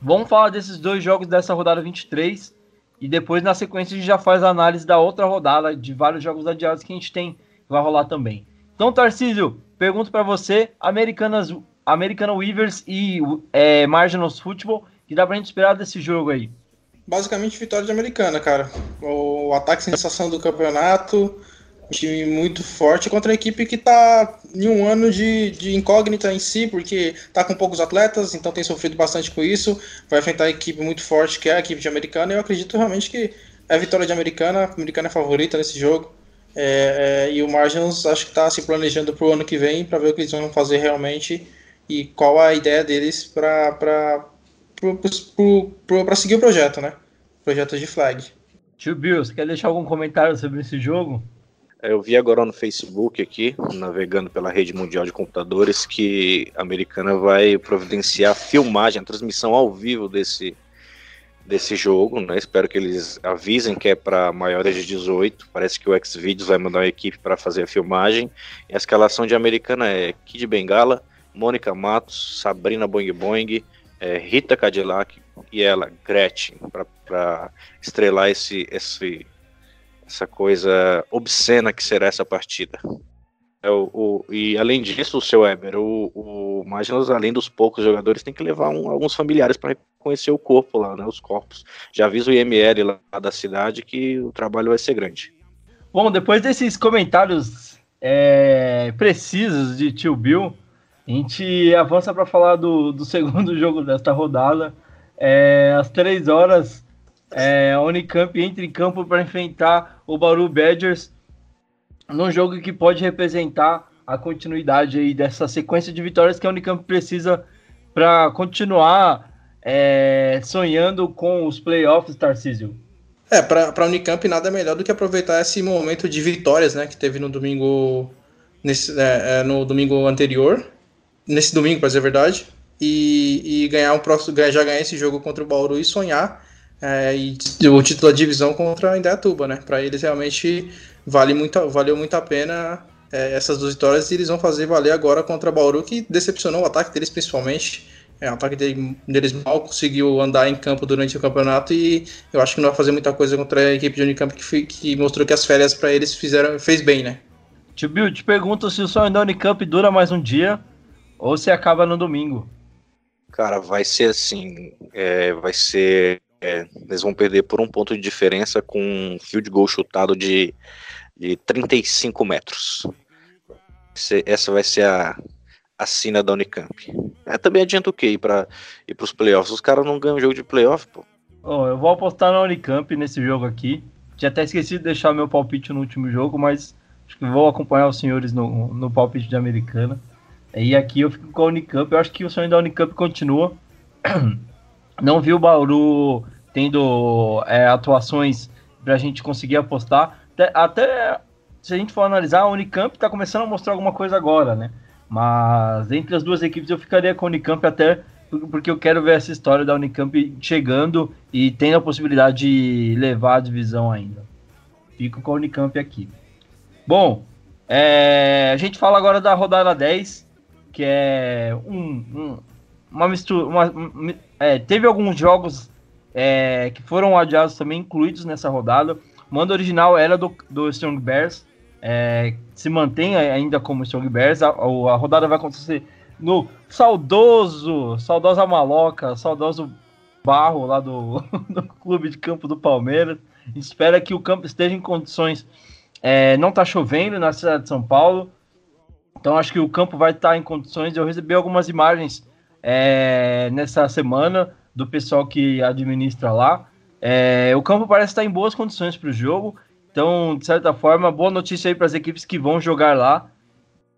Vamos falar desses dois jogos dessa rodada 23 e depois na sequência a gente já faz a análise da outra rodada de vários jogos adiados que a gente tem que vai rolar também. Então, Tarcísio, pergunto para você, Americanas, American Weavers e é, Marginals Football, que dá pra gente esperar desse jogo aí? Basicamente vitória de Americana, cara. O ataque sensação do campeonato, time muito forte contra a equipe que está em um ano de, de incógnita em si, porque está com poucos atletas, então tem sofrido bastante com isso. Vai enfrentar a equipe muito forte, que é a equipe de Americana, e eu acredito realmente que é a vitória de Americana. A Americana é favorita nesse jogo. É, é, e o Margins acho que está se planejando para o ano que vem para ver o que eles vão fazer realmente e qual a ideia deles para seguir o projeto, né? Projeto de flag. Tio Bill, você quer deixar algum comentário sobre esse jogo? Eu vi agora no Facebook aqui, navegando pela rede mundial de computadores, que a americana vai providenciar filmagem, a transmissão ao vivo desse, desse jogo, né? Espero que eles avisem que é para maiores de 18. Parece que o Xvideos vai mandar uma equipe para fazer a filmagem. E a escalação de americana é Kid Bengala, Mônica Matos, Sabrina Boing Boing, é, Rita Cadillac e ela, Gretchen, para estrelar esse, esse essa coisa obscena que será essa partida. É o, o, e além disso, o seu Weber, o, o além dos poucos jogadores, tem que levar um, alguns familiares para conhecer o corpo lá, né, os corpos. Já avisa o IML lá da cidade que o trabalho vai ser grande. Bom, depois desses comentários é, precisos de tio Bill, a gente avança para falar do, do *laughs* segundo jogo desta rodada. É, às três horas, é, a Unicamp entra em campo para enfrentar o Bauru Badgers num jogo que pode representar a continuidade aí dessa sequência de vitórias que a Unicamp precisa para continuar é, sonhando com os playoffs, Tarcísio. É, para a Unicamp nada melhor do que aproveitar esse momento de vitórias, né, que teve no domingo nesse, é, é no domingo anterior, nesse domingo, para dizer a verdade, e, e ganhar um próximo, já ganhar esse jogo contra o Bauru e sonhar é, e o título da divisão contra a Indaiatuba, né? Para eles realmente vale muito, valeu muito a pena é, essas duas vitórias e eles vão fazer valer agora contra o Bauru, que decepcionou o ataque deles principalmente. É, o ataque deles mal conseguiu andar em campo durante o campeonato e eu acho que não vai fazer muita coisa contra a equipe de Unicamp que, que mostrou que as férias para eles fizeram fez bem, né? Tio Bill, te pergunto se o sonho da Unicamp dura mais um dia ou se acaba no domingo. Cara, vai ser assim, é, vai ser é, eles vão perder por um ponto de diferença com um field goal chutado de, de 35 metros. Essa vai ser a, a da Unicamp. É, também adianta o quê? Ir para os playoffs. Os caras não ganham jogo de playoff, pô. Oh, eu vou apostar na Unicamp nesse jogo aqui. Tinha até esquecido de deixar meu palpite no último jogo, mas acho que vou acompanhar os senhores no, no palpite de Americana. E aqui eu fico com a Unicamp. Eu acho que o sonho da Unicamp continua. *clears throat* Não vi o Bauru tendo é, atuações para a gente conseguir apostar. Até, até, se a gente for analisar, a Unicamp está começando a mostrar alguma coisa agora, né? Mas entre as duas equipes eu ficaria com a Unicamp até porque eu quero ver essa história da Unicamp chegando e tendo a possibilidade de levar a divisão ainda. Fico com a Unicamp aqui. Bom, é, a gente fala agora da rodada 10, que é um, um uma mistura. Uma, é, teve alguns jogos é, que foram adiados também, incluídos nessa rodada. O mando original era do, do Strong Bears, é, se mantém ainda como Strong Bears. A, a rodada vai acontecer no saudoso, saudosa maloca, saudoso barro lá do, *laughs* do clube de campo do Palmeiras. Espera que o campo esteja em condições. É, não está chovendo na cidade de São Paulo, então acho que o campo vai estar tá em condições. Eu recebi algumas imagens é, nessa semana do pessoal que administra lá. É, o campo parece estar em boas condições para o jogo. Então, de certa forma, boa notícia aí para as equipes que vão jogar lá.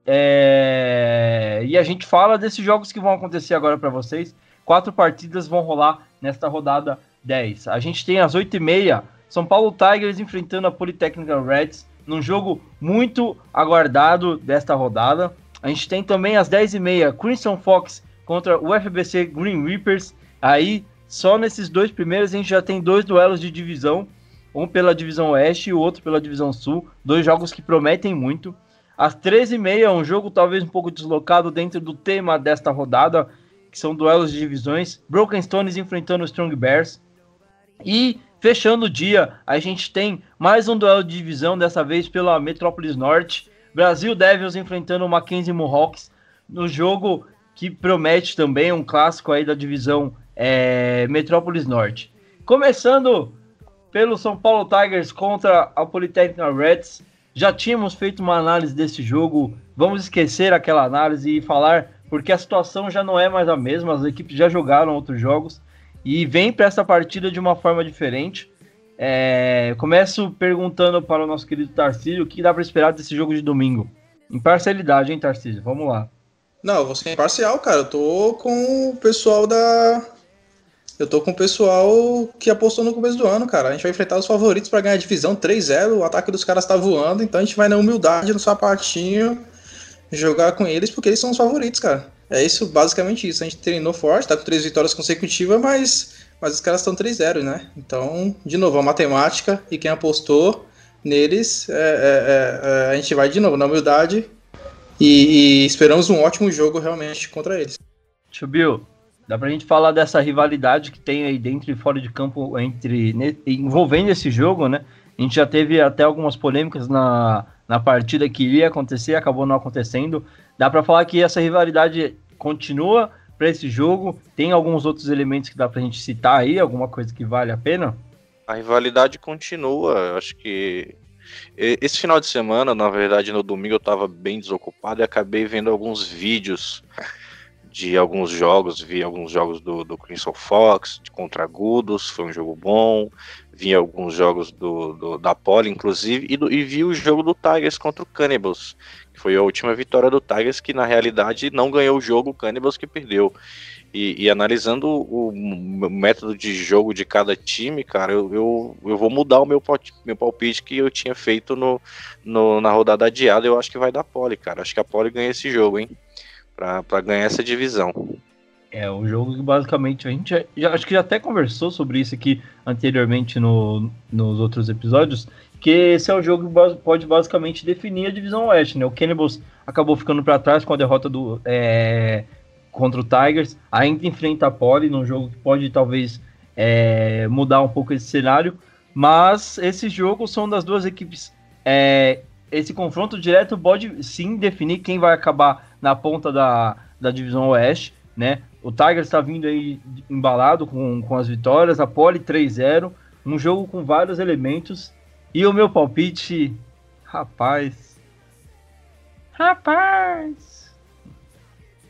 É, e a gente fala desses jogos que vão acontecer agora para vocês. Quatro partidas vão rolar nesta rodada 10. A gente tem às 8h30 São Paulo Tigers enfrentando a Polytechnic Reds num jogo muito aguardado desta rodada. A gente tem também às 10h30 Crimson Fox contra o FBC Green Reapers. Aí, só nesses dois primeiros, a gente já tem dois duelos de divisão, um pela divisão Oeste e o outro pela divisão Sul. Dois jogos que prometem muito. Às 13h30, um jogo talvez um pouco deslocado dentro do tema desta rodada, que são duelos de divisões. Broken Stones enfrentando Strong Bears. E fechando o dia, a gente tem mais um duelo de divisão, dessa vez pela Metrópolis Norte. Brasil Devils enfrentando o Mackenzie Mohawks no jogo que promete também um clássico aí da divisão é, Metrópolis Norte. Começando pelo São Paulo Tigers contra a Polytechnic Reds. Já tínhamos feito uma análise desse jogo, vamos esquecer aquela análise e falar porque a situação já não é mais a mesma, as equipes já jogaram outros jogos e vem para essa partida de uma forma diferente. É, começo perguntando para o nosso querido Tarcísio o que dá para esperar desse jogo de domingo. Imparcialidade, hein, Tarcísio? Vamos lá. Não, eu vou ser imparcial, cara. Eu tô com o pessoal da. Eu tô com o pessoal que apostou no começo do ano, cara. A gente vai enfrentar os favoritos para ganhar a divisão 3-0. O ataque dos caras tá voando, então a gente vai na humildade, no sapatinho, jogar com eles, porque eles são os favoritos, cara. É isso, basicamente isso. A gente treinou forte, tá com três vitórias consecutivas, mas, mas os caras estão 3-0, né? Então, de novo, a matemática e quem apostou neles, é, é, é, a gente vai de novo na humildade e, e, esperamos um ótimo jogo realmente contra eles. Tio Bill, dá pra gente falar dessa rivalidade que tem aí dentro e fora de campo entre envolvendo esse jogo, né? A gente já teve até algumas polêmicas na, na partida que iria acontecer, acabou não acontecendo. Dá para falar que essa rivalidade continua para esse jogo? Tem alguns outros elementos que dá pra gente citar aí, alguma coisa que vale a pena? A rivalidade continua, eu acho que esse final de semana, na verdade, no domingo eu estava bem desocupado e acabei vendo alguns vídeos de alguns jogos, vi alguns jogos do, do Crimson Fox, de contra Agudos, foi um jogo bom, vi alguns jogos do, do da Poli, inclusive, e, do, e, vi o jogo do Tigers contra o Cannibals, que foi a última vitória do Tigers, que na realidade não ganhou o jogo, o Cannibals que perdeu. E, e, analisando o, método de jogo de cada time, cara, eu, eu, eu vou mudar o meu, meu palpite que eu tinha feito no, no, na rodada adiada. Eu acho que vai dar pole, cara. Acho que a pole ganha esse jogo, hein? Pra, pra ganhar essa divisão. É, o jogo que basicamente a gente já, já, acho que já até conversou sobre isso aqui anteriormente no, nos outros episódios, que esse é o jogo que pode basicamente definir a divisão oeste, né? O Cannibals acabou ficando para trás com a derrota do é, contra o Tigers, ainda enfrenta a Poli num jogo que pode talvez é, mudar um pouco esse cenário, mas esses jogos são das duas equipes. É, esse confronto direto pode sim definir quem vai acabar na ponta da, da divisão Oeste, né? O Tigers está vindo aí embalado com, com as vitórias, a Poli 3-0, um jogo com vários elementos. E o meu palpite, rapaz. Rapaz.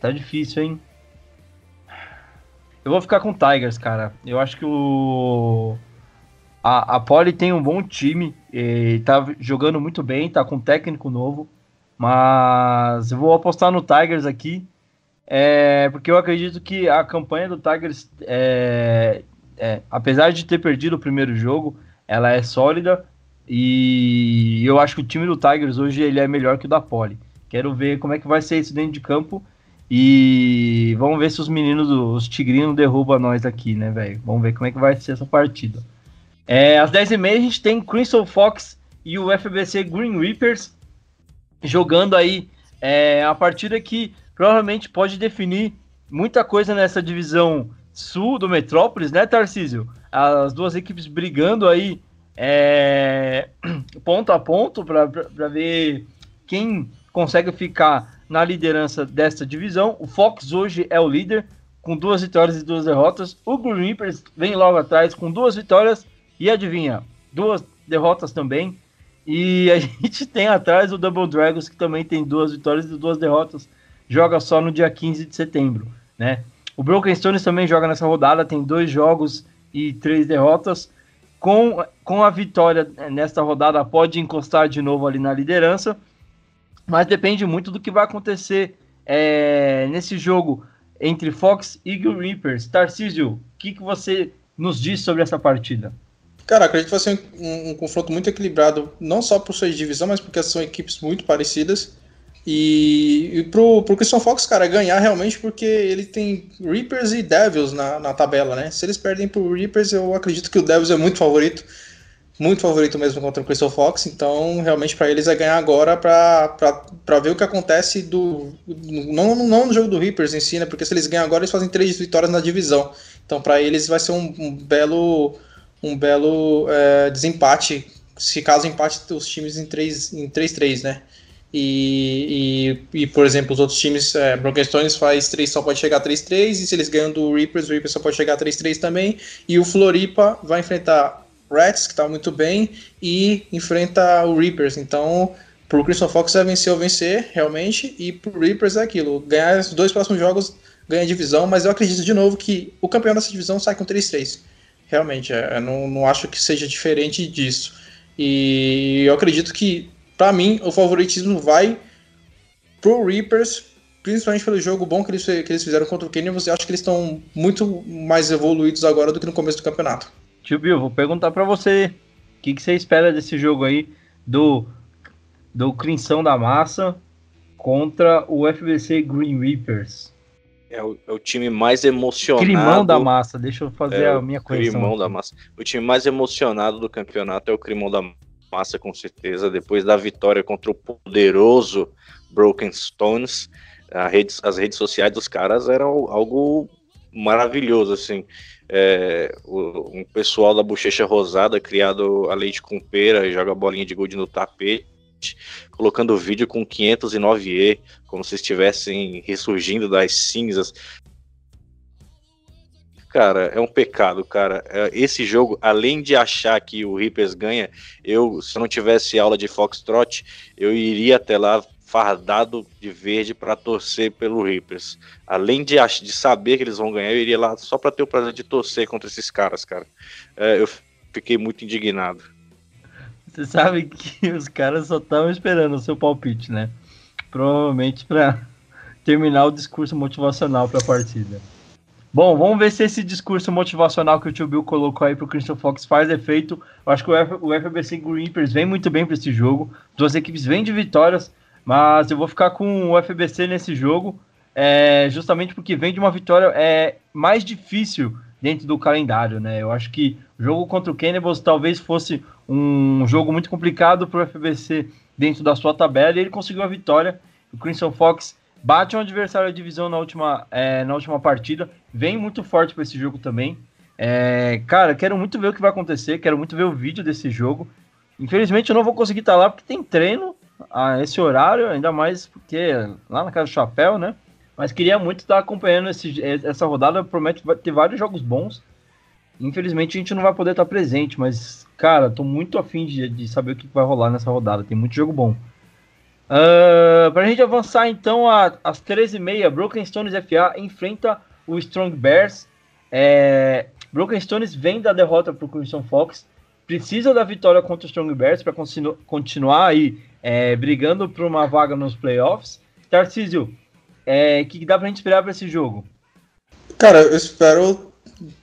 Tá difícil, hein? Eu vou ficar com o Tigers, cara. Eu acho que o. A, a Poli tem um bom time, tá jogando muito bem, tá com técnico novo, mas eu vou apostar no Tigers aqui, é, porque eu acredito que a campanha do Tigers, é, é, apesar de ter perdido o primeiro jogo, ela é sólida e eu acho que o time do Tigers hoje ele é melhor que o da Poli. Quero ver como é que vai ser isso dentro de campo e vamos ver se os meninos, os tigrinos derrubam nós aqui, né, velho? Vamos ver como é que vai ser essa partida. É, às 10h30 a gente tem Crystal Fox e o FBC Green Reapers jogando aí é, a partida que provavelmente pode definir muita coisa nessa divisão sul do Metrópolis, né, Tarcísio? As duas equipes brigando aí é, *clears throat* ponto a ponto para ver quem consegue ficar na liderança desta divisão. O Fox hoje é o líder com duas vitórias e duas derrotas. O Green Reapers vem logo atrás com duas vitórias e adivinha, duas derrotas também. E a *laughs* gente tem atrás o Double Dragons que também tem duas vitórias e duas derrotas. Joga só no dia 15 de setembro, né? O Broken Stones também joga nessa rodada, tem dois jogos e três derrotas. Com, com a vitória nesta rodada, pode encostar de novo ali na liderança, mas depende muito do que vai acontecer é, nesse jogo entre Fox e Eagle Reapers. Tarcísio, o que, que você nos diz sobre essa partida? Cara, acredito que vai ser um, um confronto muito equilibrado, não só por sua divisão, mas porque são equipes muito parecidas. E, e pro, pro Christian Fox, cara, ganhar realmente porque ele tem Reapers e Devils na, na tabela, né? Se eles perdem pro Reapers, eu acredito que o Devils é muito favorito. Muito favorito mesmo contra o Crystal Fox, então realmente para eles é ganhar agora para ver o que acontece do. Não, não no jogo do Reapers em si, né? Porque se eles ganham agora, eles fazem três vitórias na divisão. Então para eles vai ser um, um belo um belo é, desempate, se caso empate os times em 3-3, em 3 né? E, e, e, por exemplo, os outros times, é, Broken Stones faz 3, só pode chegar a 3-3, e se eles ganham do Reapers, o Reapers só pode chegar a 3-3 também, e o Floripa vai enfrentar Rats, que está muito bem, e enfrenta o Reapers, então pro Crystal Fox é vencer ou vencer, realmente, e pro Reapers é aquilo, ganhar os dois próximos jogos, ganha divisão, mas eu acredito de novo que o campeão dessa divisão sai com 3-3, realmente, é, não, não acho que seja diferente disso, e eu acredito que para mim, o favoritismo vai pro Reapers, principalmente pelo jogo bom que eles, que eles fizeram contra o Canyons. Eu acho que eles estão muito mais evoluídos agora do que no começo do campeonato. Tio Bill, vou perguntar para você, o que, que, você espera desse jogo aí do, do Crimson da Massa contra o FBC Green Reapers? É o, é o, time mais emocionado. Crimão da massa, deixa eu fazer é a minha correção. Crimão da massa. O time mais emocionado do campeonato é o Crimão da massa com certeza. Depois da vitória contra o poderoso Broken Stones, as redes sociais dos caras eram algo maravilhoso, assim. É, o, um pessoal da bochecha rosada, criado a leite com pera e joga bolinha de gude no tapete, colocando vídeo com 509E, como se estivessem ressurgindo das cinzas cara, é um pecado, cara. É, esse jogo, além de achar que o Reapers ganha, eu, se não tivesse aula de Foxtrot, eu iria até lá fardado de verde para torcer pelo Reapers. Além de, de saber que eles vão ganhar, eu iria lá só para ter o prazer de torcer contra esses caras, cara. É, eu fiquei muito indignado. Você sabe que *laughs* os caras só estavam esperando o seu palpite, né? Provavelmente para *laughs* terminar o discurso motivacional para a partida. Bom, vamos ver se esse discurso motivacional que o tio Bill colocou aí pro Christian Fox faz efeito. Eu acho que o, F o FBC Reapers vem muito bem para esse jogo. Duas equipes vêm de vitórias, mas eu vou ficar com o FBC nesse jogo, é, justamente porque vem de uma vitória é, mais difícil dentro do calendário, né? Eu acho que o jogo contra o Cannibals talvez fosse um jogo muito complicado para o FBC dentro da sua tabela e ele conseguiu a vitória. O Crimson Fox bate um adversário da divisão na última, é, na última partida, vem muito forte para esse jogo também. É, cara, quero muito ver o que vai acontecer, quero muito ver o vídeo desse jogo. Infelizmente eu não vou conseguir estar lá porque tem treino a esse horário, ainda mais porque lá na Casa do Chapéu, né? Mas queria muito estar acompanhando esse, essa rodada, prometo ter vários jogos bons. Infelizmente a gente não vai poder estar presente, mas, cara, tô muito afim de, de saber o que vai rolar nessa rodada. Tem muito jogo bom. Uh, ah, para a gente avançar então às 13h30, Broken Stones FA enfrenta o Strong Bears. É, Broken Stones vem da derrota para o Crimson Fox precisa da vitória contra o Strong Bears para continu continuar aí é, brigando por uma vaga nos playoffs. Tarcísio, o é, que dá para a gente esperar para esse jogo? Cara, eu espero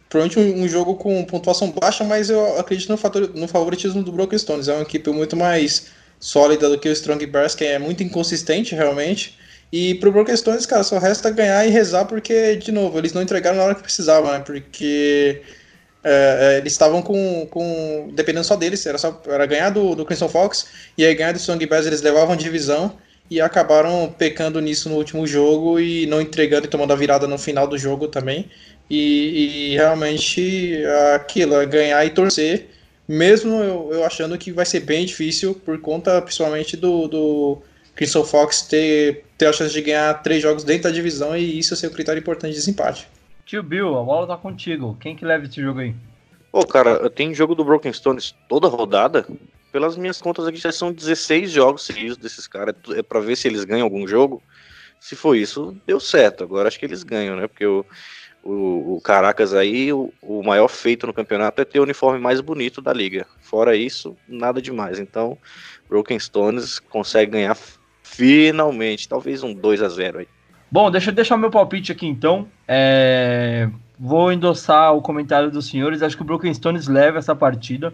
provavelmente um, um, jogo com pontuação baixa, mas eu acredito no, fator, no favoritismo do Broken Stones. É uma equipe muito mais sólida do que o Strong Bears, que é muito inconsistente realmente. E pro Broken Stones, cara, só resta ganhar e rezar, porque, de novo, eles não entregaram na hora que precisavam, né? Porque é, é, eles estavam com, com. dependendo só deles, era, só, era ganhar do, do Crimson Fox, e aí ganhar do Strong Bears eles levavam divisão e acabaram pecando nisso no último jogo e não entregando e tomando a virada no final do jogo também. E, e realmente aquilo, é ganhar e torcer, mesmo eu, eu, achando que vai ser bem difícil, por conta principalmente do, do Crimson Fox ter, ter a chance de ganhar três jogos dentro da divisão e isso ser o critério importante de desempate. Tio Bill, a bola tá contigo. Quem que leva esse jogo aí? Pô, cara, tem jogo do Broken Stones toda rodada. Pelas minhas contas aqui já são 16 jogos seguidos desses caras. É pra ver se eles ganham algum jogo. Se for isso, deu certo. Agora acho que eles ganham, né? Porque o, o, o Caracas aí, o, o, maior feito no campeonato é ter o uniforme mais bonito da liga. Fora isso, nada demais. Então, Broken Stones consegue ganhar finalmente. Talvez um 2 a 0 aí. Bom, deixa eu deixar meu palpite aqui então. É... Vou endossar o comentário dos senhores. Acho que o Broken Stones leva essa partida.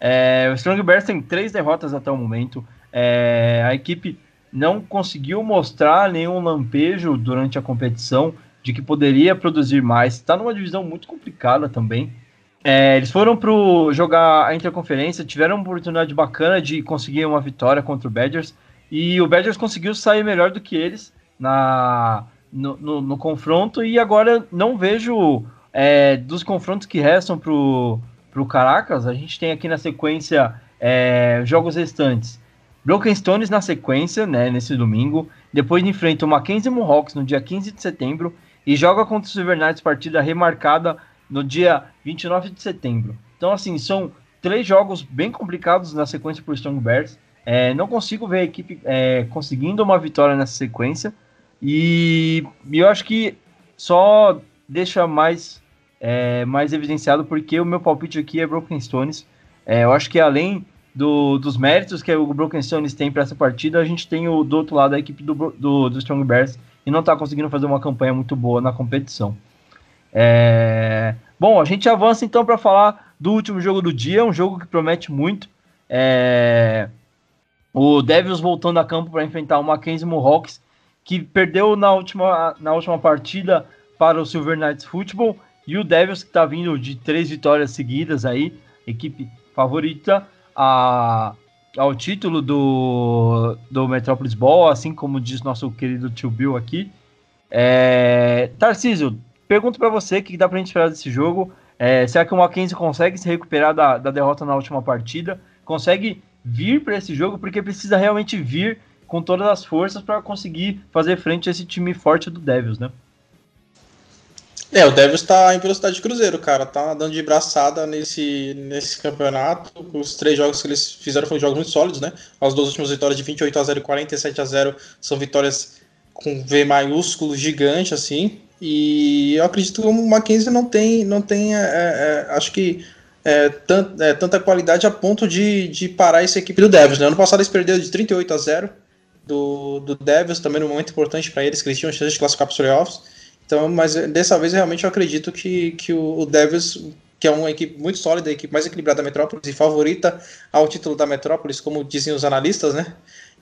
É... O Strong Bears tem três derrotas até o momento. É... A equipe não conseguiu mostrar nenhum lampejo durante a competição de que poderia produzir mais. Está numa divisão muito complicada também. É, eles foram para jogar a interconferência, tiveram uma oportunidade bacana de conseguir uma vitória contra o Badgers. E o Badgers conseguiu sair melhor do que eles na, no, no, no confronto e agora não vejo é, dos confrontos que restam para o Caracas, a gente tem aqui na sequência é, jogos restantes. Broken Stones na sequência, né, nesse domingo. Depois enfrenta o Mackenzie Mohawks no dia 15 de setembro e joga contra o Silver Knights partida remarcada no dia 29 de setembro. Então, assim, são três jogos bem complicados na sequência para o Strong Bears. É, não consigo ver a equipe é, conseguindo uma vitória nessa sequência. E, eu acho que só deixa mais, é, mais evidenciado porque o meu palpite aqui é Broken Stones. É, eu acho que além do, dos méritos que o Broken Stones tem para essa partida, a gente tem o, do outro lado a equipe do, do, do Strong Bears e não está conseguindo fazer uma campanha muito boa na competição. É... Bom, a gente avança então para falar do último jogo do dia, um jogo que promete muito. É... O Devils voltando a campo para enfrentar o Mackenzie Mohawks, que perdeu na última, na última partida para o Silver Knights Football, e o Devils que está vindo de três vitórias seguidas aí, equipe favorita a, ao título do, do Metropolis Ball, assim como diz nosso querido tio Bill aqui. É, Tarcísio, pergunto para você o que dá para a gente esperar desse jogo. É, será que o Mackenzie consegue se recuperar da, da derrota na última partida? Consegue vir para esse jogo? Porque precisa realmente vir com todas as forças para conseguir fazer frente a esse time forte do Devils, né? É, o Devils está em velocidade de cruzeiro, cara. Tá dando de braçada nesse, nesse campeonato. Os três jogos que eles fizeram foram jogos muito sólidos, né? As duas últimas vitórias de 28 a 0 e 47 a 0 são vitórias com V maiúsculo, gigante, assim. E eu acredito que o Mackenzie não tem, não tem é, é, acho que é, tant, é, tanta qualidade a ponto de, de parar essa equipe do Devils. Né? Ano passado eles perderam de 38 a 0 do, do Devils, também num momento importante para eles, que eles tinham chance de classificar para os playoffs. Então, mas dessa vez realmente eu acredito que, que o, o Devils, que é uma equipe muito sólida, a equipe mais equilibrada da Metrópolis e favorita ao título da Metrópolis, como dizem os analistas, né?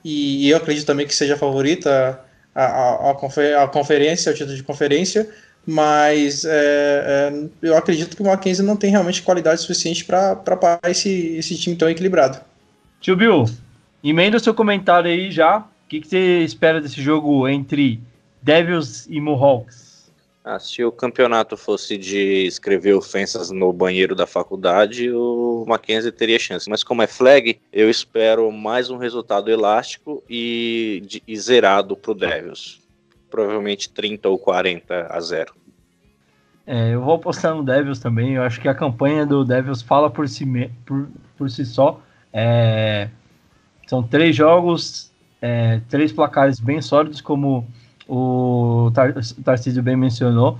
E, e eu acredito também que seja favorita a conferência, ao título de conferência, mas é, é, eu acredito que o Mackenzie não tem realmente qualidade suficiente para parar esse, esse time tão equilibrado. Tio Bill, emenda o seu comentário aí já o que, que, você espera desse jogo entre Devils e Mohawks? Ah, se o campeonato fosse de escrever ofensas no banheiro da faculdade, o Mackenzie teria chance. Mas como é flag, eu espero mais um resultado elástico e, de, e zerado para o Devils. Provavelmente 30 ou 40 a 0. É, eu vou apostar no Devils também. Eu acho que a campanha do Devils fala por si, por, por si só. É, são três jogos, é, três placares bem sólidos, como o Tar Tarcísio bem mencionou.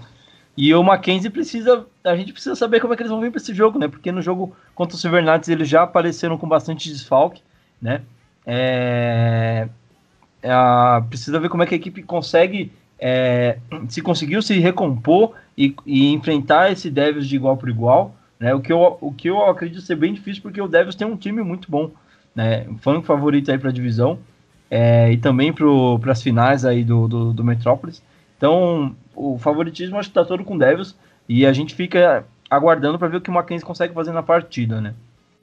E o Mackenzie precisa. A gente precisa saber como é que eles vão vir para esse jogo, né? Porque no jogo contra o Silvernates eles já apareceram com bastante desfalque, né? É, é, precisa ver como é que a equipe consegue. É, se conseguiu se recompor e, e, enfrentar esse Devils de igual por igual, né? O que, eu, o que eu acredito ser bem difícil, porque o Devils tem um time muito bom, né? Um fã favorito aí para a divisão é, e também para as finais aí do, do, do Metrópolis. Então, o favoritismo acho que tá todo com o Devils e a gente fica aguardando para ver o que o Mackenzie consegue fazer na partida, né?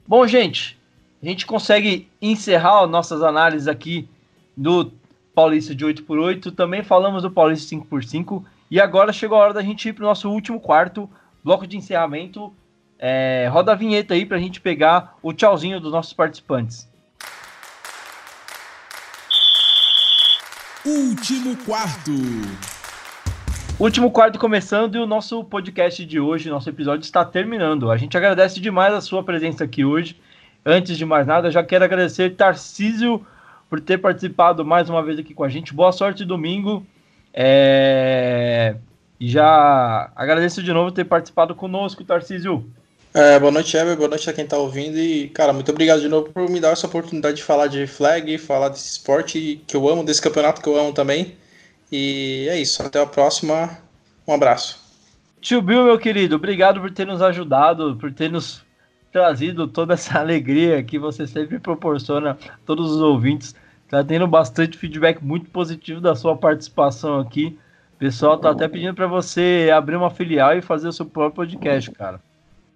Bom, gente, a gente consegue encerrar nossas análises aqui do Paulista de 8x8, também falamos do Paulista 5x5 e agora chegou a hora da gente ir para o nosso último quarto, bloco de encerramento. É, roda a vinheta aí para a gente pegar o tchauzinho dos nossos participantes. Último quarto. Último quarto começando e o nosso podcast de hoje, nosso episódio está terminando. A gente agradece demais a sua presença aqui hoje. Antes de mais nada, já quero agradecer Tarcísio por ter participado mais uma vez aqui com a gente. Boa sorte domingo. É... Já agradeço de novo ter participado conosco, Tarcísio. É, boa noite, Eber. Boa noite a quem está ouvindo. E, cara, muito obrigado de novo por me dar essa oportunidade de falar de flag, falar desse esporte que eu amo, desse campeonato que eu amo também. E é isso. Até a próxima. Um abraço. Tio Bill, meu querido, obrigado por ter nos ajudado, por ter nos trazido toda essa *laughs* alegria que você sempre proporciona a todos os ouvintes. Tá tendo bastante feedback muito positivo da sua participação aqui. O pessoal tá até pedindo para você abrir uma filial e fazer o seu próprio podcast, cara.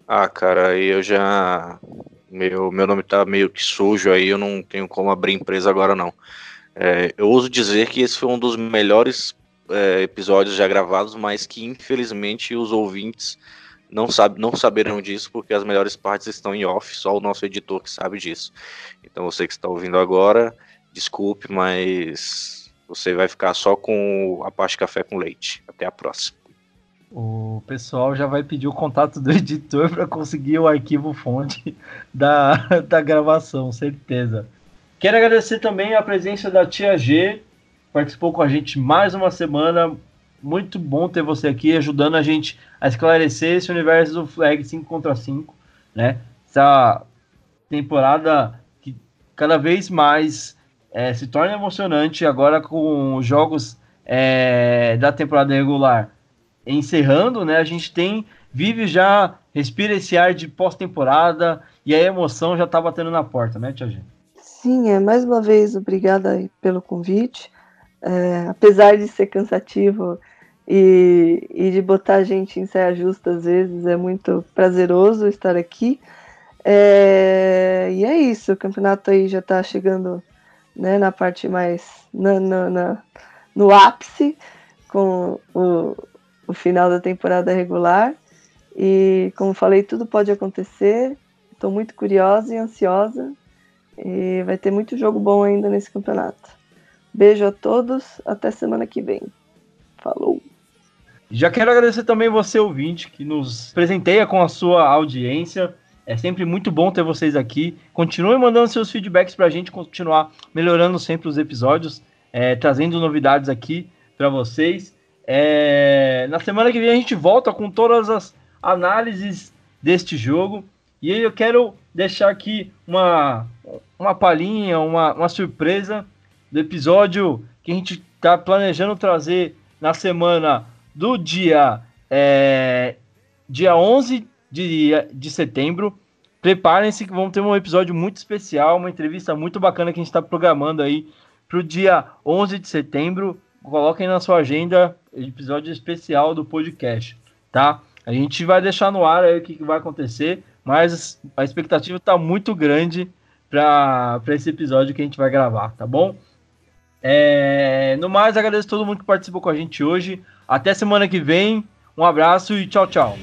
Ah, cara, eu já. Meu, meu nome tá meio que sujo aí, eu não tenho como abrir empresa agora não. É, eu ouso dizer que esse foi um dos melhores é, episódios já gravados, mas que infelizmente os ouvintes não, sabe, não saberão disso, porque as melhores partes estão em off, só o nosso editor que sabe disso. Então você que está ouvindo agora, desculpe, mas você vai ficar só com a parte café com leite. Até a próxima. O pessoal já vai pedir o contato do *laughs* editor para conseguir o arquivo fonte *laughs* da, da gravação, certeza. Quero agradecer também a presença da Tia G, participou com a gente mais uma semana. Muito bom ter você aqui ajudando a gente a esclarecer esse universo do Flag 5 contra 5, né? Essa temporada que cada vez mais é, se torna emocionante agora com os jogos é, da temporada regular encerrando, né? A gente tem vive já respira esse ar de pós-temporada e a emoção já tá batendo na porta, né, Tia G? Sim, é mais uma vez obrigada pelo convite. É, apesar de ser cansativo e, e, de botar a gente em saia justa às vezes, é muito prazeroso estar aqui. É, e é isso, o campeonato aí já está chegando né, na parte mais. Na, na, na, no ápice, com o, o final da temporada regular. E como falei, tudo pode acontecer. Estou muito curiosa e ansiosa e vai ter muito jogo bom ainda nesse campeonato. Beijo a todos, até semana que vem. Falou! Já quero agradecer também você, ouvinte, que nos presenteia com a sua audiência. É sempre muito bom ter vocês aqui. Continue mandando seus feedbacks para a gente continuar melhorando sempre os episódios, é, trazendo novidades aqui para vocês. É, na semana que vem a gente volta com todas as análises deste jogo. E eu quero deixar aqui uma, uma palhinha, uma, uma surpresa do episódio que a gente está planejando trazer na semana do dia, é, dia 11 de, de setembro. Preparem-se que vamos ter um episódio muito especial, uma entrevista muito bacana que a gente está programando aí para o dia 11 de setembro. Coloquem na sua agenda episódio especial do podcast, tá? A gente vai deixar no ar aí o que, que vai acontecer, mas a expectativa está muito grande para esse episódio que a gente vai gravar, tá bom? É, no mais, agradeço a todo mundo que participou com a gente hoje. Até semana que vem. Um abraço e tchau, tchau.